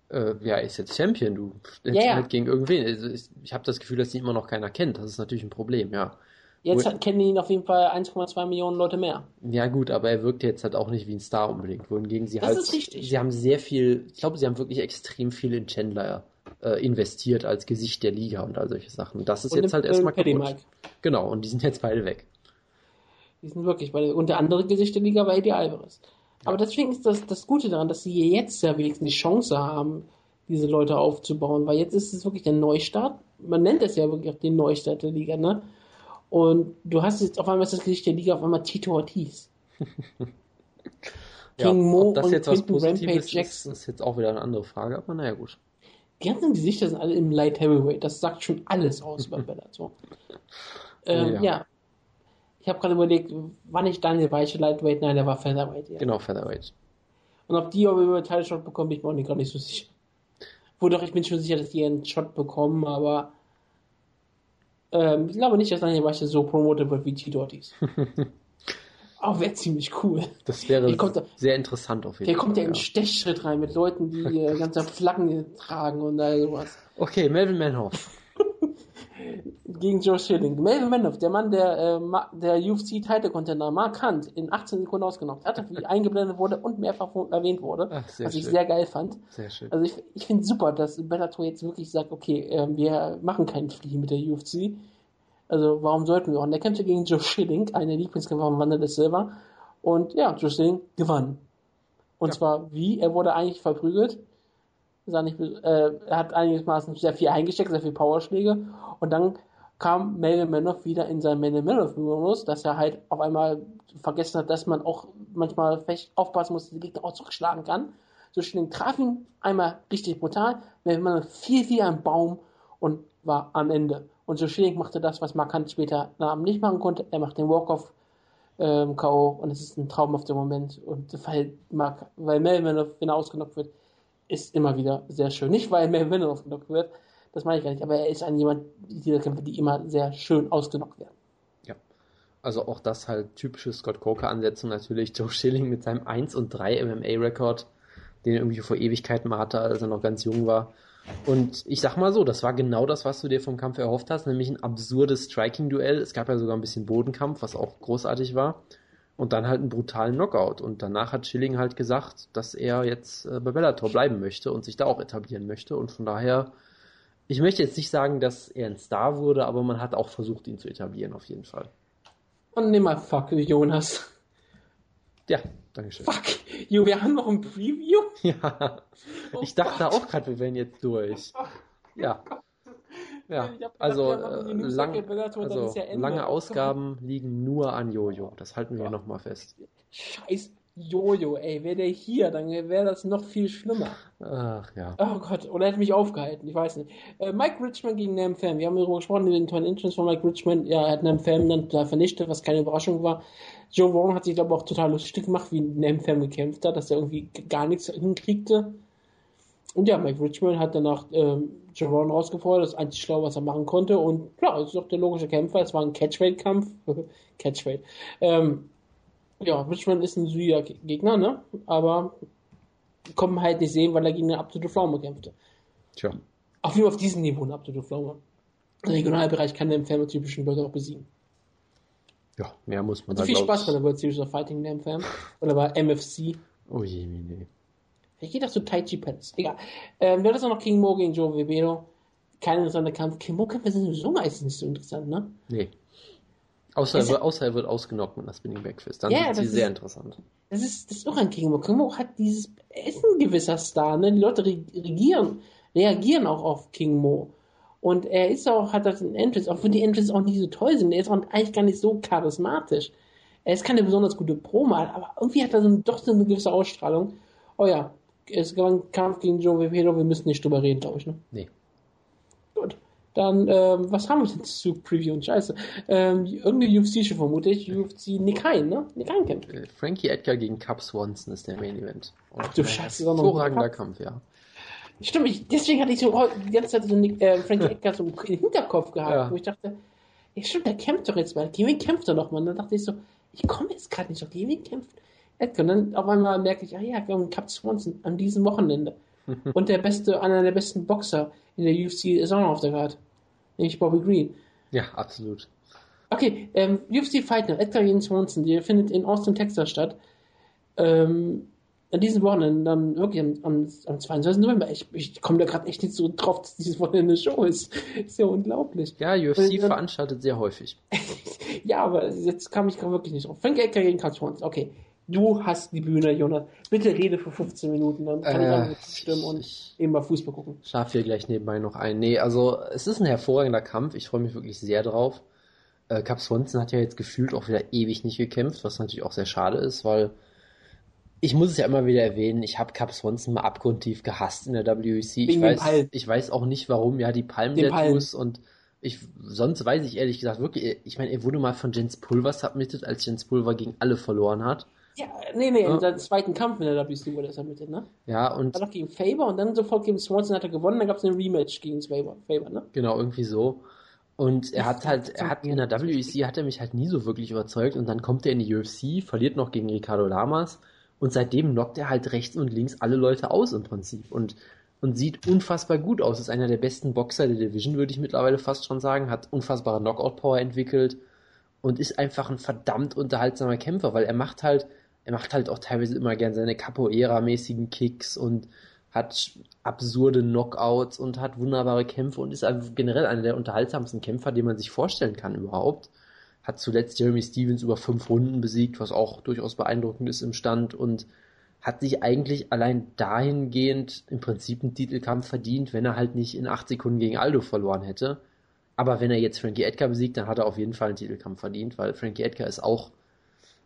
Äh, ja, er ist jetzt Champion, du. Jetzt ja, ja. halt gegen irgendwen. Also ich, ich habe das Gefühl, dass ihn immer noch keiner kennt. Das ist natürlich ein Problem, ja. Jetzt hat, kennen ihn auf jeden Fall 1,2 Millionen Leute mehr. Ja gut, aber er wirkt jetzt halt auch nicht wie ein Star unbedingt. Wohingegen sie das halt, ist richtig. sie haben sehr viel, ich glaube, sie haben wirklich extrem viel in Chandler äh, investiert als Gesicht der Liga und all solche Sachen. Das ist und jetzt halt erstmal kaputt. Genau, und die sind jetzt beide weg. Die sind wirklich beide. Und der andere Gesicht der Liga war Eddie Alvarez. Ja. Aber deswegen ist das, das Gute daran, dass sie jetzt ja wenigstens die Chance haben, diese Leute aufzubauen, weil jetzt ist es wirklich der Neustart. Man nennt es ja wirklich auch den Neustart der Liga, ne? Und du hast jetzt auf einmal das Gesicht der Liga auf einmal Tito Ortiz. King ja, Mo das und jetzt was Positives Jackson. Ist, ist jetzt auch wieder eine andere Frage, aber naja, gut. Die ganzen Gesichter sind alle im Light Heavyweight. Das sagt schon alles aus über Bellator. Ähm, ja. ja. Ich habe gerade überlegt, war nicht Daniel Weiche Lightweight? Nein, der war Featherweight. Ja. Genau, Featherweight. Und ob die aber über Title Shot bekommen, bin ich mir auch nicht, gar nicht so sicher. Wo doch, ich bin schon sicher, dass die einen Shot bekommen, aber ähm, ich glaube nicht, dass Daniel Weiche so promotet wird wie Tito Ortiz. Auch wäre ziemlich cool. Das wäre kommt, sehr interessant auf jeden Fall. Der kommt ja in Stechschritt rein mit Leuten, die äh, ganze Flaggen tragen und all sowas. Okay, Melvin Manhoff. Gegen Joe Schilling. Melvin Manhoff, der Mann, der, äh, der UFC-Title-Contender Mark Hunt in 18 Sekunden ausgenommen hat, wie eingeblendet wurde und mehrfach erwähnt wurde. Ach, was schön. ich sehr geil fand. Sehr schön. Also ich, ich finde super, dass Bellator jetzt wirklich sagt, okay, äh, wir machen keinen Flieh mit der UFC also warum sollten wir auch? Und der kämpfte gegen Joe Schilling, eine Lieblingskämpfer von Wanderlei Silver. Und ja, Joe Schilling gewann. Und ja. zwar wie? Er wurde eigentlich verprügelt. Nicht, äh, er hat einigermaßen sehr viel eingesteckt, sehr viel Powerschläge. Und dann kam Melvin Manoff wieder in seinen Melvin Manoff-Modus, dass er halt auf einmal vergessen hat, dass man auch manchmal aufpassen muss, dass der Gegner auch zurückschlagen kann. So Schilling traf ihn einmal richtig brutal. Melvin Manoff fiel wie ein Baum und war am Ende. Und so Schilling machte das, was Markant später Namen nicht machen konnte. Er macht den Walk-Off ähm, K.O. und es ist ein Traum auf dem Moment. Und weil, Mark, weil Melvin, wenn er ausgenockt wird, ist immer wieder sehr schön. Nicht, weil Melvin ausgenockt wird, das meine ich gar nicht, aber er ist ein jemand, dieser Kämpfer, die immer sehr schön ausgenockt werden. Ja. Also auch das halt typische Scott Coker-Ansetzung natürlich. Joe Schilling mit seinem 1 und 3 MMA-Rekord, den er irgendwie vor Ewigkeiten mal hatte, als er noch ganz jung war. Und ich sag mal so, das war genau das, was du dir vom Kampf erhofft hast, nämlich ein absurdes Striking-Duell. Es gab ja sogar ein bisschen Bodenkampf, was auch großartig war. Und dann halt einen brutalen Knockout. Und danach hat Schilling halt gesagt, dass er jetzt äh, bei Bellator bleiben möchte und sich da auch etablieren möchte. Und von daher, ich möchte jetzt nicht sagen, dass er ein Star wurde, aber man hat auch versucht, ihn zu etablieren, auf jeden Fall. Und nimm mal fuck, Jonas. Ja, Dankeschön. Fuck, Jo, wir haben noch ein Preview? Ja. Oh ich dachte Gott. auch gerade, wir wären jetzt durch. Ja. Ja, also, äh, lang, also ja lange Ausgaben liegen nur an Jojo. Das halten wir ja. nochmal fest. Scheiß Jojo, ey, wäre der hier, dann wäre das noch viel schlimmer. Ach ja. Oh Gott, oder hätte mich aufgehalten, ich weiß nicht. Äh, Mike Richmond gegen Nam Pham. Wir haben darüber gesprochen, über den tollen Entrance von Mike Richmond. Ja, er hat Nam Pham dann vernichtet, was keine Überraschung war. Joe Warren hat sich, glaube ich, auch total lustig gemacht, wie Nam Pham gekämpft hat, dass er irgendwie gar nichts hinkriegte. Und ja, Mike Richmond hat danach ähm, Joe Warren rausgefordert, das einzig schlau, was er machen konnte. Und klar, es ist doch der logische Kämpfer. Es war ein Catchweight-Kampf. Catchweight. Ähm, ja, Richmond ist ein solider Gegner, ne? Aber kommen halt nicht sehen, weil er gegen eine absolute Pflaume kämpfte. Tja. Auch nur auf diesem Niveau eine absolute Pflaume. Im Regionalbereich kann der phenotypischen Leute auch besiegen. Ja, mehr muss man Also da, viel Spaß bei der World Series of Fighting in Fan oder bei MFC. Oh je, nee. Vielleicht geht das zu Tai Chi Palace. Egal. Ähm, wir hatten noch King Mo gegen Joe Ribeiro. Kein interessanter Kampf. King Mo-Kämpfe sind sowieso meistens nicht so interessant, ne? Nee. Außer, er wird, außer er wird ausgenockt mit einer Spinning Backfist. Dann Ja, sind sie sehr ist- interessant. Das ist, das ist auch ein King Mo. King Mo hat dieses, er ist ein gewisser Star, ne? Die Leute re- regieren, reagieren auch auf King Mo. Und er ist auch, hat das ein Entrance, auch wenn die Entrance auch nicht so toll sind. Er ist auch eigentlich gar nicht so charismatisch. Er ist keine besonders gute Promo, aber irgendwie hat er so, doch so eine gewisse Ausstrahlung. Oh ja, es war ein Kampf gegen Joe Ribeiro, wir müssen nicht drüber reden, glaube ich, ne? Nee. Gut. Dann, ähm, was haben wir denn zu previewen? Scheiße. Ähm, irgendeine UFC schon vermute ich. UFC Nick Hein, ne? Nick Hein kämpft. Äh, Frankie Edgar gegen Cap Swanson ist der Main Event. Und Ach du Scheiße, Hervorragender. Kampf, ja. Stimmt, ich, deswegen hatte ich so die ganze Zeit so Nick, äh, Frankie Edgar so im Hinterkopf gehabt, Ja. wo ich dachte, ja stimmt, der kämpft doch jetzt. Gegen wen kämpft er noch mal? Und dann dachte ich so, ich komme jetzt gerade nicht auf wen kämpft Edgar. Und dann auf einmal merke ich, ah ja, gegen Cap Swanson an diesem Wochenende. Und der beste, einer der besten Boxer in der UFC ist auch noch auf der Karte. Nämlich Bobby Green. Ja, absolut. Okay, ähm, UFC Fight Night, Edgar gegen Swanson, die findet in Austin, Texas statt. Ähm, an diesem Wochenende, dann wirklich am, am, am 22. November. Ich, ich komme da gerade echt nicht so drauf, dass dieses Wochenende eine Show ist. Ist ja unglaublich. Ja, UFC dann- veranstaltet sehr häufig. Ja, aber jetzt kam ich gerade wirklich nicht drauf. Frank Edgar gegen Carl. Okay, du hast die Bühne, Jonas. Bitte rede für 15 Minuten, dann kann ich Äh, einfach stimmen und ich eben mal Fußball gucken. schlaf hier gleich nebenbei noch ein. Nee, also es ist ein hervorragender Kampf. Ich freue mich wirklich sehr drauf. Äh, Cap Swanson hat ja jetzt gefühlt auch wieder ewig nicht gekämpft, was natürlich auch sehr schade ist, weil ich muss es ja immer wieder erwähnen, ich habe Cap Swanson mal abgrundtief gehasst in der WEC. Ich weiß, ich weiß auch nicht warum. Ja, die Den Palm-Tattoos und ich, sonst weiß ich ehrlich gesagt wirklich, ich meine, er wurde mal von Jens Pulver submitted, als Jens Pulver gegen alle verloren hat. Ja, nee, nee, Ja. in seinem zweiten Kampf in der WC wurde er submitted, ne? Ja, und War noch gegen Faber und dann sofort gegen Swanson hat er gewonnen, dann gab es ein Rematch gegen Faber, Faber ne? Genau, irgendwie so. Und er hat halt, er hat in der WEC hat er mich halt nie so wirklich überzeugt und dann kommt er in die UFC, verliert noch gegen Ricardo Lamas und seitdem knockt er halt rechts und links alle Leute aus im Prinzip und, und sieht unfassbar gut aus. Ist einer der besten Boxer der Division, würde ich mittlerweile fast schon sagen, hat unfassbare Knockout-Power entwickelt und ist einfach ein verdammt unterhaltsamer Kämpfer, weil er macht halt, er macht halt auch teilweise immer gern seine Capoeira-mäßigen Kicks und hat absurde Knockouts und hat wunderbare Kämpfe und ist einfach generell einer der unterhaltsamsten Kämpfer, den man sich vorstellen kann überhaupt. Hat zuletzt Jeremy Stevens über fünf Runden besiegt, was auch durchaus beeindruckend ist im Stand und hat sich eigentlich allein dahingehend im Prinzip einen Titelkampf verdient, wenn er halt nicht in acht Sekunden gegen Aldo verloren hätte. Aber wenn er jetzt Frankie Edgar besiegt, dann hat er auf jeden Fall einen Titelkampf verdient, weil Frankie Edgar ist auch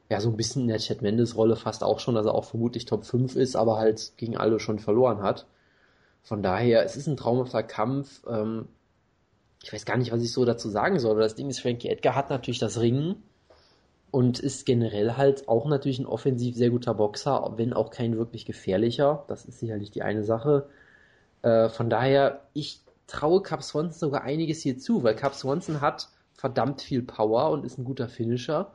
ja so ein bisschen in der Chad Mendes Rolle fast auch schon, dass er auch vermutlich Top 5 ist, aber halt gegen Aldo schon verloren hat. Von daher, es ist ein traumhafter Kampf. Ähm, ich weiß gar nicht, was ich so dazu sagen soll. aber Das Ding ist, Frankie Edgar hat natürlich das Ringen und ist generell halt auch natürlich ein offensiv sehr guter Boxer, wenn auch kein wirklich gefährlicher. Das ist sicherlich die eine Sache. Äh, von daher, ich traue Cap Swanson sogar einiges hier zu, weil Cap Swanson hat verdammt viel Power und ist ein guter Finisher.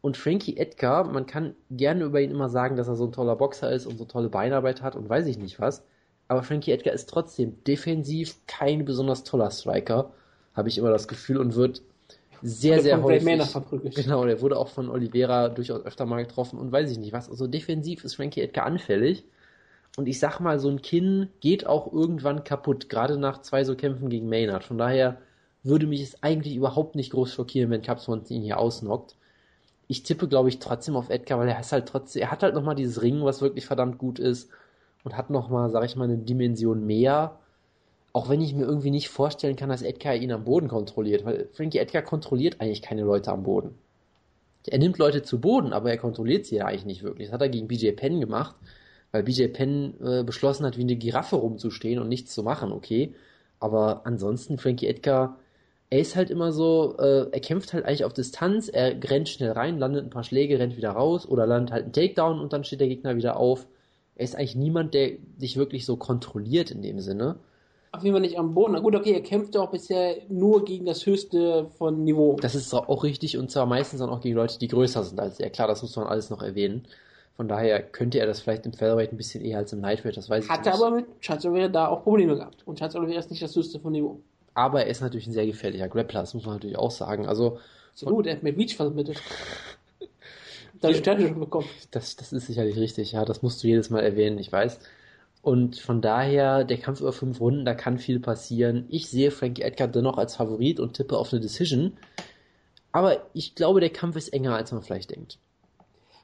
Und Frankie Edgar, man kann gerne über ihn immer sagen, dass er so ein toller Boxer ist und so tolle Beinarbeit hat und weiß ich nicht was. Aber Frankie Edgar ist trotzdem defensiv kein besonders toller Striker, habe ich immer das Gefühl, und wird sehr, sehr von häufig. Verprügelt. Genau, der wurde auch von Oliveira durchaus öfter mal getroffen und weiß ich nicht was. Also defensiv ist Frankie Edgar anfällig. Und ich sag mal, so ein Kinn geht auch irgendwann kaputt, gerade nach zwei so Kämpfen gegen Maynard. Von daher würde mich es eigentlich überhaupt nicht groß schockieren, wenn Cap Swanson ihn hier ausnockt. Ich tippe, glaube ich, trotzdem auf Edgar, weil er ist halt trotzdem, er hat halt nochmal dieses Ringen, was wirklich verdammt gut ist und hat nochmal, sag ich mal, eine Dimension mehr. Auch wenn ich mir irgendwie nicht vorstellen kann, dass Edgar ihn am Boden kontrolliert, weil Frankie Edgar kontrolliert eigentlich keine Leute am Boden. er nimmt Leute zu Boden, aber er kontrolliert sie ja eigentlich nicht wirklich. Das hat er gegen BJ Penn gemacht, weil BJ Penn äh, beschlossen hat, wie eine Giraffe rumzustehen und nichts zu machen, okay. Aber ansonsten, Frankie Edgar, er ist halt immer so, äh, er kämpft halt eigentlich auf Distanz, er rennt schnell rein, landet ein paar Schläge, rennt wieder raus oder landet halt einen Takedown und dann steht der Gegner wieder auf. Er ist eigentlich niemand, der dich wirklich so kontrolliert in dem Sinne. Auf jeden Fall nicht am Boden. Na gut, okay, er kämpft auch bisher nur gegen das höchste von Niveau. Das ist auch richtig und zwar meistens dann auch gegen Leute, die größer sind als er. Klar, das muss man alles noch erwähnen. Von daher könnte er das vielleicht im Featherweight ein bisschen eher als im Lightweight, das weiß ich Hat nicht. er aber mit Charles Oliveira da auch Probleme gehabt. Und Charles Oliveira ist nicht das höchste von Niveau. Aber er ist natürlich ein sehr gefährlicher Grappler, das muss man natürlich auch sagen. Also, Absolut, er hat mit Beach vermittelt. Dann Sterne schon bekommen. das, das ist sicherlich richtig, ja, das musst du jedes Mal erwähnen, ich weiß. Und von daher, der Kampf über fünf Runden, da kann viel passieren. Ich sehe Frankie Edgar dennoch als Favorit und tippe auf eine Decision. Aber ich glaube, der Kampf ist enger, als man vielleicht denkt.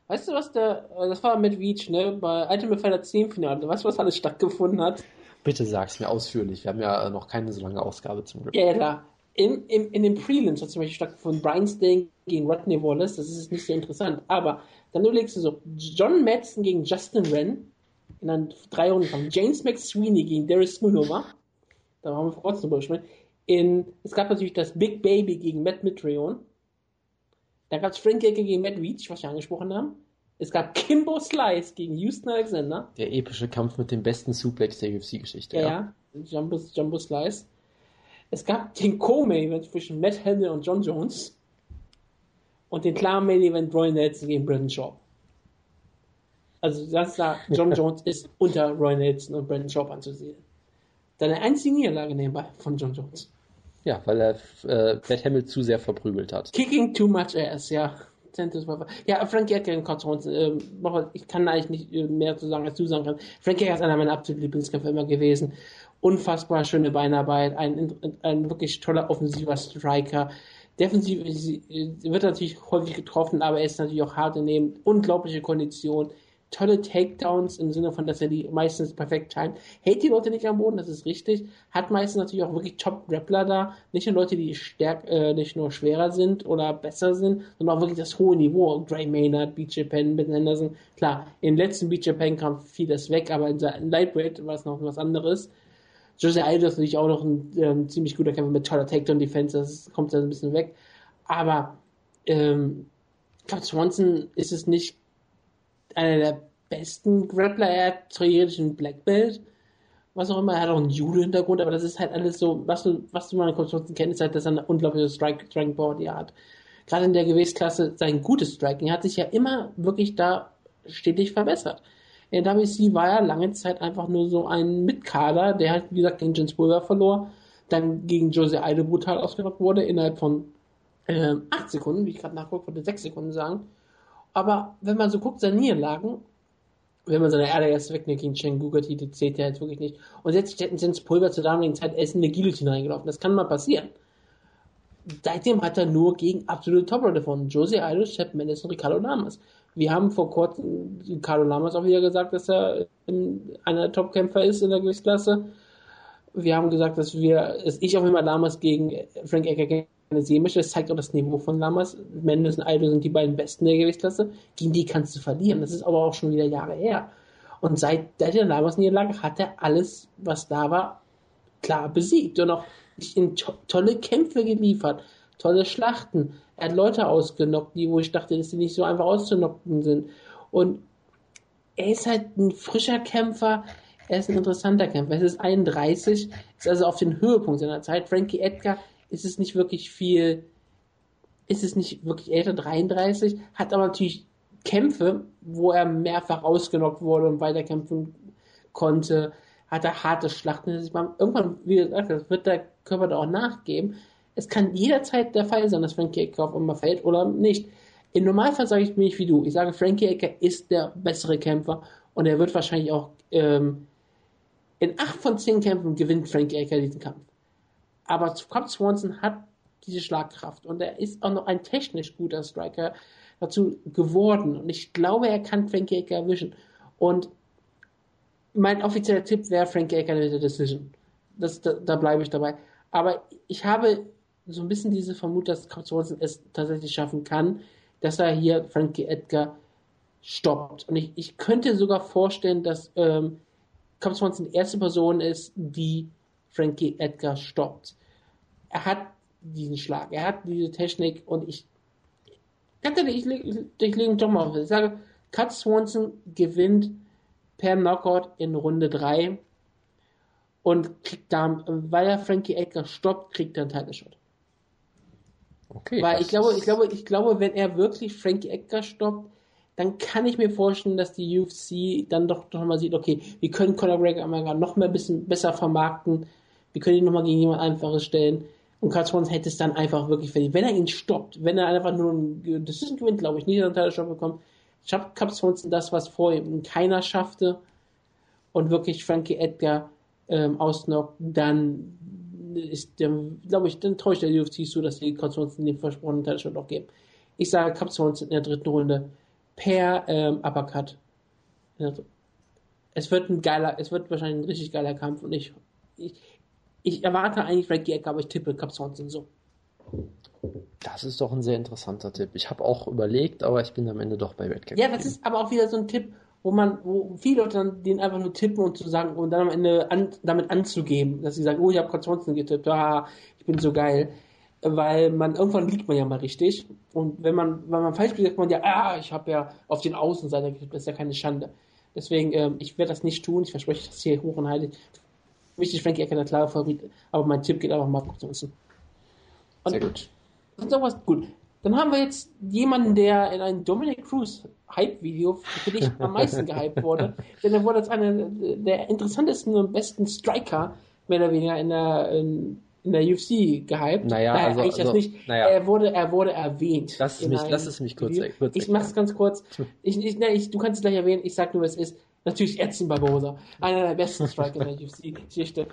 Weißt du, was der, äh, das war mit Beach, ne, bei Ultimate Fighter 10 Finale. Weißt du, was alles stattgefunden hat? Bitte sag's mir ausführlich. Wir haben ja äh, noch keine so lange Ausgabe zum Glück. Ja, ja, klar. In, in, in den Prelims hat zum Beispiel stattgefunden Brian Sting gegen Rodney Wallace. Das ist nicht so interessant. Aber dann überlegst du so, John Madsen gegen Justin Wren in einem drei Runden Kampf. James McSweeney gegen Darius Smulova. Da haben wir vor kurzem drüber gesprochen. In, es gab natürlich das Big Baby gegen Matt Mitrione. Dann gab es Frank Edgar gegen Matt Reach, was wir angesprochen haben. Es gab Kimbo Slice gegen Houston Alexander. Der epische Kampf mit dem besten Suplex der UFC-Geschichte. Ja, ja. Jumbo, Jumbo Slice. Es gab den Co-Main-Event zwischen Matt Handel und John Jones. Und den klaren Main-Event Roy Nelson gegen Brandon Schaub. Also ganz klar, John Jones ist unter Roy Nelson und Brandon Schaub anzusehen. Seine einzige Niederlage nebenbei von John Jones. Ja, weil er äh, Matt Hamill zu sehr verprügelt hat. Kicking too much ass, ja. Ja, Frank Edgar in Conference, ähm, ich kann eigentlich nicht äh, mehr zu sagen, als du sagen kannst. Frank Edgar ist einer meiner absoluten Lieblingskämpfer immer gewesen. Unfassbar schöne Beinarbeit, ein, ein wirklich toller offensiver Striker. Defensiv äh, wird natürlich häufig getroffen, aber er ist natürlich auch hart in dem, unglaubliche Kondition, tolle Takedowns im Sinne von, dass er die meistens perfekt timet. Hält die Leute nicht am Boden, das ist richtig. Hat meistens natürlich auch wirklich Top-Grappler da. Nicht nur Leute, die stärk, äh, nicht nur schwerer sind oder besser sind, sondern auch wirklich das hohe Niveau. Gray Maynard, BJ Penn, Ben Henderson. Klar, im letzten BJ Penn-Kampf fiel das weg, aber in Lightweight war es noch was anderes. Jose Aldo ist natürlich auch noch ein ähm, ziemlich guter Kämpfer mit toller Takedown-Defense, das kommt dann ein bisschen weg. Aber ähm, Club Swanson ist es nicht einer der besten Grappler. Er hat theoretisch ein Black Belt, was auch immer. Er hat auch einen Judo-Hintergrund, aber das ist halt alles so, was du, was du mal in Konstruktion kennst, halt, dass er eine unglaubliche Strike, die er hat. Gerade in der Gewichtsklasse, sein gutes Striking hat sich ja immer wirklich da stetig verbessert. In der WC war er lange Zeit einfach nur so ein Mitkader, der halt, wie gesagt, gegen Jens Pulver verlor, dann gegen Jose Aldo brutal ausgenockt wurde, innerhalb von ähm, 8 Sekunden, wie ich gerade nachgucke, wollte 6 Sekunden sagen. Aber wenn man so guckt, seine Niederlagen, wenn man seine allererste wegnimmt gegen Chen Gugati, die zählt ja jetzt wirklich nicht. Und jetzt hätten sie ins Pulver zur damaligen Zeit in eine Guillotine reingelaufen. Das kann mal passieren. Seitdem hat er nur gegen absolute Top-Leute von Jose Aldo, Shep Mendes und Ricardo Lamas. Wir haben vor kurzem Ricardo Lamas auch wieder gesagt, dass er einer der Top-Kämpfer ist in der Gewichtsklasse. Wir haben gesagt, dass wir, dass ich auch immer Lamas gegen Frank Ecker gerne sehen möchte. Das zeigt auch das Niveau von Lamas. Mendes und Aldo sind die beiden Besten der Gewichtsklasse. Gegen die kannst du verlieren. Das ist aber auch schon wieder Jahre her. Und seit der Lamas-Niederlage hat er alles, was da war, klar besiegt. Und auch in to tolle Kämpfe geliefert. Tolle Schlachten. Er hat Leute ausgenockt, die, wo ich dachte, dass sie nicht so einfach auszunocken sind. Und er ist halt ein frischer Kämpfer. Er ist ein interessanter Kämpfer. Er ist 31, ist also auf den Höhepunkt seiner Zeit. Frankie Edgar ist es nicht wirklich viel, ist es nicht wirklich älter, 33, hat aber natürlich Kämpfe, wo er mehrfach ausgenockt wurde und weiterkämpfen konnte, hat er harte Schlachten. Irgendwann, wie gesagt, wird der Körper da auch nachgeben. Es kann jederzeit der Fall sein, dass Frankie Edgar auf einmal fällt oder nicht. Im Normalfall sage ich mir nicht wie du. Ich sage, Frankie Edgar ist der bessere Kämpfer und er wird wahrscheinlich auch ähm, in acht von zehn Kämpfen gewinnt Frankie Edgar diesen Kampf. Aber Cobb Swanson hat diese Schlagkraft und er ist auch noch ein technisch guter Striker dazu geworden. Und ich glaube, er kann Frankie Edgar erwischen. Und mein offizieller Tipp wäre Frankie Edgar mit der Decision. Das, da, da bleibe ich dabei. Aber ich habe so ein bisschen diese Vermutung, dass Cobb Swanson es tatsächlich schaffen kann. dass er hier Frankie Edgar stoppt. Und ich, ich könnte sogar vorstellen, dass ähm, Cobb Swanson die erste Person ist, die Frankie Edgar stoppt. Er hat diesen Schlag, er hat diese Technik und ich ganz ehrlich, ich, ich, ich lege ihn doch mal auf. Ich sage, Cut Swanson gewinnt per Knockout in Runde 3 und kriegt da, weil er Frankie Edgar stoppt, kriegt er einen Title Shot. Okay. Weil ich glaube, ich glaube, ich glaube, wenn er wirklich Frankie Edgar stoppt, dann kann ich mir vorstellen, dass die UFC dann doch noch mal sieht, okay, wir können Conor McGregor noch mal ein bisschen besser vermarkten, wir können ihn noch mal gegen jemand Einfaches stellen. Und Carl Swans hätte es dann einfach wirklich verdient. Wenn er ihn stoppt, wenn er einfach nur ein Decision gewinnt, glaube ich, nicht einen Shot bekommt, schafft Cap Swanson das, was vor ihm keiner schaffte und wirklich Frankie Edgar ähm, ausnockt, dann ist der, glaube ich, dann täuscht der UFC zu, dass die Cap Swanson den versprochenen Shot noch geben. Ich sage Cap Swanson in der dritten Runde per ähm, Uppercut. Es wird ein geiler, es wird wahrscheinlich ein richtig geiler Kampf und ich, ich, ich erwarte eigentlich Frankie Edgar, aber ich tippe Cap Swanson so. Das ist doch ein sehr interessanter Tipp. Ich habe auch überlegt, aber ich bin am Ende doch bei Redcap. Ja, das ist aber auch wieder so ein Tipp, wo man, wo viele Leute dann den einfach nur tippen und zu sagen und dann am Ende an, damit anzugeben, dass sie sagen, oh, ich habe Swanson getippt, ah, ich bin so geil weil man irgendwann liegt man ja mal richtig und wenn man wenn man falsch liegt, sagt man ja, ah, ich habe ja auf den Außenseiter getippt, das ist ja keine Schande. Deswegen, ähm, ich werde das nicht tun, ich verspreche das hier hoch und heilig. Wichtig, Frankie Ecker, der klare Favorit, aber mein Tipp geht einfach mal auf Johnson. Und Sehr gut. Sonst irgendwas gut. Dann haben wir jetzt jemanden, der in einem Dominic Cruz Hype-Video für dich am meisten gehypt wurde. Denn er wurde als einer der interessantesten und besten Striker, mehr oder weniger, in der, in in der UFC gehypt. Naja, naja also, eigentlich also, nicht. Naja. Er wurde, er wurde erwähnt. Lass es mich, lass es mich kurz, kurz Ich mach's ganz kurz. Ich, ich, ne, ich, du kannst es gleich erwähnen. Ich sag nur, es ist natürlich Edson Barbosa. Einer der besten Striker in der UFC-Geschichte.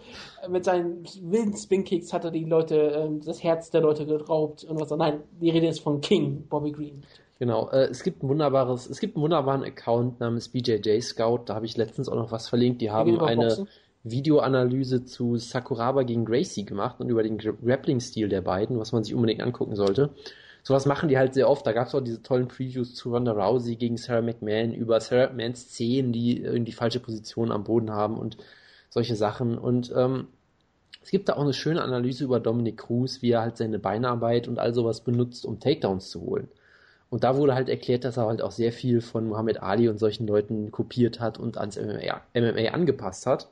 Mit seinen wilden Spin-Kicks hat er die Leute, ähm, das Herz der Leute geraubt und was. Nein, die Rede ist von King, Bobby Green. Genau, äh, es gibt ein wunderbares, es gibt einen wunderbaren Account namens BJJ Scout, da habe ich letztens auch noch was verlinkt. Die haben eine, Boxen? Videoanalyse zu Sakuraba gegen Gracie gemacht und über den Grappling-Stil der beiden, was man sich unbedingt angucken sollte. Sowas machen die halt sehr oft. Da gab es auch diese tollen Previews zu Ronda Rousey gegen Sarah McMahon über Sarah McMahons Zehen, die irgendwie falsche Position am Boden haben und solche Sachen. Und ähm, es gibt da auch eine schöne Analyse über Dominic Cruz, wie er halt seine Beinarbeit und all sowas benutzt, um Takedowns zu holen. Und da wurde halt erklärt, dass er halt auch sehr viel von Muhammad Ali und solchen Leuten kopiert hat und ans MMA, MMA angepasst hat.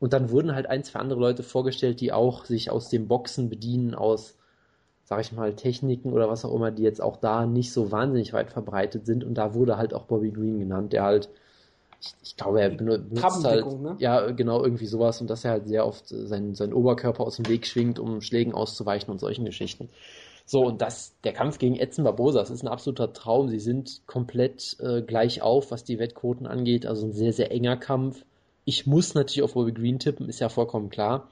Und dann wurden halt ein, zwei andere Leute vorgestellt, die auch sich aus dem Boxen bedienen, aus, sag ich mal, Techniken oder was auch immer, die jetzt auch da nicht so wahnsinnig weit verbreitet sind. Und da wurde halt auch Bobby Green genannt, der halt, ich, ich glaube, er benutzt halt, ne? ja, genau, irgendwie sowas und dass er halt sehr oft seinen, seinen Oberkörper aus dem Weg schwingt, um Schlägen auszuweichen und solchen Geschichten. So, und das, der Kampf gegen Edson Barbosa, das ist ein absoluter Traum. Sie sind komplett äh, gleich auf, was die Wettquoten angeht. Also ein sehr, sehr enger Kampf. Ich muss natürlich auf Bobby Green tippen, ist ja vollkommen klar.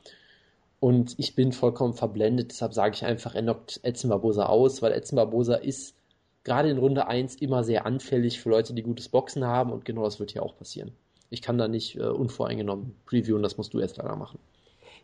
Und ich bin vollkommen verblendet, deshalb sage ich einfach, er knockt Edson Barbosa aus, weil Edson Barbosa ist gerade in Runde 1 immer sehr anfällig für Leute, die gutes Boxen haben und genau das wird hier auch passieren. Ich kann da nicht äh, unvoreingenommen previewen, das musst du erst leider machen.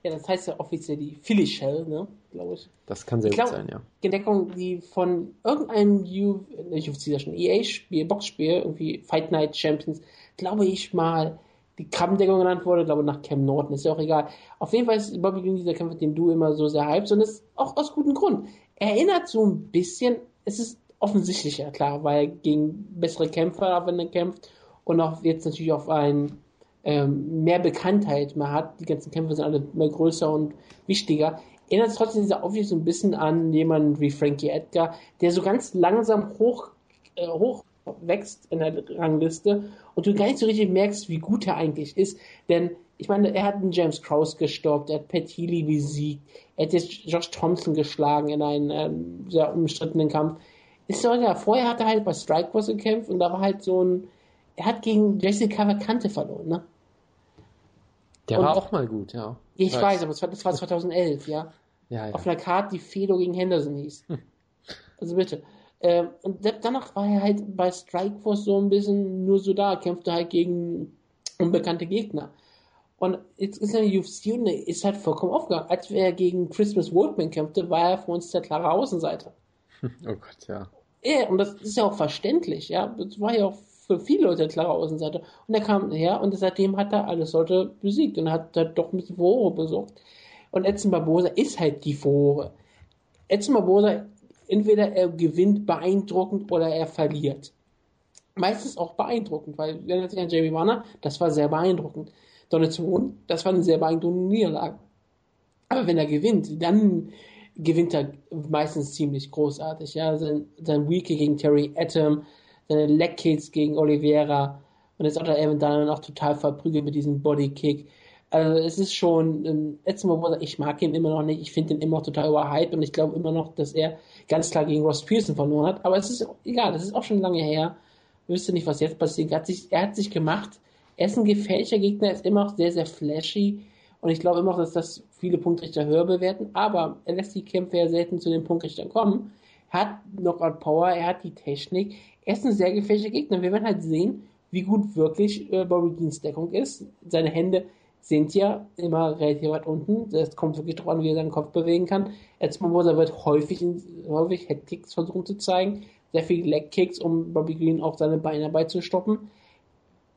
Ja, das heißt ja offiziell die Philly Shell, ne, glaube ich. Das kann sehr ich gut glaub, sein, ja. Entdeckung, die von irgendeinem UFC, das schon EA-Spiel, Boxspiel, irgendwie Fight Night Champions, glaube ich mal, die Krabbendeckung genannt wurde, glaube nach Cam Norton, ist ja auch egal. Auf jeden Fall ist Bobby Green dieser Kämpfer, den du immer so sehr hypst, und ist auch aus gutem Grund. Er erinnert so ein bisschen, es ist offensichtlich ja klar, weil gegen bessere Kämpfer, wenn er kämpft, und auch jetzt natürlich auf einen ähm, mehr Bekanntheit man hat. Die ganzen Kämpfer sind alle mehr größer und wichtiger. Erinnert es trotzdem dieser Aufwärts so ein bisschen an jemanden wie Frankie Edgar, der so ganz langsam hoch, äh, hoch wächst in der Rangliste und du gar nicht so richtig merkst, wie gut er eigentlich ist. Denn ich meine, er hat einen James Krause gestoppt, er hat Pat Healy besiegt, er hat jetzt Josh Thompson geschlagen in einem ähm, sehr umstrittenen Kampf. Ist so, ja, vorher hat er halt bei Strikeforce gekämpft und da war halt so ein, er hat gegen Jesse Cavalcante verloren, ne? Der und, war auch mal gut, ja. Ich weiß, weiß aber das war, das war 2011, ja. ja, ja. Auf einer Karte, die Fedor gegen Henderson hieß. Hm. Also bitte. Ähm, und danach war er halt bei Strikeforce so ein bisschen nur so da, kämpfte halt gegen unbekannte Gegner. Und jetzt ist er der UFC und ist halt vollkommen aufgegangen. Als er gegen Christmas Workman kämpfte, war er für uns der klare Außenseiter. Oh Gott, ja. Ja, und das ist ja auch verständlich, ja. Das war ja auch für viele Leute eine klare Außenseite. Und er kam her und seitdem hat er alles Leute besiegt und hat da doch ein bisschen Furore besorgt. Und Edson Barbosa ist halt die Furore. Edson Barbosa, entweder er gewinnt beeindruckend oder er verliert. Meistens auch beeindruckend, weil, wenn er sich an Jerry Warner, das war sehr beeindruckend. Donaldson, das war eine sehr beeindruckende Niederlage. Aber wenn er gewinnt, dann gewinnt er meistens ziemlich großartig. Ja, sein, sein Weekly gegen Terry Atom, seine Leg Kicks gegen Oliveira und jetzt hat er Evan dann auch total verprügelt mit diesem Bodykick. Also es ist schon, ähm, letztes Mal, ich mag ihn immer noch nicht, ich finde ihn immer noch total überhyped und ich glaube immer noch, dass er ganz klar gegen Ross Pearson verloren hat, aber es ist egal, das ist auch schon lange her. Wüsste nicht, was jetzt passiert. Er hat sich, er hat sich gemacht. Er ist ein gefährlicher Gegner, ist immer noch sehr, sehr flashy. Und ich glaube immer noch, dass das viele Punktrichter höher bewerten. Aber er lässt die Kämpfe ja selten zu den Punktrichtern kommen. Er hat Knockout Power, er hat die Technik. Er ist ein sehr gefährlicher Gegner. Wir werden halt sehen, wie gut wirklich äh, Bobby Deans Deckung ist. Seine Hände sind ja immer relativ weit unten. Das kommt wirklich darauf an, wie er seinen Kopf bewegen kann. Erzmobosa wird häufig, häufig Headkicks versuchen zu zeigen sehr viele Legkicks, um Bobby Green auch seine Beine beizustoppen.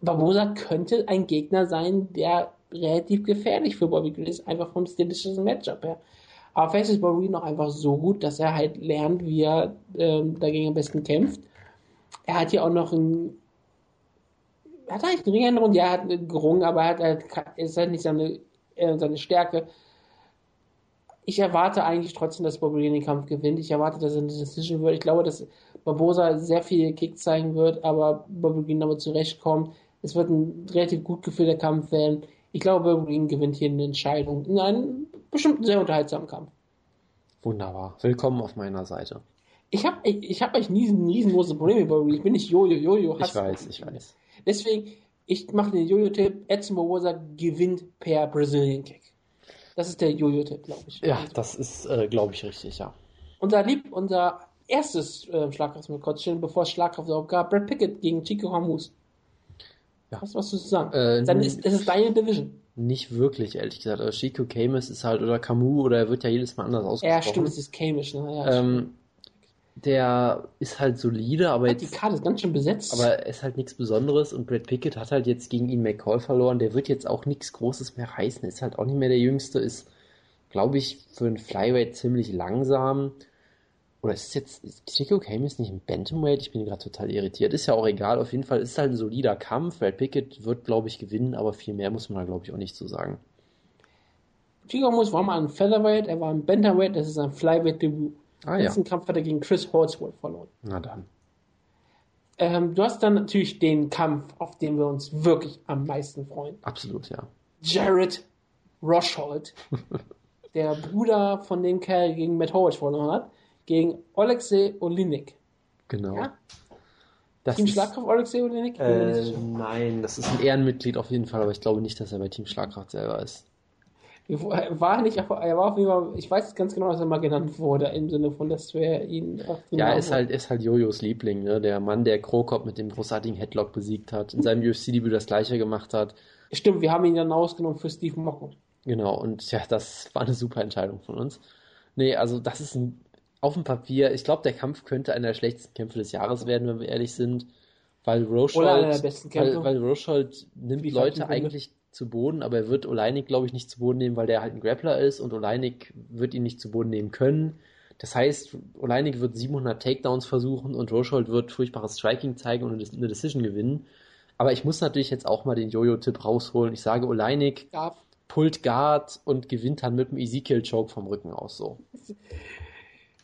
Barbosa könnte ein Gegner sein, der relativ gefährlich für Bobby Green ist, einfach vom stilistischen Matchup her. Aber vielleicht ist Bobby Green auch einfach so gut, dass er halt lernt, wie er ähm, dagegen am besten kämpft. Er hat hier auch noch ein hat er eigentlich eine Ringänderung? Ja, er hat gerungen, aber er hat halt, ist halt nicht seine, äh, seine Stärke ich erwarte eigentlich trotzdem, dass Bobby den Kampf gewinnt. Ich erwarte, dass er eine Decision wird. Ich glaube, dass Barbosa sehr viele Kicks zeigen wird, aber Bobby Green damit zurechtkommt. Es wird ein relativ gut gefühlter Kampf werden. Ich glaube, Bobby Green gewinnt hier eine Entscheidung in einem bestimmt sehr unterhaltsamen Kampf. Wunderbar. Willkommen auf meiner Seite. Ich habe ich, ich hab eigentlich nie ein riesengroßes Problem mit Bobby Ich bin nicht Jojo. Jojo Ich weiß, ich weiß. Deswegen, ich mache den Jojo-Tipp. Edson Barbosa gewinnt per Brazilian Kick. Das ist der Jojo-Tipp, glaube ich. Ja, das ist, äh, glaube ich, richtig, ja. Unser Lieb, unser erstes äh, Schlagkraftmatch, bevor es Schlagkraft überhaupt gab, Brad Pickett gegen Chico Hamus. Ja. Was was du zu sagen? Äh, Dann ist, es ist deine Division. Nicht wirklich, ehrlich gesagt. Also Chico Camus ist halt, oder Camus, oder er wird ja jedes Mal anders ausgesprochen. Ja, stimmt, es ist Camus, ne? Ja, ähm, der ist halt solide, aber jetzt. Die Karte ist ganz schön besetzt. Aber ist halt nichts Besonderes und Brad Pickett hat halt jetzt gegen ihn McCall verloren. Der wird jetzt auch nichts Großes mehr reißen. Ist halt auch nicht mehr der Jüngste. Ist, glaube ich, für einen Flyweight ziemlich langsam. Oder ist es jetzt, ist Chico Camus nicht ein Bantamweight? Ich bin gerade total irritiert. Ist ja auch egal. Auf jeden Fall ist es halt ein solider Kampf. Brad Pickett wird, glaube ich, gewinnen, aber viel mehr muss man da, glaube ich, auch nicht zu so sagen. Chico Camus war mal ein Featherweight, er war ein Bantamweight, das ist ein Flyweight-Debüt. Ah, ja. Kampf hat er gegen Chris Horsworth verloren. Na dann. Ähm, du hast dann natürlich den Kampf, auf den wir uns wirklich am meisten freuen. Absolut, ja. Jared Roshold, der Bruder von dem Kerl gegen Matt Howard verloren hat, gegen Alexei Olinik. Genau. Ja? Das Team Schlagkraft Alexei Olinik? Äh, nein, das ist ein Ehrenmitglied auf jeden Fall, aber ich glaube nicht, dass er bei Team Schlagkraft selber ist. War nicht, er war auf jeden Fall, ich weiß ganz genau, dass er mal genannt wurde, im Sinne von, dass wir ihn. Ja, ist halt, ist halt Jojos Liebling, ne? Der Mann, der Krokop mit dem großartigen Headlock besiegt hat, in seinem UFC-Debüt das gleiche gemacht hat. Stimmt, wir haben ihn dann ausgenommen für Steve Mocco. Genau, und ja, das war eine super Entscheidung von uns. Nee, also das ist ein, auf dem Papier, ich glaube, der Kampf könnte einer der schlechtesten Kämpfe des Jahres werden, wenn wir ehrlich sind. Weil Rochold, weil, weil Rochold nimmt Wie Leute eigentlich zu Boden, aber er wird Oleinik, glaube ich, nicht zu Boden nehmen, weil der halt ein Grappler ist und Oleinik wird ihn nicht zu Boden nehmen können. Das heißt, Oleinik wird 700 Takedowns versuchen und Rochold wird furchtbares Striking zeigen und eine Decision gewinnen. Aber ich muss natürlich jetzt auch mal den Jojo-Tipp rausholen. Ich sage, Oleinik ja. pullt Guard und gewinnt dann mit dem Ezekiel-Choke vom Rücken aus so.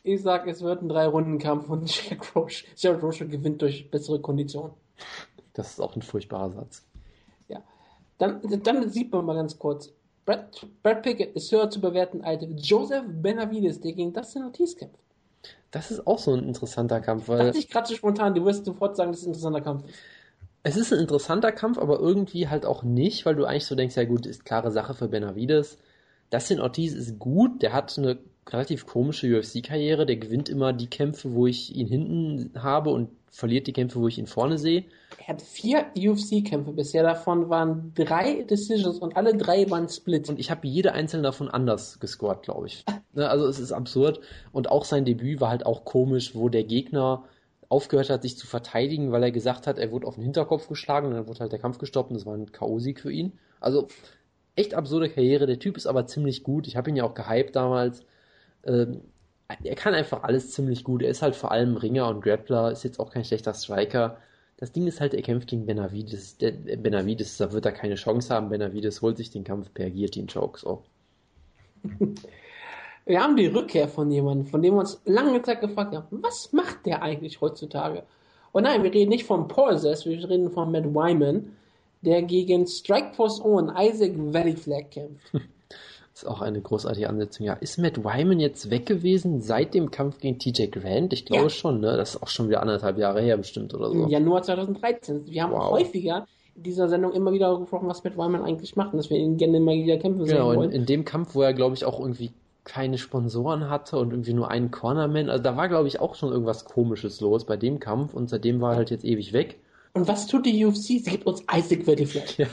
Ich sage, es wird ein Drei-Runden-Kampf und Jack Roche, Jared Roche gewinnt durch bessere Konditionen. Das ist auch ein furchtbarer Satz. Dann, dann sieht man mal ganz kurz. Brad, Brad Pickett ist höher zu bewerten als Joseph Benavides, der gegen Dustin Ortiz kämpft. Das ist auch so ein interessanter Kampf, weil. Dachte ich gerade so spontan, du wirst sofort sagen, dass es ein interessanter Kampf ist. Es ist ein interessanter Kampf, aber irgendwie halt auch nicht, weil du eigentlich so denkst, ja gut, ist klare Sache für Benavides. Dustin Ortiz ist gut, der hat eine relativ komische UFC-Karriere, der gewinnt immer die Kämpfe, wo ich ihn hinten habe und verliert die Kämpfe, wo ich ihn vorne sehe. Er hat vier UFC-Kämpfe bisher, davon waren drei Decisions und alle drei waren Split. Und ich habe jede einzelne davon anders gescored, glaube ich. Ne, also es ist absurd. Und auch sein Debüt war halt auch komisch, wo der Gegner aufgehört hat, sich zu verteidigen, weil er gesagt hat, er wurde auf den Hinterkopf geschlagen und dann wurde halt der Kampf gestoppt und das war ein K.O.-Sieg für ihn. Also echt absurde Karriere. Der Typ ist aber ziemlich gut. Ich habe ihn ja auch gehypt damals. Ähm, er kann einfach alles ziemlich gut. Er ist halt vor allem Ringer und Grappler, ist jetzt auch kein schlechter Striker. Das Ding ist halt, er kämpft gegen Benavides. Der, Benavides, da wird er keine Chance haben. Benavides holt sich den Kampf per Guillotine-Choke. So. Wir haben die Rückkehr von jemandem, von dem wir uns lange Zeit gefragt haben, was macht der eigentlich heutzutage? Und nein, wir reden nicht von Paul Sess, wir reden von Matt Wyman, der gegen Strikeforce Owen Isaac Valley Flag kämpft. Das ist auch eine großartige Ansetzung. Ja, ist Matt Wyman jetzt weg gewesen seit dem Kampf gegen TJ Grant? Ich glaube ja. schon, ne? Das ist auch schon wieder anderthalb Jahre her bestimmt oder so. Im Januar 2013. Wir haben wow. häufiger in dieser Sendung immer wieder gesprochen, was Matt Wyman eigentlich macht und dass wir ihn gerne immer wieder kämpfen genau, sehen wollen. In, in dem Kampf, wo er, glaube ich, auch irgendwie keine Sponsoren hatte und irgendwie nur einen Cornerman. Also da war, glaube ich, auch schon irgendwas Komisches los bei dem Kampf und seitdem war er halt jetzt ewig weg. Und was tut die UFC? Sie gibt uns Isaac Vertifleck. Ja.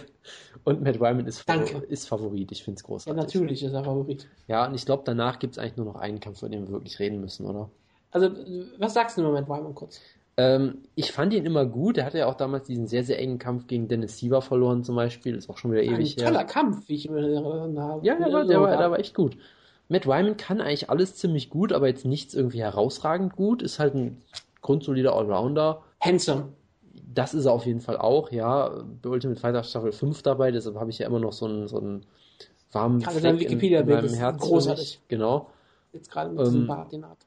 Und Matt Wyman ist, Danke. ist Favorit. Ich finde es großartig. Ja, natürlich ist er Favorit. Ja, und ich glaube, danach gibt es eigentlich nur noch einen Kampf, von dem wir wirklich reden müssen, oder? Also, was sagst du über Matt Wyman kurz? Ähm, ich fand ihn immer gut. Er hatte ja auch damals diesen sehr, sehr engen Kampf gegen Dennis Siever verloren, zum Beispiel. Ist auch schon wieder ewig her. Ein toller Kampf, wie ich mir erinnere. Ja, der war, der, war, der war echt gut. Matt Wyman kann eigentlich alles ziemlich gut, aber jetzt nichts irgendwie herausragend gut. Ist halt ein grundsolider Allrounder. Handsome. Das ist er auf jeden Fall auch, ja. Bei Ultimate Fighter Staffel 5 dabei, deshalb habe ich ja immer noch so einen, so einen warmen gerade Fleck Wikipedia in, in meinem Herzen. Großartig. Genau. Jetzt gerade mit diesem ähm, Bart, den hat.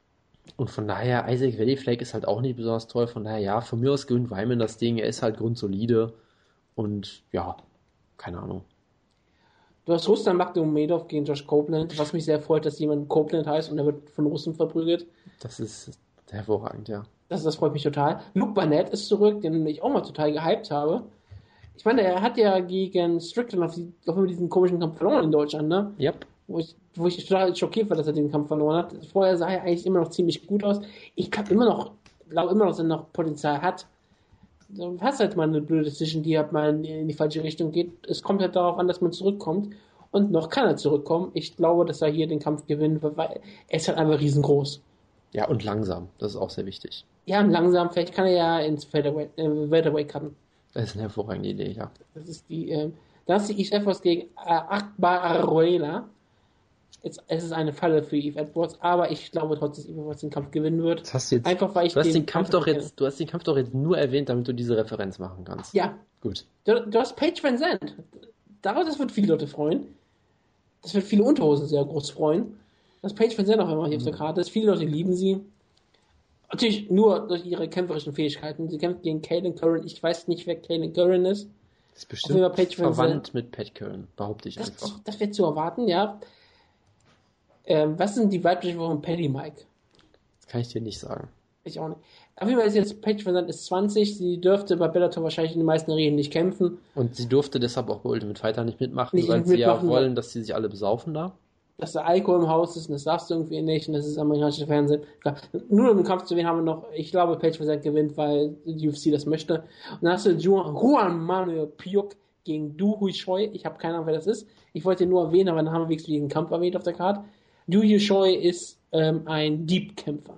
Und von daher, Isaac Valley Flake ist halt auch nicht besonders toll. Von daher, ja, von mir aus gewinnt Wyman das Ding. Er ist halt grundsolide. Und ja, keine Ahnung. Du hast Ruslan Magdomedov gegen Josh Copeland, was mich sehr freut, dass jemand Copeland heißt und er wird von Russen verprügelt. Das ist hervorragend, ja. Das, das freut mich total. Luke Barnett ist zurück, den ich auch mal total gehypt habe. Ich meine, er hat ja gegen Strickland auf, die, auf diesen komischen Kampf verloren in Deutschland, ne? Yep. Wo ich, wo ich total schockiert war, dass er den Kampf verloren hat. Vorher sah er eigentlich immer noch ziemlich gut aus. Ich glaube immer noch, glaube immer noch, dass er noch Potenzial hat du hast halt mal eine blöde Decision, die halt mal in die falsche Richtung geht. Es kommt halt darauf an, dass man zurückkommt. Und noch kann er zurückkommen. Ich glaube, dass er hier den Kampf gewinnt, weil er ist halt einfach riesengroß. Ja, und langsam. Das ist auch sehr wichtig. Ja, und langsam. Vielleicht kann er ja ins Featherweight, äh, Featherweight cutten. Das ist eine hervorragende Idee, ja. Das ist die, äh, da ist die East Edwards gegen Akbar Aruela. Jetzt, es ist eine Falle für Eve Edwards, aber ich glaube trotzdem, dass Eve Edwards den Kampf gewinnen wird. Das hast du jetzt, Einfach weil ich du hast den, den Kampf doch jetzt, du hast den Kampf doch jetzt nur erwähnt, damit du diese Referenz machen kannst. Ja. Gut. Du, du hast Paige Van Zandt. Daraus, das wird viele Leute freuen. Das wird viele Unterhosen sehr groß freuen. Das Paige Van Zandt auch immer hier mhm. auf der Karte ist. Viele Leute lieben sie. Natürlich nur durch ihre kämpferischen Fähigkeiten. Sie kämpft gegen Kaylin Curran. Ich weiß nicht, wer Kaylin Curran ist. Das ist bestimmt verwandt mit Pat Curran, behaupte ich das, einfach. Das wird zu erwarten, ja. Ähm, was sind die weiblichen von Paddy Mike? Das kann ich dir nicht sagen. Ich auch nicht. Auf jeden Fall ist jetzt Paige Van ist 20. Sie dürfte bei Bellator wahrscheinlich in den meisten Arenen nicht kämpfen. Und sie durfte deshalb auch bei Ultimate Fighter nicht mitmachen, nicht weil mitmachen, sie ja wollen, dass sie sich alle besaufen da. Dass da Alkohol im Haus ist und das darfst du irgendwie nicht und das ist amerikanisches Fernsehen. Nur um den Kampf zu wen haben wir noch, ich glaube, Paige Van gewinnt, weil die UFC das möchte. Und dann hast du Juan Manuel Piuk gegen Du Hui Choi. Ich habe keine Ahnung, wer das ist. Ich wollte ihn nur erwähnen, aber dann haben wir wenigstens diesen Kampf erwähnt auf der Karte. Yu Choi ist ähm, ein Deep-Kämpfer.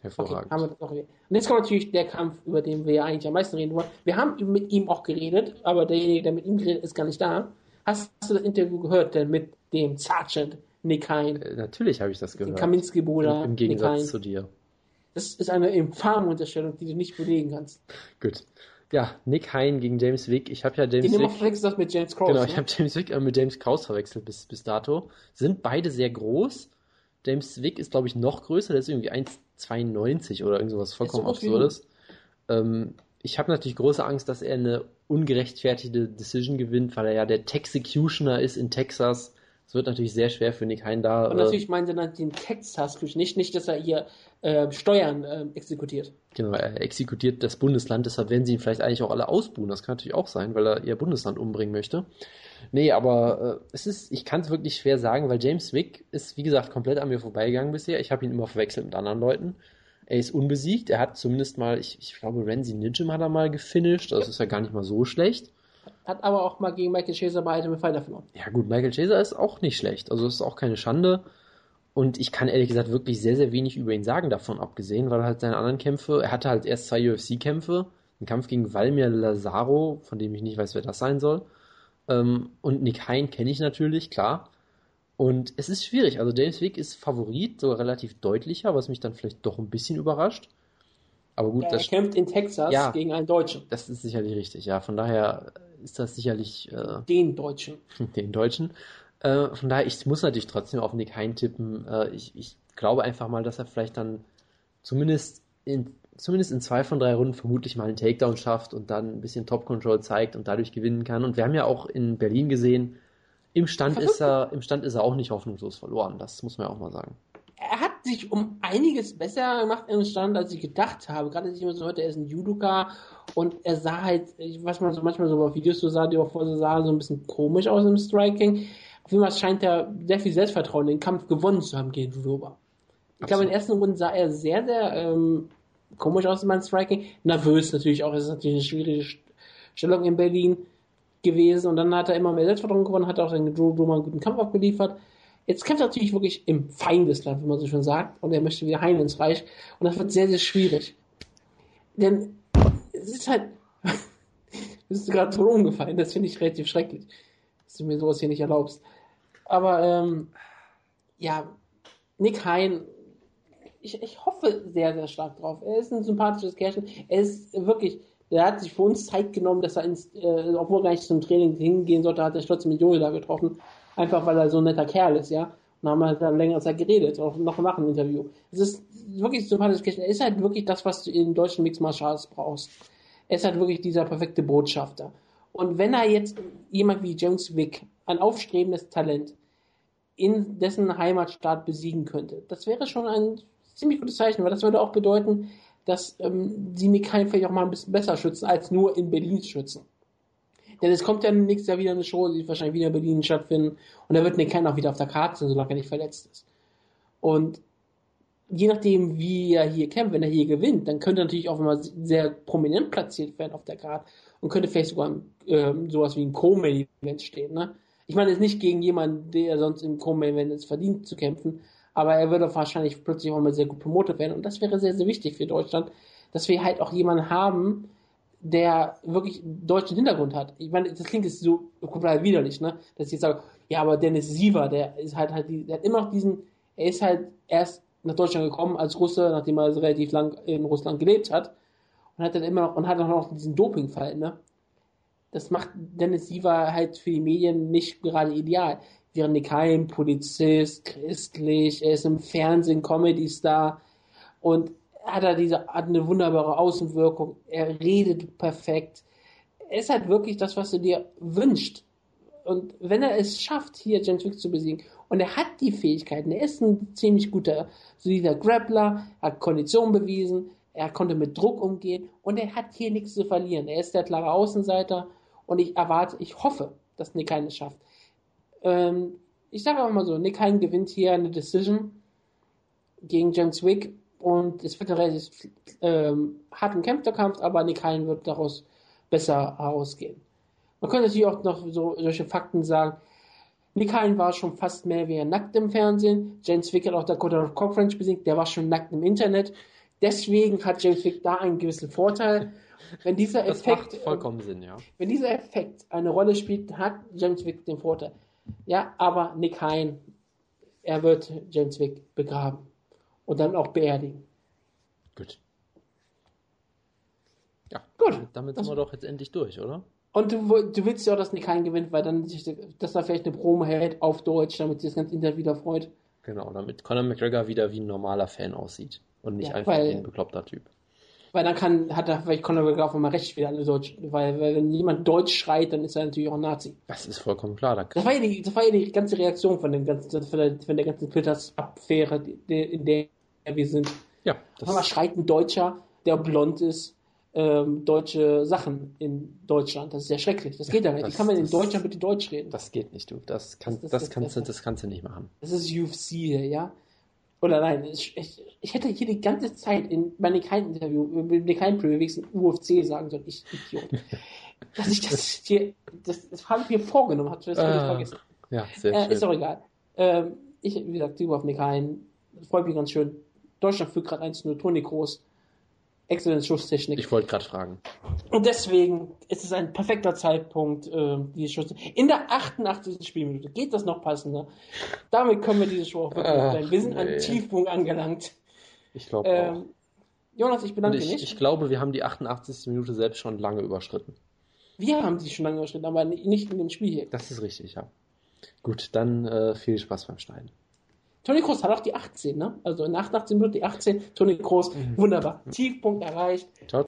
Hervorragend. Okay, haben wir das auch Und jetzt kommt natürlich der Kampf, über den wir ja eigentlich am meisten reden wollen. Wir haben mit ihm auch geredet, aber derjenige, der mit ihm geredet ist gar nicht da. Hast, du das Interview gehört denn mit dem Sergeant Nick Hein? Äh, natürlich habe ich das gehört. Kaminski-Bruder. Im Gegensatz zu dir. Das ist eine infame Unterstellung, die du nicht belegen kannst. Gut. Ja, Nick Hein gegen James Wick. Ich habe ja James Den Wick. verwechselt das mit James Krause. Genau, ne? ich habe James Wick mit James Krause verwechselt bis, bis dato. Sind beide sehr groß. James Wick ist, glaube ich, noch größer. Der ist irgendwie 1,92 oder irgendwas vollkommen absurdes. Ähm, ich habe natürlich große Angst, dass er eine ungerechtfertigte Decision gewinnt, weil er ja der Texecutioner ist in Texas. Es wird natürlich sehr schwer für Nick Hein da. Und natürlich meinen sie dann den Texas, nicht, nicht, dass er hier äh, Steuern äh, exekutiert. Genau, er exekutiert das Bundesland, deshalb werden sie ihn vielleicht eigentlich auch alle ausbuhen. Das kann natürlich auch sein, weil er ihr Bundesland umbringen möchte. Nee, aber äh, es ist, ich kann es wirklich schwer sagen, weil James Wick ist, wie gesagt, komplett an mir vorbeigegangen bisher. Ich habe ihn immer verwechselt mit anderen Leuten. Er ist unbesiegt. Er hat zumindest mal, ich, ich glaube, Renzi Nijim hat er mal gefinisht. Das ist ja gar nicht mal so schlecht. Hat aber auch mal gegen Michael Chaser bei Ultimate Fighter verloren. Ja gut, Michael Chaser ist auch nicht schlecht. Also ist auch keine Schande. Und ich kann ehrlich gesagt wirklich sehr, sehr wenig über ihn sagen, davon abgesehen, weil halt seine anderen Kämpfe, er hatte halt erst zwei UFC-Kämpfe, einen Kampf gegen Valmir Lazaro, von dem ich nicht weiß, wer das sein soll. Ähm, und Nick Hein kenne ich natürlich, klar. Und es ist schwierig. Also Dennis Wick ist Favorit, sogar relativ deutlicher, was mich dann vielleicht doch ein bisschen überrascht. Aber gut, Ja, er kämpft in Texas Ja. gegen einen Deutschen. das ist sicherlich richtig, ja. Von daher ist das sicherlich äh, Den Deutschen. den Deutschen. Äh, von daher, ich muss natürlich trotzdem auf Nick Hein tippen. Äh, ich, ich glaube einfach mal, dass er vielleicht dann zumindest in, zumindest in zwei von drei Runden vermutlich mal einen Takedown schafft und dann ein bisschen Top Control zeigt und dadurch gewinnen kann. Und wir haben ja auch in Berlin gesehen, im Stand ist er, im Stand ist er auch nicht hoffnungslos verloren. Das muss man ja auch mal sagen. Er hat sich um einiges besser gemacht im Stand, als ich gedacht habe. Gerade als ich immer so hörte, er ist ein Judoka und er sah halt, ich weiß man so manchmal so auf Videos so sah, die auch vorher so sah, so ein bisschen komisch aus im Striking. Auf jeden Fall scheint er sehr viel Selbstvertrauen, den Kampf gewonnen zu haben gegen Rudoba. Ich glaube, in den ersten Runden sah er sehr, sehr ähm, komisch aus in meinem Striking. Nervös natürlich auch. Es ist natürlich eine schwierige St- Stellung in Berlin gewesen. Und dann hat er immer mehr Selbstvertrauen gewonnen, hat auch seinen Roma einen guten Kampf abgeliefert. Jetzt kämpft er natürlich wirklich im Feindesland, wie man so schon sagt. Und er möchte wieder heim ins Reich. Und das wird sehr, sehr schwierig. Denn es ist halt. Du bist gerade tot umgefallen. Das finde ich relativ schrecklich. Dass du mir sowas hier nicht erlaubst. Aber, ähm, ja, Nick Hein, ich, ich hoffe sehr, sehr stark drauf. Er ist ein sympathisches Kerlchen. Er ist wirklich, der hat sich für uns Zeit genommen, dass er ins, äh, obwohl er gar nicht zum Training hingehen sollte, hat er trotzdem mit Joel da getroffen. Einfach weil er so ein netter Kerl ist, ja. Und haben halt dann längere Zeit geredet, auch noch nach dem Interview. Es ist wirklich Kerlchen. Er ist halt wirklich das, was du in deutschen Mixed Martial Arts brauchst. Er ist halt wirklich dieser perfekte Botschafter. Und wenn er jetzt jemand wie James Wick, ein aufstrebendes Talent, in dessen Heimatstaat besiegen könnte. Das wäre schon ein ziemlich gutes Zeichen, weil das würde auch bedeuten, dass ähm, sie Nick Hein vielleicht auch mal ein bisschen besser schützen, als nur in Berlin schützen. Denn es kommt ja nächstes Jahr wieder eine Show, die wahrscheinlich wieder in Berlin stattfinden und da wird Nick Hein auch wieder auf der Karte sein, solange er nicht verletzt ist. Und je nachdem, wie er hier kämpft, wenn er hier gewinnt, dann könnte er natürlich auch immer sehr prominent platziert werden auf der Karte und könnte vielleicht sogar ähm, sowas wie ein Co-Main-Event stehen. Ne? Ich meine, jetzt nicht gegen jemanden, der sonst im Co-Main-Event es verdient zu kämpfen, aber er würde wahrscheinlich plötzlich auch mal sehr gut promotet werden und das wäre sehr, sehr wichtig für Deutschland, dass wir halt auch jemanden haben, der wirklich deutschen Hintergrund hat. Ich meine, das klingt jetzt so komplett widerlich, ne? Dass ich jetzt sage, ja, aber Dennis Siever, der ist halt halt, der hat immer noch diesen, er ist halt erst nach Deutschland gekommen als Russe, nachdem er relativ lang in Russland gelebt hat und hat dann immer noch und hat auch noch diesen Dopingfall, ne? Das macht Dennis Siever halt für die Medien nicht gerade ideal. Während Nick Hein, Polizist, christlich, er ist im Fernsehen Comedy-Star und hat er diese, hat eine wunderbare Außenwirkung, er redet perfekt. Er ist halt wirklich das, was du dir wünschst. Und wenn er es schafft, hier James Wick zu besiegen, und er hat die Fähigkeiten, er ist ein ziemlich guter, solider Grappler, hat Kondition bewiesen, er konnte mit Druck umgehen und er hat hier nichts zu verlieren. Er ist der klare Außenseiter und ich erwarte, ich hoffe, dass Nick Hein es schafft. Ähm, ich sage einfach mal so, Nick Hein gewinnt hier eine Decision gegen James Wick und es wird ein relativ ähm, hart umkämpfter Kampf, aber Nick Hein wird daraus besser herausgehen. Man könnte natürlich auch noch so solche Fakten sagen. Nick Hein war schon fast mehr wie nackt im Fernsehen. James Wick hat auch Dakota Cockrange besiegt, der war schon nackt im Internet. Deswegen hat James Wick da einen gewissen Vorteil. Wenn dieser Das Effekt, macht vollkommen Sinn, ja. wenn dieser Effekt eine Rolle spielt, hat James Wick den Vorteil. Ja, aber Nick Hein, er wird James Wick begraben und dann auch beerdigen. Gut. Ja, Gut. damit, sind wir doch jetzt endlich durch, oder? Und du, du willst ja auch, dass Nick Hein gewinnt, weil dann, sich, dass er vielleicht eine Promo hält auf Deutsch, damit sich das ganze Internet wieder freut. Genau, damit Conor McGregor wieder wie ein normaler Fan aussieht und nicht Ja, einfach weil- ein bekloppter Typ. Weil dann kann, hat er vielleicht Conor McGregor mal recht wieder alle Deutsch, weil, weil wenn jemand Deutsch schreit, dann ist er natürlich auch ein Nazi. Das ist vollkommen klar. Da Das war ja die, das war ja die ganze Reaktion von dem ganzen, von der, von der ganzen Twitter-Affäre, in der wir sind. ja, das, schreit ein Deutscher, der blond ist, ähm, deutsche Sachen in Deutschland. Das ist ja schrecklich. Das geht ja nicht. Wie kann man in das- Deutschland bitte Deutsch reden? das geht nicht, du. Das, kann, Das- das, das- kannst, du, das- das kannst du nicht machen. Das ist UFC hier, ja? Oder nein, ich, ich, ich hätte hier die ganze Zeit in meinem Interview, mit kein Preview wenigstens UFC sagen sollen. Ich Idiot. Dass ich das hier, das, das habe ich mir vorgenommen, habe das Ah, vergessen. Ja, sehr Äh, schön. ist auch egal. Ähm, ich, wie gesagt, Dubrovnik ein. Das freut mich ganz schön. Deutschland führt gerade 1-0, Toni Groß. Exzellente Schusstechnik. Ich wollte gerade fragen. Und deswegen ist es ein perfekter Zeitpunkt, äh, die Schuss. In der 88. Spielminute geht das noch passender. Damit können wir diese Show auch wirklich Ach. Wir sind nee. an Tiefpunkt angelangt. Ich glaube auch. Ähm, Jonas, ich bedanke ich, mich. ich glaube, wir haben die 88. Minute selbst schon lange überschritten. wir haben sie schon lange überschritten, aber nicht in dem Spiel hier. Das ist richtig, ja. Gut, dann äh, viel Spaß beim Schneiden. Toni Kroos hat auch die 18, ne? Also in der 88 Minute die 18. Toni Kroos, wunderbar. Tiefpunkt erreicht. Ciao.